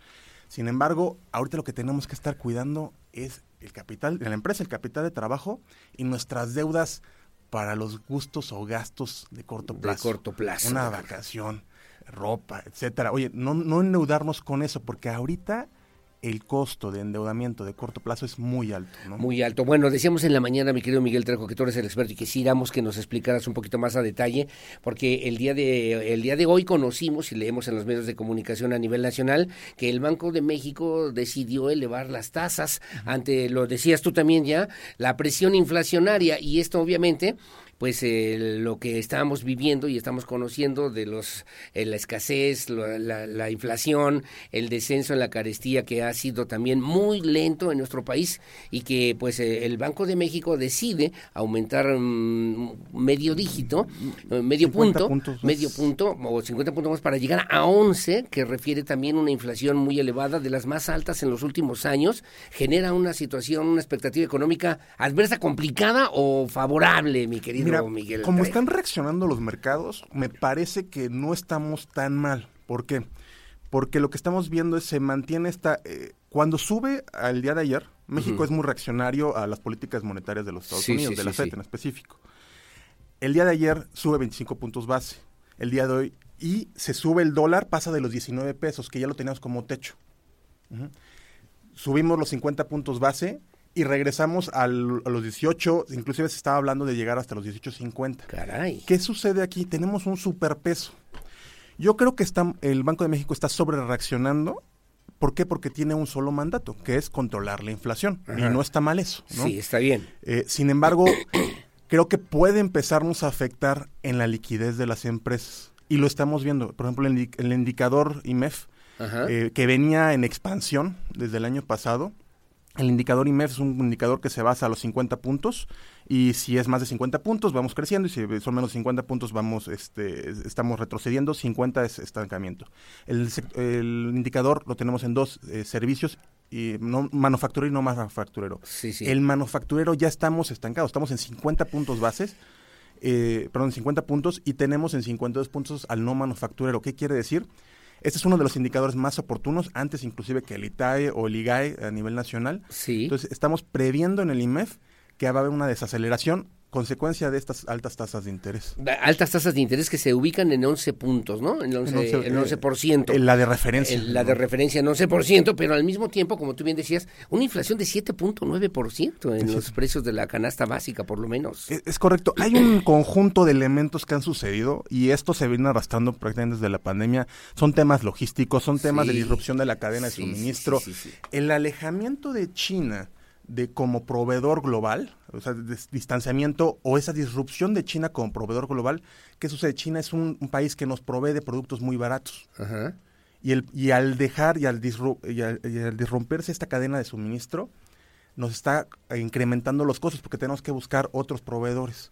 Sin embargo, ahorita lo que tenemos que estar cuidando es el capital de la empresa, el capital de trabajo y nuestras deudas para los gustos o gastos de corto plazo. De corto plazo. Una vacación, ropa, etcétera. Oye, no, no endeudarnos con eso, porque ahorita el costo de endeudamiento de corto plazo es muy alto. ¿no? Muy alto. Bueno, decíamos en la mañana, mi querido Miguel Trejo, que tú eres el experto y que quisiéramos que nos explicaras un poquito más a detalle, porque el día de el día de hoy conocimos y leemos en los medios de comunicación a nivel nacional que el Banco de México decidió elevar las tasas ante, lo decías tú también ya, la presión inflacionaria y esto obviamente pues eh, lo que estamos viviendo y estamos conociendo de los eh, la escasez, la, inflación, el descenso en la carestía que ha sido también muy lento en nuestro país y que pues eh, el Banco de México decide aumentar mm, medio dígito, medio punto, medio punto o 50 puntos más para llegar a 11, que refiere también una inflación muy elevada de las más altas en los últimos años, genera una situación, una expectativa económica adversa, complicada o favorable, mi querido como están reaccionando los mercados, me parece que no estamos tan mal. ¿Por qué? Porque lo que estamos viendo es se mantiene esta... Eh, cuando sube al día de ayer, México es muy reaccionario a las políticas monetarias de los Estados Unidos, de la FED en específico. El día de ayer sube 25 puntos base. El día de hoy y se sube el dólar, pasa de los 19 pesos, que ya lo teníamos como techo. Subimos los 50 puntos base y regresamos a los 18, inclusive se estaba hablando de llegar hasta los 18.50. Caray. ¿Qué sucede aquí? Tenemos un superpeso. Yo creo que está, el Banco de México está sobre reaccionando ¿Por qué? Porque tiene un solo mandato, que es controlar la inflación. Y no está mal eso. ¿no? Sí, está bien. Eh, sin embargo, creo que puede empezarnos a afectar en la liquidez de las empresas. Y lo estamos viendo. Por ejemplo, el, el indicador IMEF, eh, que venía en expansión desde el año pasado, el indicador IMEF es un indicador que se basa a los 50 puntos y si es más de 50 puntos vamos creciendo y si son menos de 50 puntos vamos este, estamos retrocediendo, 50 es estancamiento. El, indicador lo tenemos en dos eh, servicios, y no manufacturero y no manufacturero. El manufacturero ya estamos estancados, estamos en 50 puntos bases. Eh, perdón, 50 puntos y tenemos en 52 puntos al no manufacturero. ¿Qué quiere decir? Este es uno de los indicadores más oportunos, antes inclusive que el ITAE o el IGAE a nivel nacional. Sí. Entonces, estamos previendo en el IMEF que va a haber una desaceleración consecuencia de estas altas tasas de interés. Altas tasas de interés que se ubican en 11 puntos, ¿no? En 11%. En 11%. Eh, la de referencia. la de referencia en 11%, pero al mismo tiempo, como tú bien decías, una inflación de 7.9% en los precios de la canasta básica, por lo menos. Es, es, correcto. Hay un conjunto de elementos que han sucedido y esto se viene arrastrando prácticamente desde la pandemia. Son temas logísticos, son temas de disrupción de la cadena de suministro. El alejamiento de China de como proveedor global, o sea, distanciamiento o esa disrupción de China como proveedor global. ¿Qué sucede? China es un, país que nos provee de productos muy baratos. Y, el, y al dejar y al, y al, disromperse esta cadena de suministro, nos está incrementando los costos porque tenemos que buscar otros proveedores.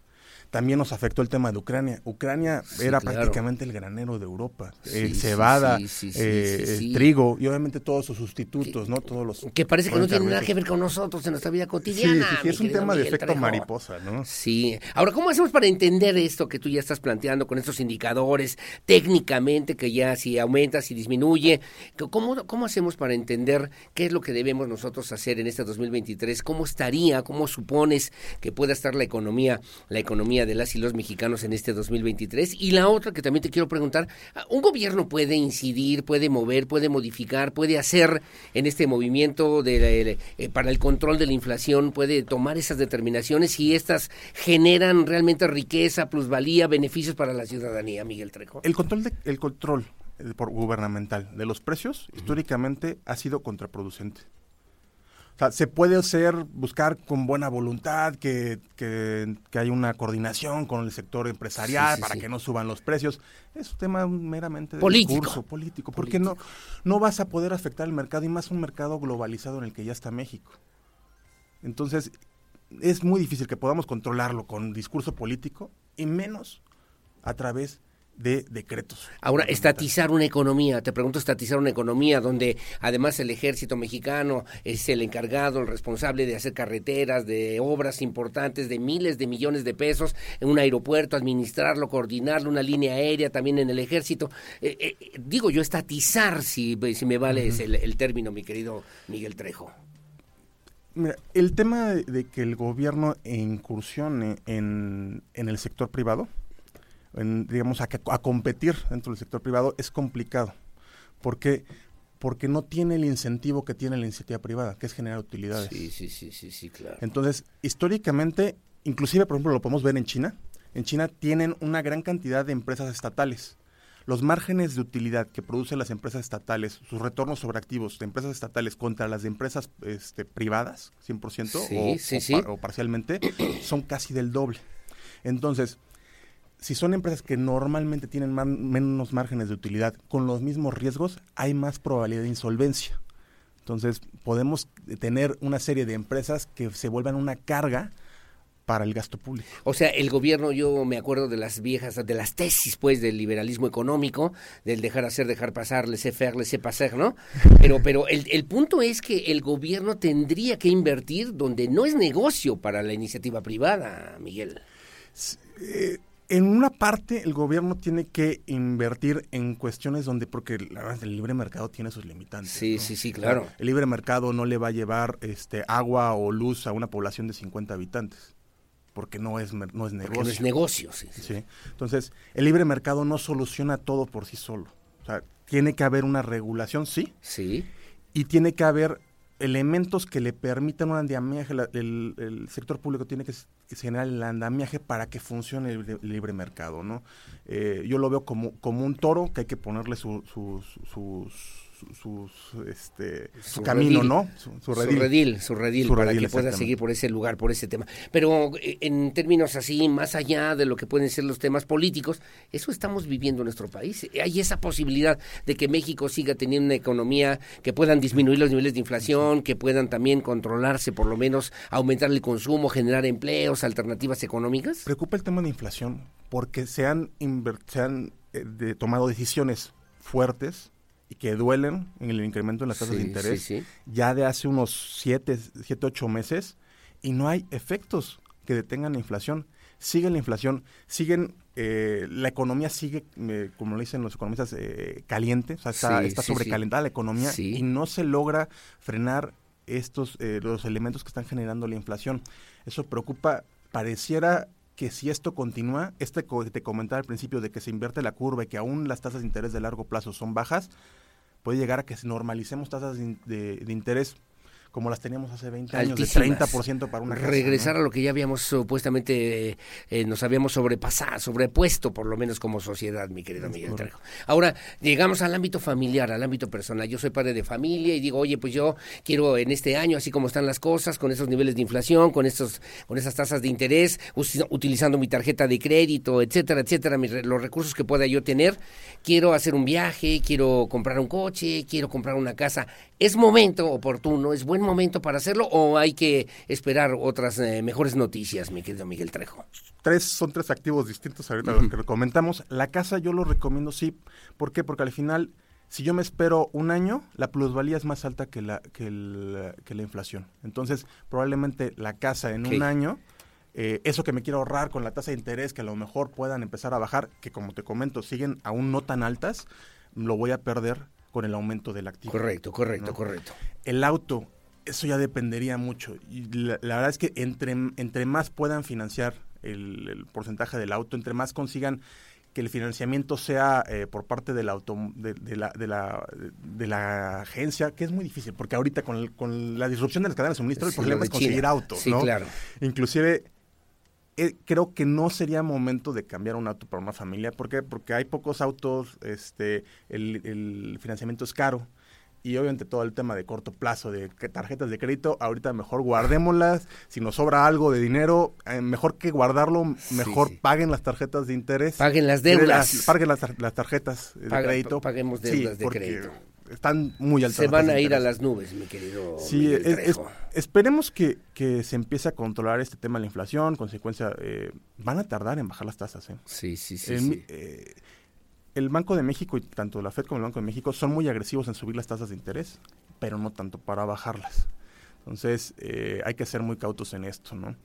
También nos afectó el tema de Ucrania. Ucrania era prácticamente el granero de Europa. Eh, cebada, eh, trigo y obviamente todos sus sustitutos, ¿no? Todos los que parece que no tienen nada que ver con nosotros en nuestra vida cotidiana. Sí, sí, es un tema de efecto mariposa, ¿no? Sí. Ahora, ¿cómo hacemos para entender esto que tú ya estás planteando con estos indicadores técnicamente que ya si aumenta, si disminuye? ¿Cómo, cómo hacemos para entender qué es lo que debemos nosotros hacer en este 2023? ¿Cómo estaría, cómo supones que pueda estar la economía, la economía de las y los mexicanos en este 2023? Y la otra que también te quiero preguntar, ¿un gobierno puede incidir, puede mover, puede modificar, puede hacer en este movimiento de, eh, para el control de la inflación, puede tomar esas determinaciones y estas generan realmente riqueza, plusvalía, beneficios para la ciudadanía, Miguel Trejo? El control, de, el control eh, por gubernamental de los precios históricamente ha sido contraproducente. O sea, se puede hacer, buscar con buena voluntad que, que, haya una coordinación con el sector empresarial para que no suban los precios. Es un tema meramente de político. discurso político, porque no, no vas a poder afectar el mercado y más un mercado globalizado en el que ya está México. Entonces, es muy difícil que podamos controlarlo con discurso político y menos a través de decretos. Ahora, estatizar una economía, te pregunto, estatizar una economía donde además el ejército mexicano es el encargado, el responsable de hacer carreteras, de obras importantes de miles de millones de pesos en un aeropuerto, administrarlo, coordinarlo, una línea aérea también en el ejército. Eh, eh, digo yo, estatizar, si, si me vale el, término, mi querido Miguel Trejo. Mira, el tema de, que el gobierno incursione en, en el sector privado, digamos, a, a, competir dentro del sector privado es complicado. porque Porque no tiene el incentivo que tiene la iniciativa privada, que es generar utilidades. Sí, sí, sí, sí, sí, claro. Entonces, históricamente, inclusive, por ejemplo, lo podemos ver en China. En China tienen una gran cantidad de empresas estatales. Los márgenes de utilidad que producen las empresas estatales, sus retornos sobre activos de empresas estatales contra las de empresas este, privadas, 100% o, o parcialmente, son casi del doble. Entonces, si son empresas que normalmente tienen menos márgenes de utilidad con los mismos riesgos, hay más probabilidad de insolvencia. Entonces, podemos tener una serie de empresas que se vuelvan una carga para el gasto público. O sea, el gobierno, yo me acuerdo de las viejas, de las tesis, pues, del liberalismo económico, del dejar hacer, dejar pasar, laissez faire, laissez passer, ¿no? Pero, pero el, el punto es que el gobierno tendría que invertir donde no es negocio para la iniciativa privada, Miguel. Eh, en una parte el gobierno tiene que invertir en cuestiones donde, porque la verdad el libre mercado tiene sus limitantes. Sí, sí, sí, claro. el libre mercado no le va a llevar este agua o luz a una población de 50 habitantes, porque no es, no es negocio. no es negocio, sí, sí. Entonces, el libre mercado no soluciona todo por sí solo. O sea, tiene que haber una regulación, sí. Sí. Y tiene que haber elementos que le permitan un andamiaje, el, sector público tiene que, generar el andamiaje para que funcione el, libre mercado, ¿no? Eh, yo lo veo como, como un toro que hay que ponerle sus, sus, este, su, camino, redil, ¿no? Su, su, redil. Su redil, su para que pueda seguir por ese lugar, por ese tema. Pero eh, en términos así, más allá de lo que pueden ser los temas políticos, eso estamos viviendo en nuestro país. Hay esa posibilidad de que México siga teniendo una economía que puedan disminuir los niveles de inflación, que puedan también controlarse, por lo menos aumentar el consumo, generar empleos, alternativas económicas. Preocupa el tema de inflación porque se han, se han eh, de, tomado decisiones fuertes y que duelen en el incremento en las tasas Sí, de interés sí, sí. ya de hace unos 7, siete, 8 meses y no hay efectos que detengan la inflación. Sigue la inflación, siguen, eh, la economía sigue, eh, como lo dicen los economistas, eh, caliente, o sea, está, está sobrecalentada la economía y no se logra frenar estos, eh, los elementos que están generando la inflación. Eso preocupa, pareciera que si esto continúa, este que te comentaba al principio de que se invierte la curva y que aún las tasas de interés de largo plazo son bajas, puede llegar a que normalicemos tasas de, de- de interés como las teníamos hace 20 años, Altísimas. de 30% para una casa. Regresar ¿no? a lo que ya habíamos supuestamente, eh, nos habíamos sobrepasado, sobrepuesto por lo menos como sociedad, mi querido Miguel Trejo. Ahora, llegamos al ámbito familiar, al ámbito personal. Yo soy padre de familia y digo, oye, pues yo quiero en este año, así como están las cosas, con esos niveles de inflación, con estos, con esas tasas de interés, utilizando mi tarjeta de crédito, etcétera, etcétera, mis los recursos que pueda yo tener, quiero hacer un viaje, quiero comprar un coche, quiero comprar una casa. ¿Es momento oportuno, es buen momento para hacerlo o hay que esperar otras eh, mejores noticias, mi querido Miguel Trejo? tres son tres activos distintos ahorita los que comentamos. La casa yo lo recomiendo sí, ¿por qué? Porque al final si yo me espero un año, la plusvalía es más alta que la que, el- que la inflación. Entonces, probablemente la casa en un año eh, eso que me quiero ahorrar con la tasa de interés que a lo mejor puedan empezar a bajar, que como te comento, siguen aún no tan altas, lo voy a perder con el aumento del activo. Correcto, correcto, ¿no? correcto. El auto, eso ya dependería mucho. Y la, la verdad es que entre, entre más puedan financiar el, el porcentaje del auto, entre más consigan que el financiamiento sea eh, por parte del auto, de, de la, de, la, de la agencia, que es muy difícil, porque ahorita con, el- con la disrupción de las cadenas de suministro, el Sí, problema de es conseguir China. autos, Sí, ¿no? claro. Inclusive, eh, creo que no sería momento de cambiar un auto para una familia. ¿Por qué? Porque hay pocos autos, este, el, el financiamiento es caro. Y obviamente todo el tema de corto plazo, de tarjetas de crédito, ahorita mejor guardémoslas. Si nos sobra algo de dinero, eh, mejor que guardarlo, mejor paguen las tarjetas de interés. Paguen las deudas. Las- paguen las, tar- las tarjetas de Paga- crédito. paguemos Sí, deudas de crédito. Están muy altas. Se van a ir a las nubes, mi querido Sí, es- es- esperemos que, que se empiece a controlar este tema de la inflación, consecuencia, eh, van a tardar en bajar las tasas. ¿eh? Sí, sí, sí. El Banco de México y tanto la Fed como el Banco de México son muy agresivos en subir las tasas de interés, pero no tanto para bajarlas. Entonces, eh, hay que ser muy cautos en esto, ¿no?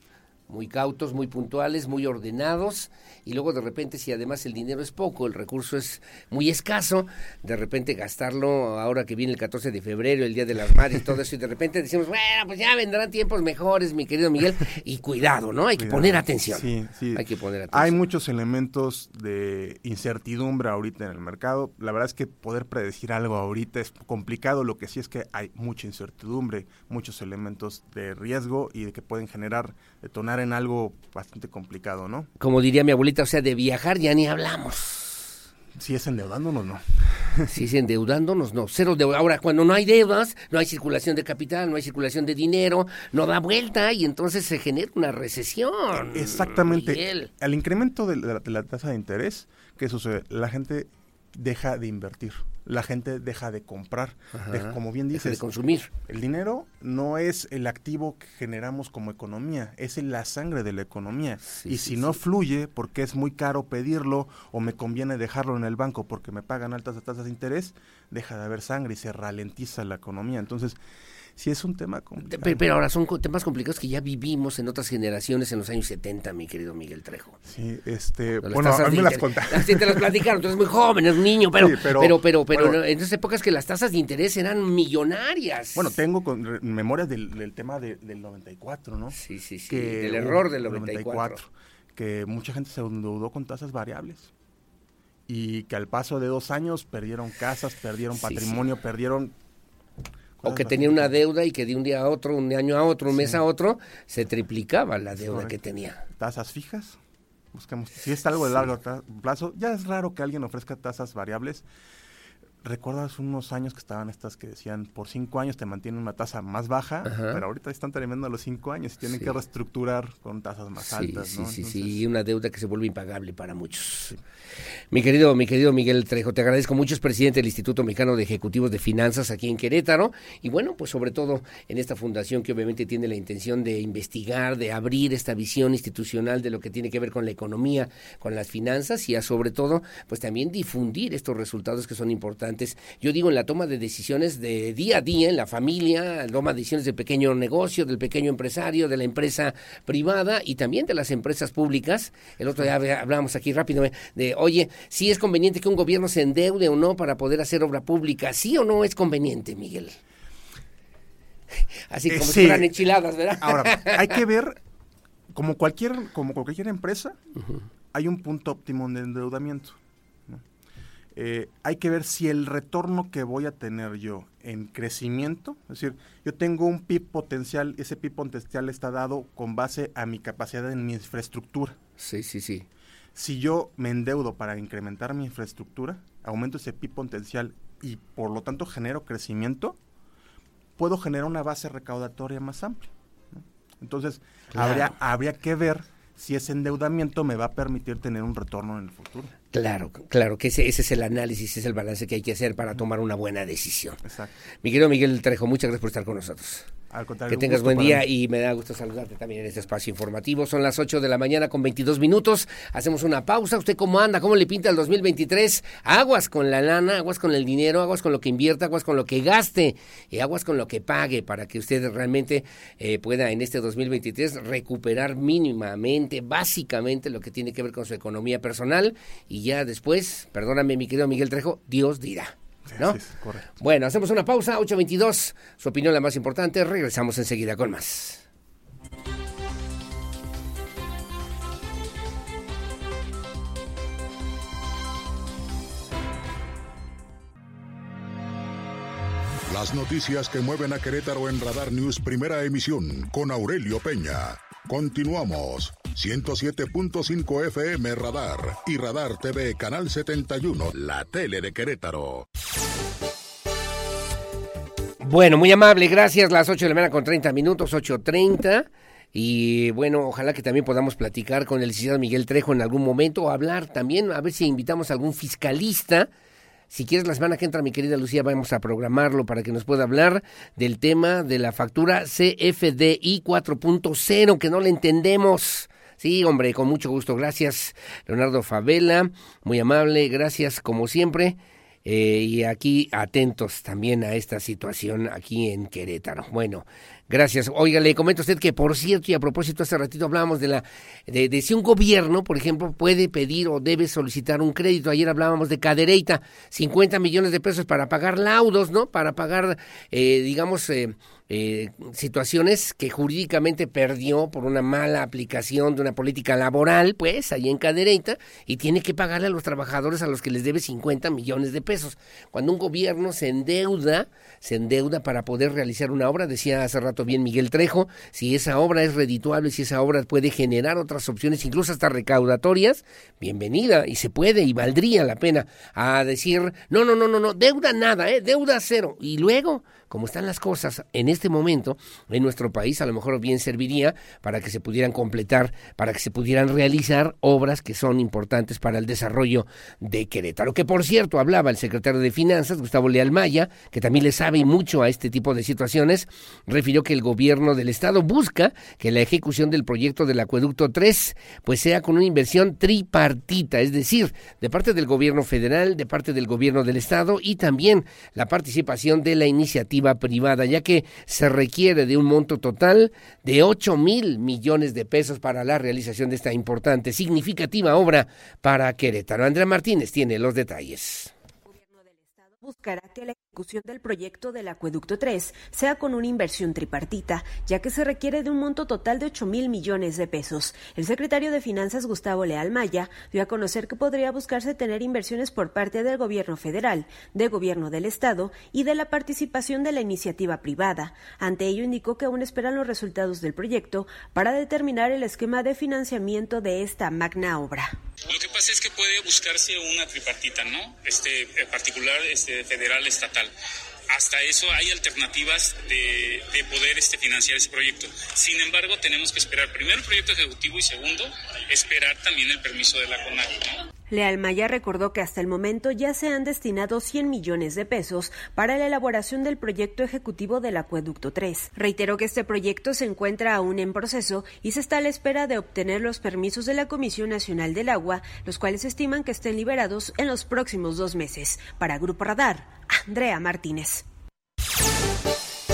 Muy cautos, muy puntuales, muy ordenados y luego de repente si además el dinero es poco, el recurso es muy escaso, de repente gastarlo ahora que viene el 14 de febrero, el Día de las Madres y todo eso y de repente decimos, bueno, pues ya vendrán tiempos mejores, mi querido Miguel, y cuidado, ¿no? Hay que poner atención. Sí, sí. Hay que poner atención. Hay muchos elementos de incertidumbre ahorita en el mercado. La verdad es que poder predecir algo ahorita es complicado. Lo que sí es que hay mucha incertidumbre, muchos elementos de riesgo y de que pueden generar, detonar en algo bastante complicado, ¿no? Como diría mi abuelita, o sea, de viajar ya ni hablamos. Si es endeudándonos, no. Si es endeudándonos, no. Cero de Ahora, cuando no hay deudas, no hay circulación de capital, no hay circulación de dinero, no da vuelta y entonces se genera una recesión. Exactamente. Miguel. Al incremento de la, de la tasa de interés, ¿qué sucede? La gente deja de invertir, la gente deja de comprar, deja- como bien Deja dices, de consumir. El dinero no es el activo que generamos como economía, es la sangre de la economía. y si no fluye porque es muy caro pedirlo o me conviene dejarlo en el banco porque me pagan altas tasas de interés, deja de haber sangre y se ralentiza la economía. Entonces, sí es un tema complicado. Pero, pero ahora son temas complicados que ya vivimos en otras generaciones en los años 70, mi querido Miguel Trejo. Sí, este, Las bueno, a mí me las contaron. Sí, te las platicaron, tú eres muy joven, eres un niño, pero, Sí, pero, pero- pero, pero, bueno. en esas épocas que las tasas de interés eran millonarias. Bueno, tengo con, memorias del, del tema de- del 94, ¿no? Sí, sí, sí, Que del error del 94. Que mucha gente se endeudó con tasas variables. Y que al paso de dos años perdieron casas, perdieron Sí, patrimonio, perdieron... o que tenía una deuda y que de un día a otro, un año a otro, un mes a otro, se triplicaba la deuda que tenía. tasas fijas. Buscamos, si es algo de largo plazo, ya es raro que alguien ofrezca tasas variables. Recuerdo hace unos años que estaban estas que decían por cinco años te mantienen una tasa más baja, pero ahorita están tremendo los cinco años y tienen que reestructurar con tasas más altas. Sí, sí, sí, y una deuda que se vuelve impagable para muchos. Mi querido, mi querido Miguel Trejo, te agradezco mucho, es presidente del Instituto Mexicano de Ejecutivos de Finanzas aquí en Querétaro, y bueno, pues sobre todo en esta fundación que obviamente tiene la intención de investigar, de abrir esta visión institucional de lo que tiene que ver con la economía, con las finanzas y a sobre todo, pues también difundir estos resultados que son importantes. Yo digo en la toma de decisiones de día a día, en la familia, toma de decisiones del pequeño negocio, del pequeño empresario, de la empresa privada y también de las empresas públicas. El otro día hablábamos aquí rápido de oye, si es conveniente que un gobierno se endeude o no para poder hacer obra pública, ¿sí o no es conveniente, Miguel? Así como si fueran enchiladas, ¿verdad? Ahora, hay que ver, como cualquier, como cualquier empresa, hay un punto óptimo de endeudamiento. Eh, hay que ver si el retorno que voy a tener yo en crecimiento, es decir, yo tengo un PIB potencial, ese PIB potencial está dado con base a mi capacidad en mi infraestructura. Sí, sí, sí. Si yo me endeudo para incrementar mi infraestructura, aumento ese PIB potencial y por lo tanto genero crecimiento, puedo generar una base recaudatoria más amplia. Entonces, habría, habría que ver si ese endeudamiento me va a permitir tener un retorno en el futuro. Claro, claro, que ese, ese, es el análisis, ese es el balance que hay que hacer para tomar una buena decisión. Exacto. Mi querido Miguel Trejo, muchas gracias por estar con nosotros que tengas buen día y me da gusto saludarte también en este espacio informativo. Son las 8 de la mañana con 22 minutos. Hacemos una pausa. ¿Usted cómo anda? ¿Cómo le pinta el 2023? Aguas con la lana, aguas con el dinero, aguas con lo que invierta, aguas con lo que gaste y aguas con lo que pague para que usted realmente eh, pueda en este 2023 recuperar mínimamente, básicamente lo que tiene que ver con su economía personal y ya después, perdóname mi querido Miguel Trejo, Dios dirá. ¿No? Bueno, hacemos una pausa, 8.22, su opinión la más importante, regresamos enseguida con más. Las noticias que mueven a Querétaro en Radar News Primera Emisión con Aurelio Peña. Continuamos. 107.5 FM Radar y Radar TV Canal 71, la tele de Querétaro. Bueno, muy amable, gracias. Las 8 de la mañana con 30 minutos, 8.30. Y bueno, ojalá que también podamos platicar con el licenciado Miguel Trejo en algún momento o hablar también, a ver si invitamos a algún fiscalista si quieres, la semana que entra, mi querida Lucía, vamos a programarlo para que nos pueda hablar del tema de la factura CFDI 4.0, que no le entendemos. Sí, hombre, con mucho gusto. Gracias, Leonardo Favela, muy amable, gracias como siempre. Eh, y aquí atentos también a esta situación aquí en Querétaro. Bueno, Gracias. Oiga, le comento a usted que, por cierto, y a propósito, hace ratito hablábamos de la de, de, si un gobierno, por ejemplo, puede pedir o debe solicitar un crédito. Ayer hablábamos de Cadereyta, 50 millones de pesos para pagar laudos, ¿no? Para pagar, eh, digamos, eh, eh, situaciones que jurídicamente perdió por una mala aplicación de una política laboral, pues, ahí en Cadereyta, y tiene que pagarle a los trabajadores a los que les debe 50 millones de pesos. Cuando un gobierno se endeuda, se endeuda para poder realizar una obra, decía hace rato bien Miguel Trejo, si esa obra es redituable, si esa obra puede generar otras opciones, incluso hasta recaudatorias, bienvenida, y se puede, y valdría la pena a decir, no, no, no, no, no, deuda nada, ¿eh? deuda cero, y luego como están las cosas en este momento en nuestro país, a lo mejor bien serviría para que se pudieran completar, para que se pudieran realizar obras que son importantes para el desarrollo de Querétaro. Que por cierto, hablaba el secretario de Finanzas, Gustavo Leal Maya, que también le sabe mucho a este tipo de situaciones, refirió que el gobierno del estado busca que la ejecución del proyecto del acueducto 3 pues sea con una inversión tripartita, es decir, de parte del gobierno federal, de parte del gobierno del estado y también la participación de la iniciativa privada, ya que se requiere de un monto total de 8 mil millones de pesos para la realización de esta importante, significativa obra para Querétaro. Andrea Martínez tiene los detalles buscará que ejecución del proyecto del Acueducto 3 sea con una inversión tripartita, ya que se requiere de un monto total de 8 mil millones de pesos. El secretario de Finanzas, Gustavo Leal Maya, dio a conocer que podría buscarse tener inversiones por parte del gobierno federal, del gobierno del Estado y de la participación de la iniciativa privada. Ante ello, indicó que aún esperan los resultados del proyecto para determinar el esquema de financiamiento de esta magna obra. Lo que pasa es que puede buscarse una tripartita, ¿no? Este, en particular, este, federal, estatal hasta eso hay alternativas de, de, poder este, financiar ese proyecto. Sin embargo, tenemos que esperar primero el proyecto ejecutivo y segundo, esperar también el permiso de la CONAGI. ¿no? Leal Maya recordó que hasta el momento ya se han destinado 100 millones de pesos para la elaboración del proyecto ejecutivo del Acueducto 3. Reiteró que este proyecto se encuentra aún en proceso y se está a la espera de obtener los permisos de la Comisión Nacional del Agua, los cuales estiman que estén liberados en los próximos dos meses. Para Grupo Radar, Andrea Martínez.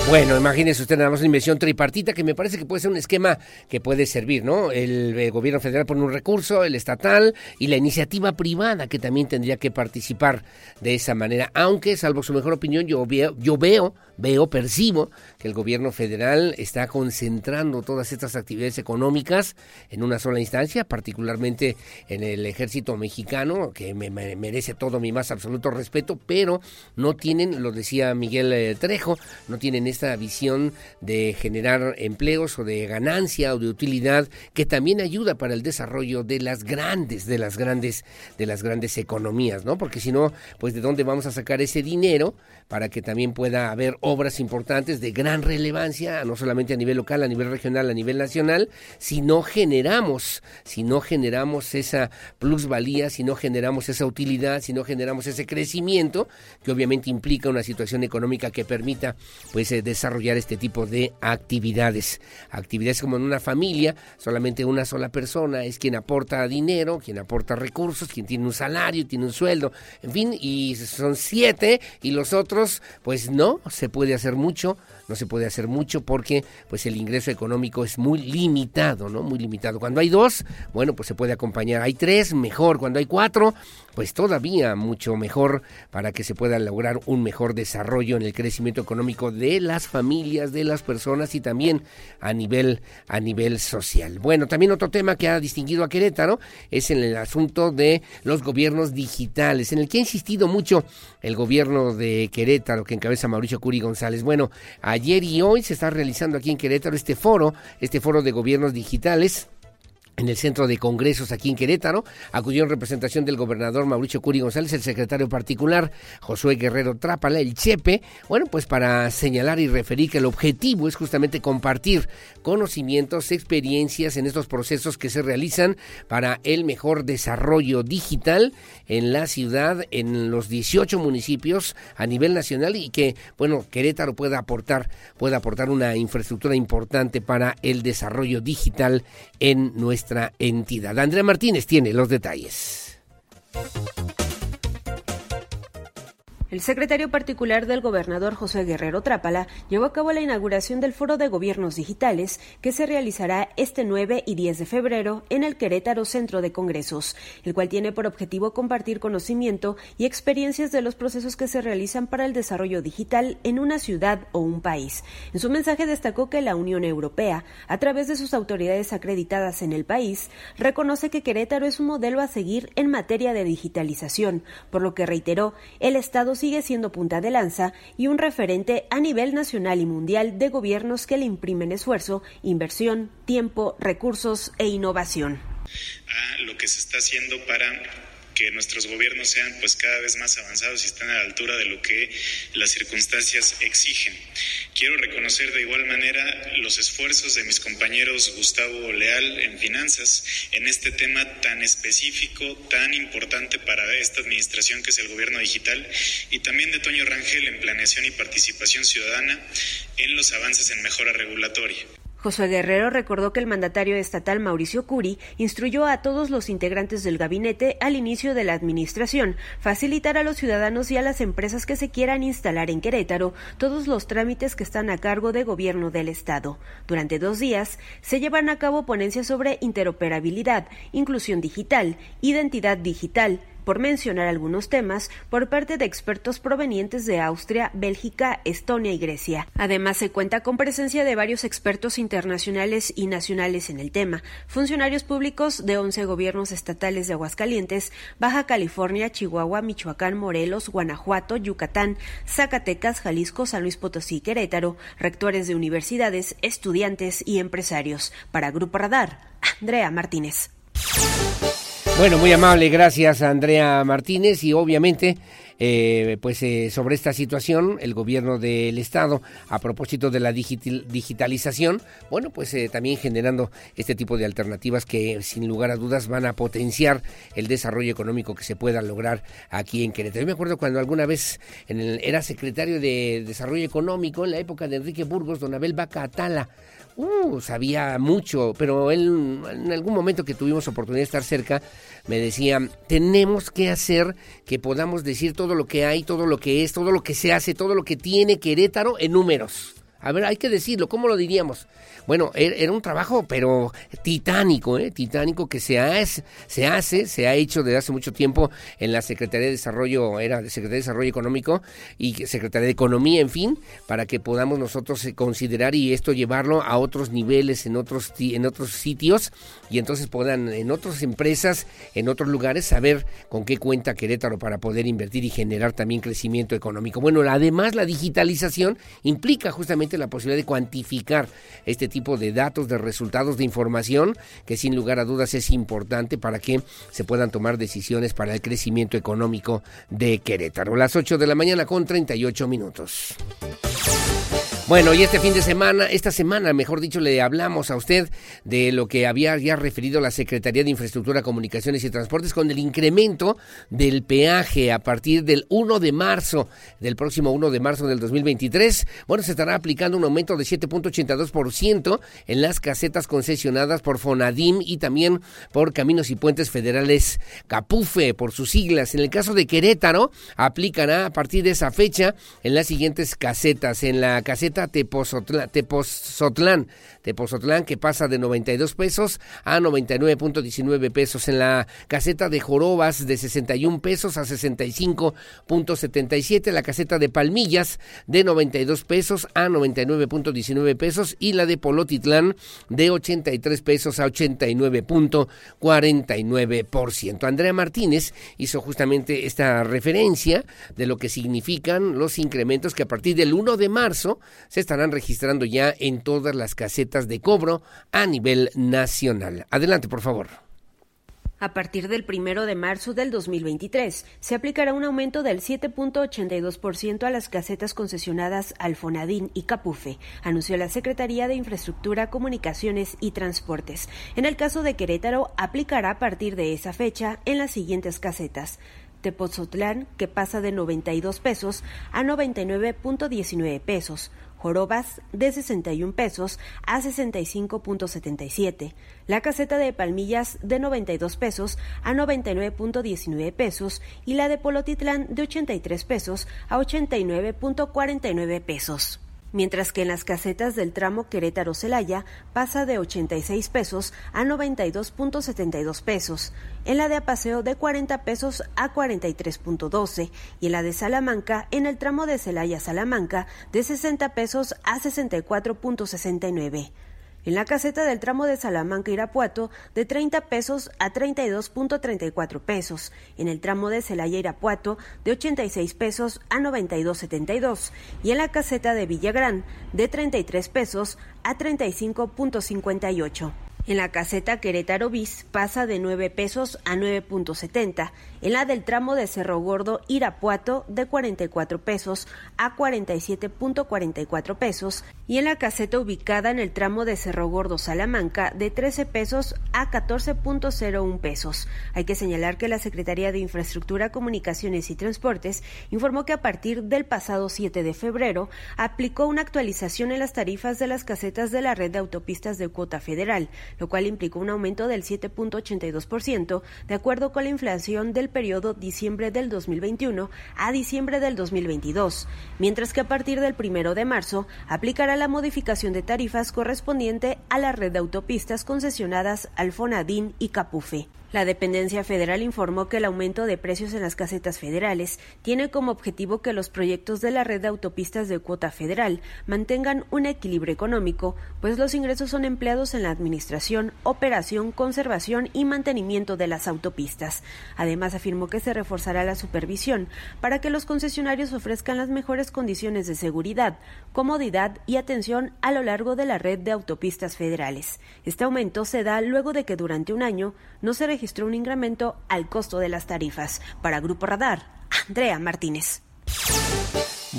Bueno, imagínese usted nada más una inversión tripartita que me parece que puede ser un esquema que puede servir, ¿no? El, gobierno federal pone un recurso, el estatal y la iniciativa privada que también tendría que participar de esa manera, aunque salvo su mejor opinión yo veo, yo veo, veo, percibo que el gobierno federal está concentrando todas estas actividades económicas en una sola instancia, particularmente en el ejército mexicano, que me, me merece todo mi más absoluto respeto, pero no tienen, lo decía Miguel eh, Trejo, no tienen esta visión de generar empleos o de ganancia o de utilidad que también ayuda para el desarrollo de las grandes, de las grandes, de las grandes economías, ¿no? Porque si no, pues de dónde vamos a sacar ese dinero para que también pueda haber obras importantes de gran relevancia, no solamente a nivel local, a nivel regional, a nivel nacional, si no generamos, si no generamos esa plusvalía, si no generamos esa utilidad, si no generamos ese crecimiento, que obviamente implica una situación económica que permita pues eh, desarrollar este tipo de actividades. Actividades como en una familia, solamente una sola persona es quien aporta dinero, quien aporta recursos, quien tiene un salario, tiene un sueldo, en fin, y son siete y los otros pues no, se puede hacer mucho, no se puede hacer mucho porque pues el ingreso económico es muy limitado, ¿no? Muy limitado. Cuando hay dos, bueno, pues se puede acompañar. Hay tres, mejor. Cuando hay cuatro, pues todavía mucho mejor para que se pueda lograr un mejor desarrollo en el crecimiento económico de las familias, de las personas y también a nivel a nivel social. Bueno, también otro tema que ha distinguido a Querétaro es en el asunto de los gobiernos digitales, en el que ha insistido mucho el gobierno de Querétaro que encabeza Mauricio Curi González. Bueno, ayer y hoy se está realizando aquí en Querétaro este foro, este foro de gobiernos digitales en el centro de congresos aquí en Querétaro. Acudió en representación del gobernador Mauricio Curi González, el secretario particular Josué Guerrero Trápala, el Chepe, bueno, pues para señalar y referir que el objetivo es justamente compartir conocimientos, experiencias en estos procesos que se realizan para el mejor desarrollo digital en la ciudad, en los 18 municipios a nivel nacional y que, bueno, Querétaro pueda aportar, pueda aportar una infraestructura importante para el desarrollo digital en nuestra entidad. Andrea Martínez tiene los detalles. El secretario particular del gobernador José Guerrero Trápala llevó a cabo la inauguración del Foro de Gobiernos Digitales que se realizará este 9 y 10 de febrero en el Querétaro Centro de Congresos, el cual tiene por objetivo compartir conocimiento y experiencias de los procesos que se realizan para el desarrollo digital en una ciudad o un país. En su mensaje destacó que la Unión Europea, a través de sus autoridades acreditadas en el país, reconoce que Querétaro es un modelo a seguir en materia de digitalización, por lo que reiteró el Estado sigue siendo punta de lanza y un referente a nivel nacional y mundial de gobiernos que le imprimen esfuerzo, inversión, tiempo, recursos e innovación. Lo que se está haciendo para que nuestros gobiernos sean pues cada vez más avanzados y estén a la altura de lo que las circunstancias exigen. Quiero reconocer de igual manera los esfuerzos de mis compañeros Gustavo Leal en finanzas en este tema tan específico, tan importante para esta administración que es el gobierno digital y también de Toño Rangel en planeación y participación ciudadana en los avances en mejora regulatoria. José Guerrero recordó que el mandatario estatal Mauricio Curi instruyó a todos los integrantes del gabinete al inicio de la administración facilitar a los ciudadanos y a las empresas que se quieran instalar en Querétaro todos los trámites que están a cargo de gobierno del Estado. Durante dos días se llevan a cabo ponencias sobre interoperabilidad, inclusión digital, identidad digital, por mencionar algunos temas, por parte de expertos provenientes de Austria, Bélgica, Estonia y Grecia. Además, se cuenta con presencia de varios expertos internacionales y nacionales en el tema, funcionarios públicos de 11 gobiernos estatales de Aguascalientes, Baja California, Chihuahua, Michoacán, Morelos, Guanajuato, Yucatán, Zacatecas, Jalisco, San Luis Potosí, Querétaro, rectores de universidades, estudiantes y empresarios. Para Grupo Radar, Andrea Martínez. Bueno, muy amable, gracias Andrea Martínez y obviamente eh, pues eh, sobre esta situación el gobierno del estado a propósito de la digitalización, bueno pues eh, también generando este tipo de alternativas que sin lugar a dudas van a potenciar el desarrollo económico que se pueda lograr aquí en Querétaro. Yo me acuerdo cuando alguna vez en el, era secretario de Desarrollo Económico en la época de Enrique Burgos, don Abel Baca Atala, uh, sabía mucho, pero él en algún momento que tuvimos oportunidad de estar cerca, me decía, tenemos que hacer que podamos decir todo lo que hay, todo lo que es, todo lo que se hace, todo lo que tiene Querétaro en números. A ver, hay que decirlo, ¿cómo lo diríamos? Bueno, er, era un trabajo, pero titánico, ¿eh? titánico que se hace, se hace, se ha hecho desde hace mucho tiempo en la Secretaría de Desarrollo, era Secretaría de Desarrollo Económico y Secretaría de Economía, en fin, para que podamos nosotros eh, considerar y esto llevarlo a otros niveles, en otros, en otros sitios y entonces puedan en otras empresas, en otros lugares, saber con qué cuenta Querétaro para poder invertir y generar también crecimiento económico. Bueno, además la digitalización implica justamente la posibilidad de cuantificar este tipo de datos, de resultados, de información, que sin lugar a dudas es importante para que se puedan tomar decisiones para el crecimiento económico de Querétaro. Las 8 de la mañana con 38 minutos. Bueno, y este fin de semana, esta semana, mejor dicho, le hablamos a usted de lo que había ya referido la Secretaría de Infraestructura, Comunicaciones y Transportes con el incremento del peaje a partir del 1 de marzo, del próximo 1 de marzo del 2023. Bueno, se estará aplicando un aumento de 7.82% en las casetas concesionadas por Fonadim y también por Caminos y Puentes Federales Capufe, por sus siglas. En el caso de Querétaro, aplicará a partir de esa fecha en las siguientes casetas. En la caseta Tepozotlán, Tepozotlán, Tepozotlán, que pasa de 92 pesos a 99.19 pesos. En la caseta de Jorobas de 61 pesos a 65.77. La caseta de Palmillas de 92 pesos a 99.19 pesos. Y la de Polotitlán de 83 pesos a 89.49%. Andrea Martínez hizo justamente esta referencia de lo que significan los incrementos que a partir del 1 de marzo se estarán registrando ya en todas las casetas de cobro a nivel nacional. Adelante, por favor. A partir del primero de marzo del 2023, se aplicará un aumento del 7.82% a las casetas concesionadas al Fonadín y Capufe, anunció la Secretaría de Infraestructura, Comunicaciones y Transportes. En el caso de Querétaro, aplicará a partir de esa fecha en las siguientes casetas. Tepozotlán, que pasa de 92 pesos a 99.19 pesos. Jorobas de 61 pesos a 65.77. La caseta de Palmillas de 92 pesos a 99.19 pesos y la de Polotitlán de 83 pesos a 89.49 pesos mientras que en las casetas del tramo Querétaro-Celaya pasa de 86 pesos a 92.72 pesos, en la de Apaseo de 40 pesos a 43.12 y en la de Salamanca en el tramo de Celaya-Salamanca de 60 pesos a 64.69 en la caseta del tramo de Salamanca-Irapuato de 30 pesos a 32.34 pesos, en el tramo de Celaya-Irapuato de 86 pesos a 92.72 y en la caseta de Villagrán de 33 pesos a 35.58. En la caseta Querétaro Bis pasa de 9 pesos a 9.70. En la del tramo de Cerro Gordo Irapuato de 44 pesos a 47.44 pesos. Y en la caseta ubicada en el tramo de Cerro Gordo Salamanca de 13 pesos a 14.01 pesos. Hay que señalar que la Secretaría de Infraestructura, Comunicaciones y Transportes informó que a partir del pasado 7 de febrero aplicó una actualización en las tarifas de las casetas de la red de autopistas de cuota federal lo cual implicó un aumento del 7.82% de acuerdo con la inflación del periodo diciembre del 2021 a diciembre del 2022, mientras que a partir del primero de marzo aplicará la modificación de tarifas correspondiente a la red de autopistas concesionadas al Fonadín y Capufe. La dependencia federal informó que el aumento de precios en las casetas federales tiene como objetivo que los proyectos de la red de autopistas de cuota federal mantengan un equilibrio económico, pues los ingresos son empleados en la administración, operación, conservación y mantenimiento de las autopistas. Además, afirmó que se reforzará la supervisión para que los concesionarios ofrezcan las mejores condiciones de seguridad, comodidad y atención a lo largo de la red de autopistas federales. Este aumento se da luego de que durante un año no se registró un incremento al costo de las tarifas. Para Grupo Radar, Andrea Martínez.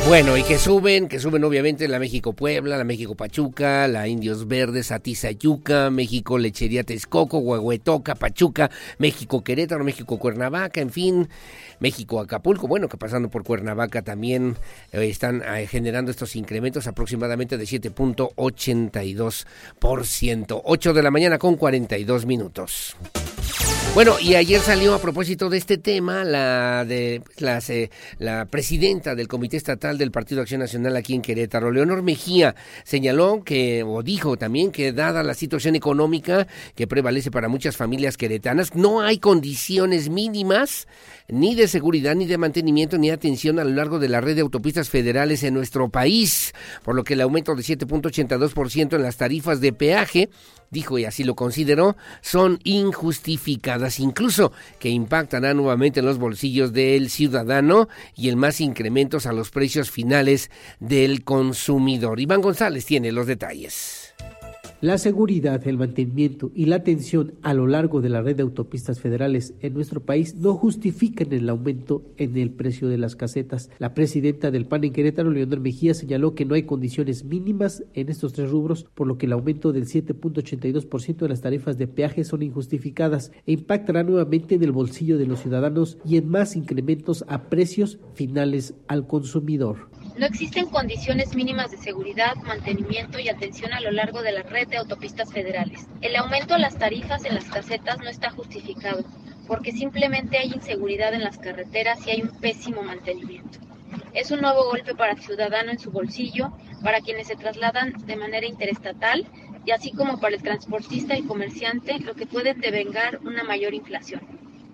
Bueno, y que suben, que suben obviamente la México Puebla, la México Pachuca, la Indios Verdes, Atizayuca, México Lechería Texcoco, Huehuetoca, Pachuca, México Querétaro, México Cuernavaca, en fin, México Acapulco, bueno, que pasando por Cuernavaca también eh, están eh, generando estos incrementos aproximadamente de 7.82%. 8 de la mañana con 42 minutos. Bueno, y ayer salió a propósito de este tema la de la, la presidenta del Comité Estatal del Partido Acción Nacional aquí en Querétaro, Leonor Mejía, señaló que, o dijo también que dada la situación económica que prevalece para muchas familias queretanas, no hay condiciones mínimas ni de seguridad, ni de mantenimiento, ni de atención a lo largo de la red de autopistas federales en nuestro país, por lo que el aumento de 7.82% en las tarifas de peaje, dijo y así lo consideró, son injustificadas, incluso que impactarán nuevamente en los bolsillos del ciudadano y el más incrementos a los precios finales del consumidor. Iván González tiene los detalles. La seguridad, el mantenimiento y la atención a lo largo de la red de autopistas federales en nuestro país no justifican el aumento en el precio de las casetas. La presidenta del PAN en Querétaro, Leonor Mejía, señaló que no hay condiciones mínimas en estos tres rubros, por lo que el aumento del 7.82% de las tarifas de peaje son injustificadas e impactará nuevamente en el bolsillo de los ciudadanos y en más incrementos a precios finales al consumidor. No existen condiciones mínimas de seguridad, mantenimiento y atención a lo largo de la red de autopistas federales. El aumento de las tarifas en las casetas no está justificado, porque simplemente hay inseguridad en las carreteras y hay un pésimo mantenimiento. Es un nuevo golpe para el ciudadano en su bolsillo, para quienes se trasladan de manera interestatal y así como para el transportista y comerciante, lo que puede devengar una mayor inflación.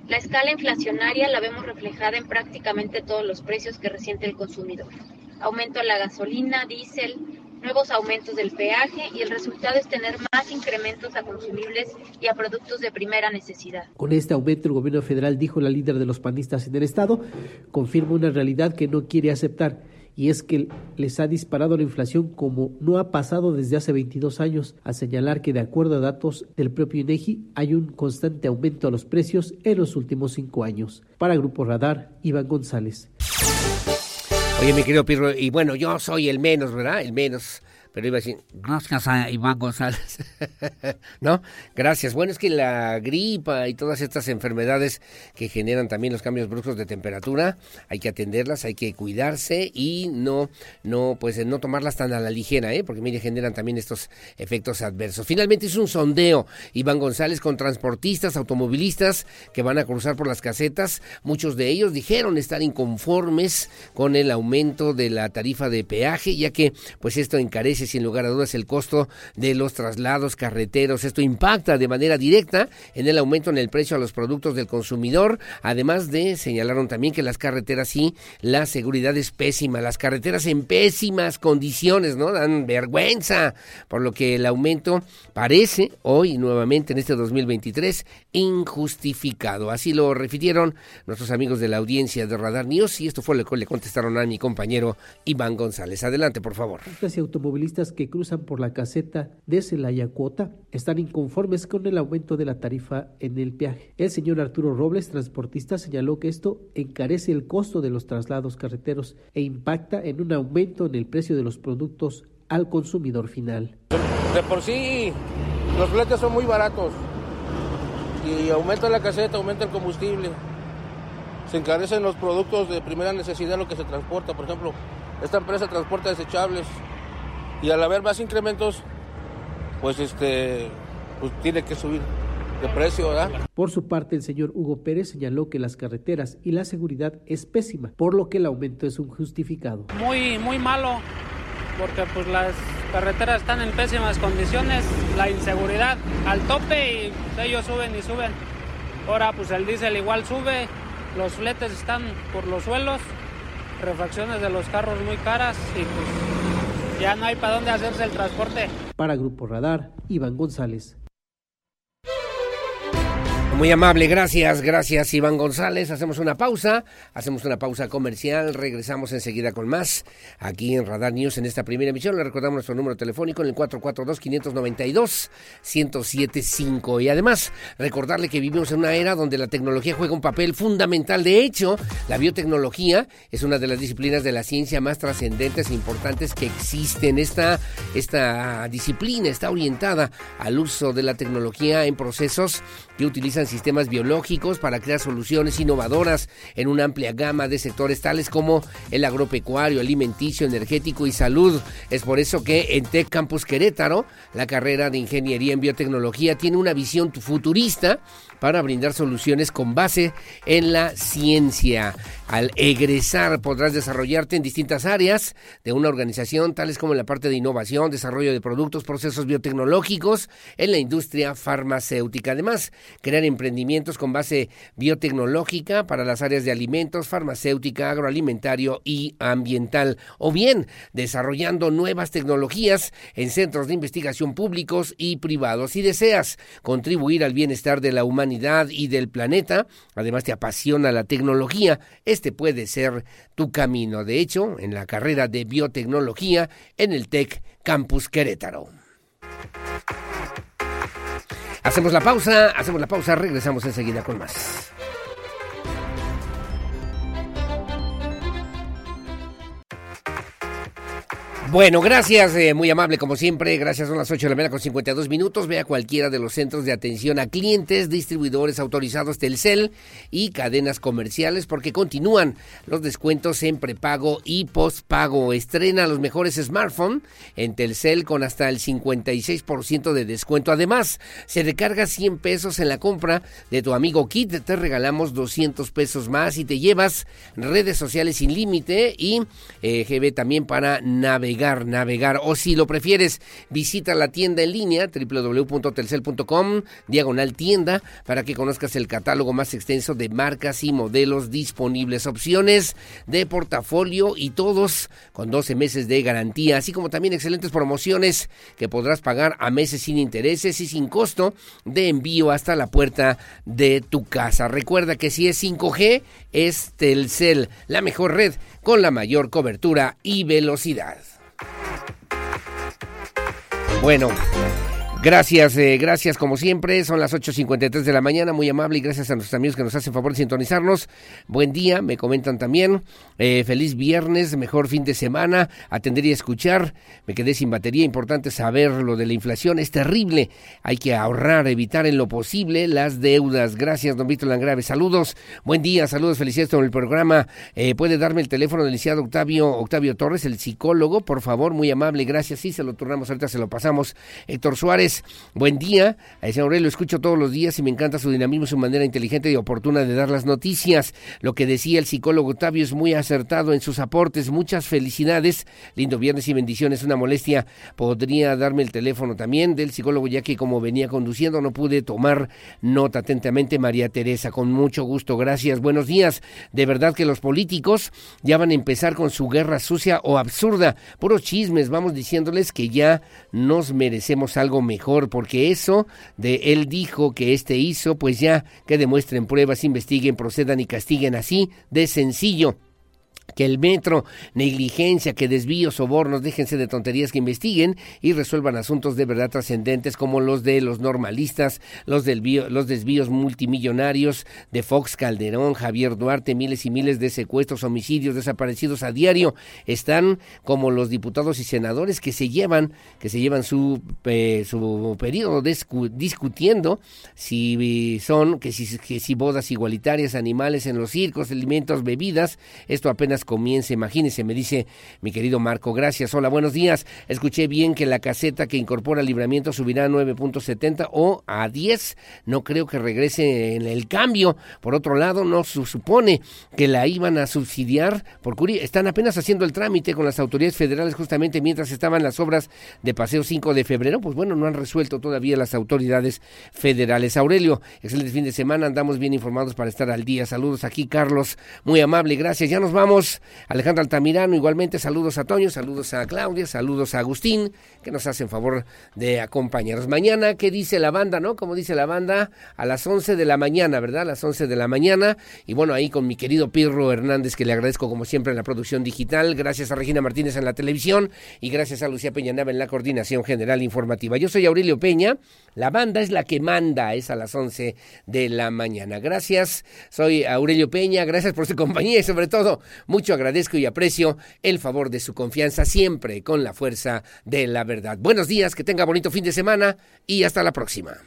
La escala inflacionaria la vemos reflejada en prácticamente todos los precios que resiente el consumidor aumento a la gasolina, diésel, nuevos aumentos del peaje y el resultado es tener más incrementos a consumibles y a productos de primera necesidad. Con este aumento el gobierno federal, dijo la líder de los panistas en el estado, confirma una realidad que no quiere aceptar y es que les ha disparado la inflación como no ha pasado desde hace 22 años, a señalar que de acuerdo a datos del propio INEGI hay un constante aumento a los precios en los últimos cinco años. Para Grupo Radar, Iván González. Oye, mi querido Pirro, y bueno, yo soy el menos, ¿verdad? El menos pero iba a decir, gracias a Iván González. ¿No? Gracias. Bueno, es que la gripa y todas estas enfermedades que generan también los cambios bruscos de temperatura, hay que atenderlas, hay que cuidarse y no, no, pues no tomarlas tan a la ligera, ¿eh? Porque mire, generan también estos efectos adversos. Finalmente es un sondeo, Iván González, con transportistas, automovilistas que van a cruzar por las casetas. Muchos de ellos dijeron estar inconformes con el aumento de la tarifa de peaje, ya que pues esto encarece sin lugar a dudas el costo de los traslados carreteros. Esto impacta de manera directa en el aumento en el precio a los productos del consumidor, además de señalaron también que las carreteras sí, la seguridad es pésima, las carreteras en pésimas condiciones, ¿no? Dan vergüenza, por lo que el aumento parece hoy nuevamente en este 2023 injustificado. Así lo refirieron nuestros amigos de la audiencia de Radar News y esto fue lo que le contestaron a mi compañero Iván González. Adelante, por favor que cruzan por la caseta de Celaya Cuota están inconformes con el aumento de la tarifa en el peaje. El señor Arturo Robles, transportista, señaló que esto encarece el costo de los traslados carreteros e impacta en un aumento en el precio de los productos al consumidor final. De por sí, los fletes son muy baratos y aumenta la caseta, aumenta el combustible. Se encarecen los productos de primera necesidad, lo que se transporta. Por ejemplo, esta empresa transporta desechables, y al haber más incrementos, pues este, pues tiene que subir de precio, ¿verdad? Por su parte, el señor Hugo Pérez señaló que las carreteras y la seguridad es pésima, por lo que el aumento es un justificado. Muy, muy malo, porque pues las carreteras están en pésimas condiciones, la inseguridad al tope y ellos suben y suben. Ahora pues el diésel igual sube, los fletes están por los suelos, refacciones de los carros muy caras y pues ya no hay para dónde hacerse el transporte. Para Grupo Radar, Iván González muy amable, gracias, gracias Iván González. Hacemos una pausa, hacemos una pausa comercial, regresamos enseguida con más aquí en Radar News en esta primera emisión. Le recordamos nuestro número telefónico en el 442-592-1075. Y además, recordarle que vivimos en una era donde la tecnología juega un papel fundamental. De hecho, la biotecnología es una de las disciplinas de la ciencia más trascendentes e importantes que existen. Esta, esta disciplina está orientada al uso de la tecnología en procesos que utilizan sistemas biológicos para crear soluciones innovadoras en una amplia gama de sectores tales como el agropecuario, alimenticio, energético y salud. Es por eso que en Tech Campus Querétaro, la carrera de Ingeniería en Biotecnología tiene una visión futurista para brindar soluciones con base en la ciencia. Al egresar podrás desarrollarte en distintas áreas de una organización, tales como la parte de innovación, desarrollo de productos, procesos biotecnológicos en la industria farmacéutica. Además, crear emprendimientos con base biotecnológica para las áreas de alimentos, farmacéutica, agroalimentario y ambiental. O bien, desarrollando nuevas tecnologías en centros de investigación públicos y privados. Si deseas contribuir al bienestar de la humanidad, y del planeta, además te apasiona la tecnología, este puede ser tu camino. De hecho, en la carrera de biotecnología en el TEC Campus Querétaro. Hacemos la pausa, hacemos la pausa, regresamos enseguida con más. Bueno, gracias, eh, muy amable como siempre. Gracias, son las 8 de la mañana con 52 minutos. Ve a cualquiera de los centros de atención a clientes, distribuidores autorizados Telcel y cadenas comerciales porque continúan los descuentos en prepago y postpago. Estrena los mejores smartphones en Telcel con hasta el 56% de descuento. Además, se recarga 100 pesos en la compra de tu amigo Kit. Te regalamos 200 pesos más y te llevas redes sociales sin límite y eh, GB también para navegar navegar, O si lo prefieres, visita la tienda en línea www.telcel.com, diagonal tienda, para que conozcas el catálogo más extenso de marcas y modelos disponibles, opciones de portafolio y todos con 12 meses de garantía, así como también excelentes promociones que podrás pagar a meses sin intereses y sin costo de envío hasta la puerta de tu casa. Recuerda que si es 5G, es Telcel, la mejor red con la mayor cobertura y velocidad. Bueno, Gracias, eh, gracias como siempre. Son las 8.53 de la mañana, muy amable y gracias a nuestros amigos que nos hacen favor de sintonizarnos. Buen día, me comentan también. Eh, feliz viernes, mejor fin de semana. Atender y escuchar. Me quedé sin batería, importante saber lo de la inflación. Es terrible. Hay que ahorrar, evitar en lo posible las deudas. Gracias, don Víctor Langrave. Saludos, buen día, saludos, felicidades con el programa. Eh, ¿Puede darme el teléfono del licenciado Octavio, Octavio Torres, el psicólogo? Por favor, muy amable, gracias. Sí, se lo turnamos, ahorita se lo pasamos. Héctor Suárez buen día. A ese lo escucho todos los días y me encanta su dinamismo, su manera inteligente y oportuna de dar las noticias. Lo que decía el psicólogo Octavio es muy acertado en sus aportes. Muchas felicidades. Lindo viernes y bendiciones. Una molestia. Podría darme el teléfono también del psicólogo, ya que como venía conduciendo no pude tomar nota atentamente. María Teresa, con mucho gusto. Gracias. Buenos días. De verdad que los políticos ya van a empezar con su guerra sucia o absurda. Puros chismes. Vamos diciéndoles que ya nos merecemos algo mejor porque eso de él dijo que este hizo, pues ya que demuestren pruebas, investiguen, procedan y castiguen así de sencillo que el metro, negligencia, que desvíos, sobornos, déjense de tonterías que investiguen y resuelvan asuntos de verdad trascendentes como los de los normalistas, los, del los desvíos multimillonarios de Fox Calderón, Javier Duarte, miles y miles de secuestros, homicidios, desaparecidos a diario, están como los diputados y senadores que se llevan, que se llevan su, su periodo discutiendo si son, que si, que si bodas igualitarias, animales en los circos, alimentos, bebidas, esto apenas comienza. Imagínese, me dice mi querido Marco. Gracias. Hola, buenos días. Escuché bien que la caseta que incorpora libramiento subirá a 9.70 o a 10. No creo que regrese en el cambio. Por otro lado, no se supone que la iban a subsidiar. Por están apenas haciendo el trámite con las autoridades federales justamente mientras estaban las obras de Paseo 5 de febrero. Pues bueno, no han resuelto todavía las autoridades federales. Aurelio, excelente fin de semana. Andamos bien informados para estar al día. Saludos aquí, Carlos. Muy amable, gracias. Ya nos vamos. Alejandro Altamirano, igualmente saludos a Toño, saludos a Claudia, saludos a Agustín, que nos hacen favor de acompañarnos. Mañana, ¿qué dice la banda, no? Como dice la banda, a las 11 de la mañana, ¿verdad? A las 11 de la mañana. Y bueno, ahí con mi querido Pirro Hernández, que le agradezco como siempre en la producción digital. Gracias a Regina Martínez en la televisión y gracias a Lucía Peñanaba en la coordinación general informativa. Yo soy Aurelio Peña. La banda es la que manda, es a las 11 de la mañana. Gracias, soy Aurelio Peña, gracias por su compañía y sobre todo mucho agradezco y aprecio el favor de su confianza siempre con la fuerza de la verdad. Buenos días, que tenga bonito fin de semana y hasta la próxima.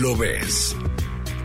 Lo ves.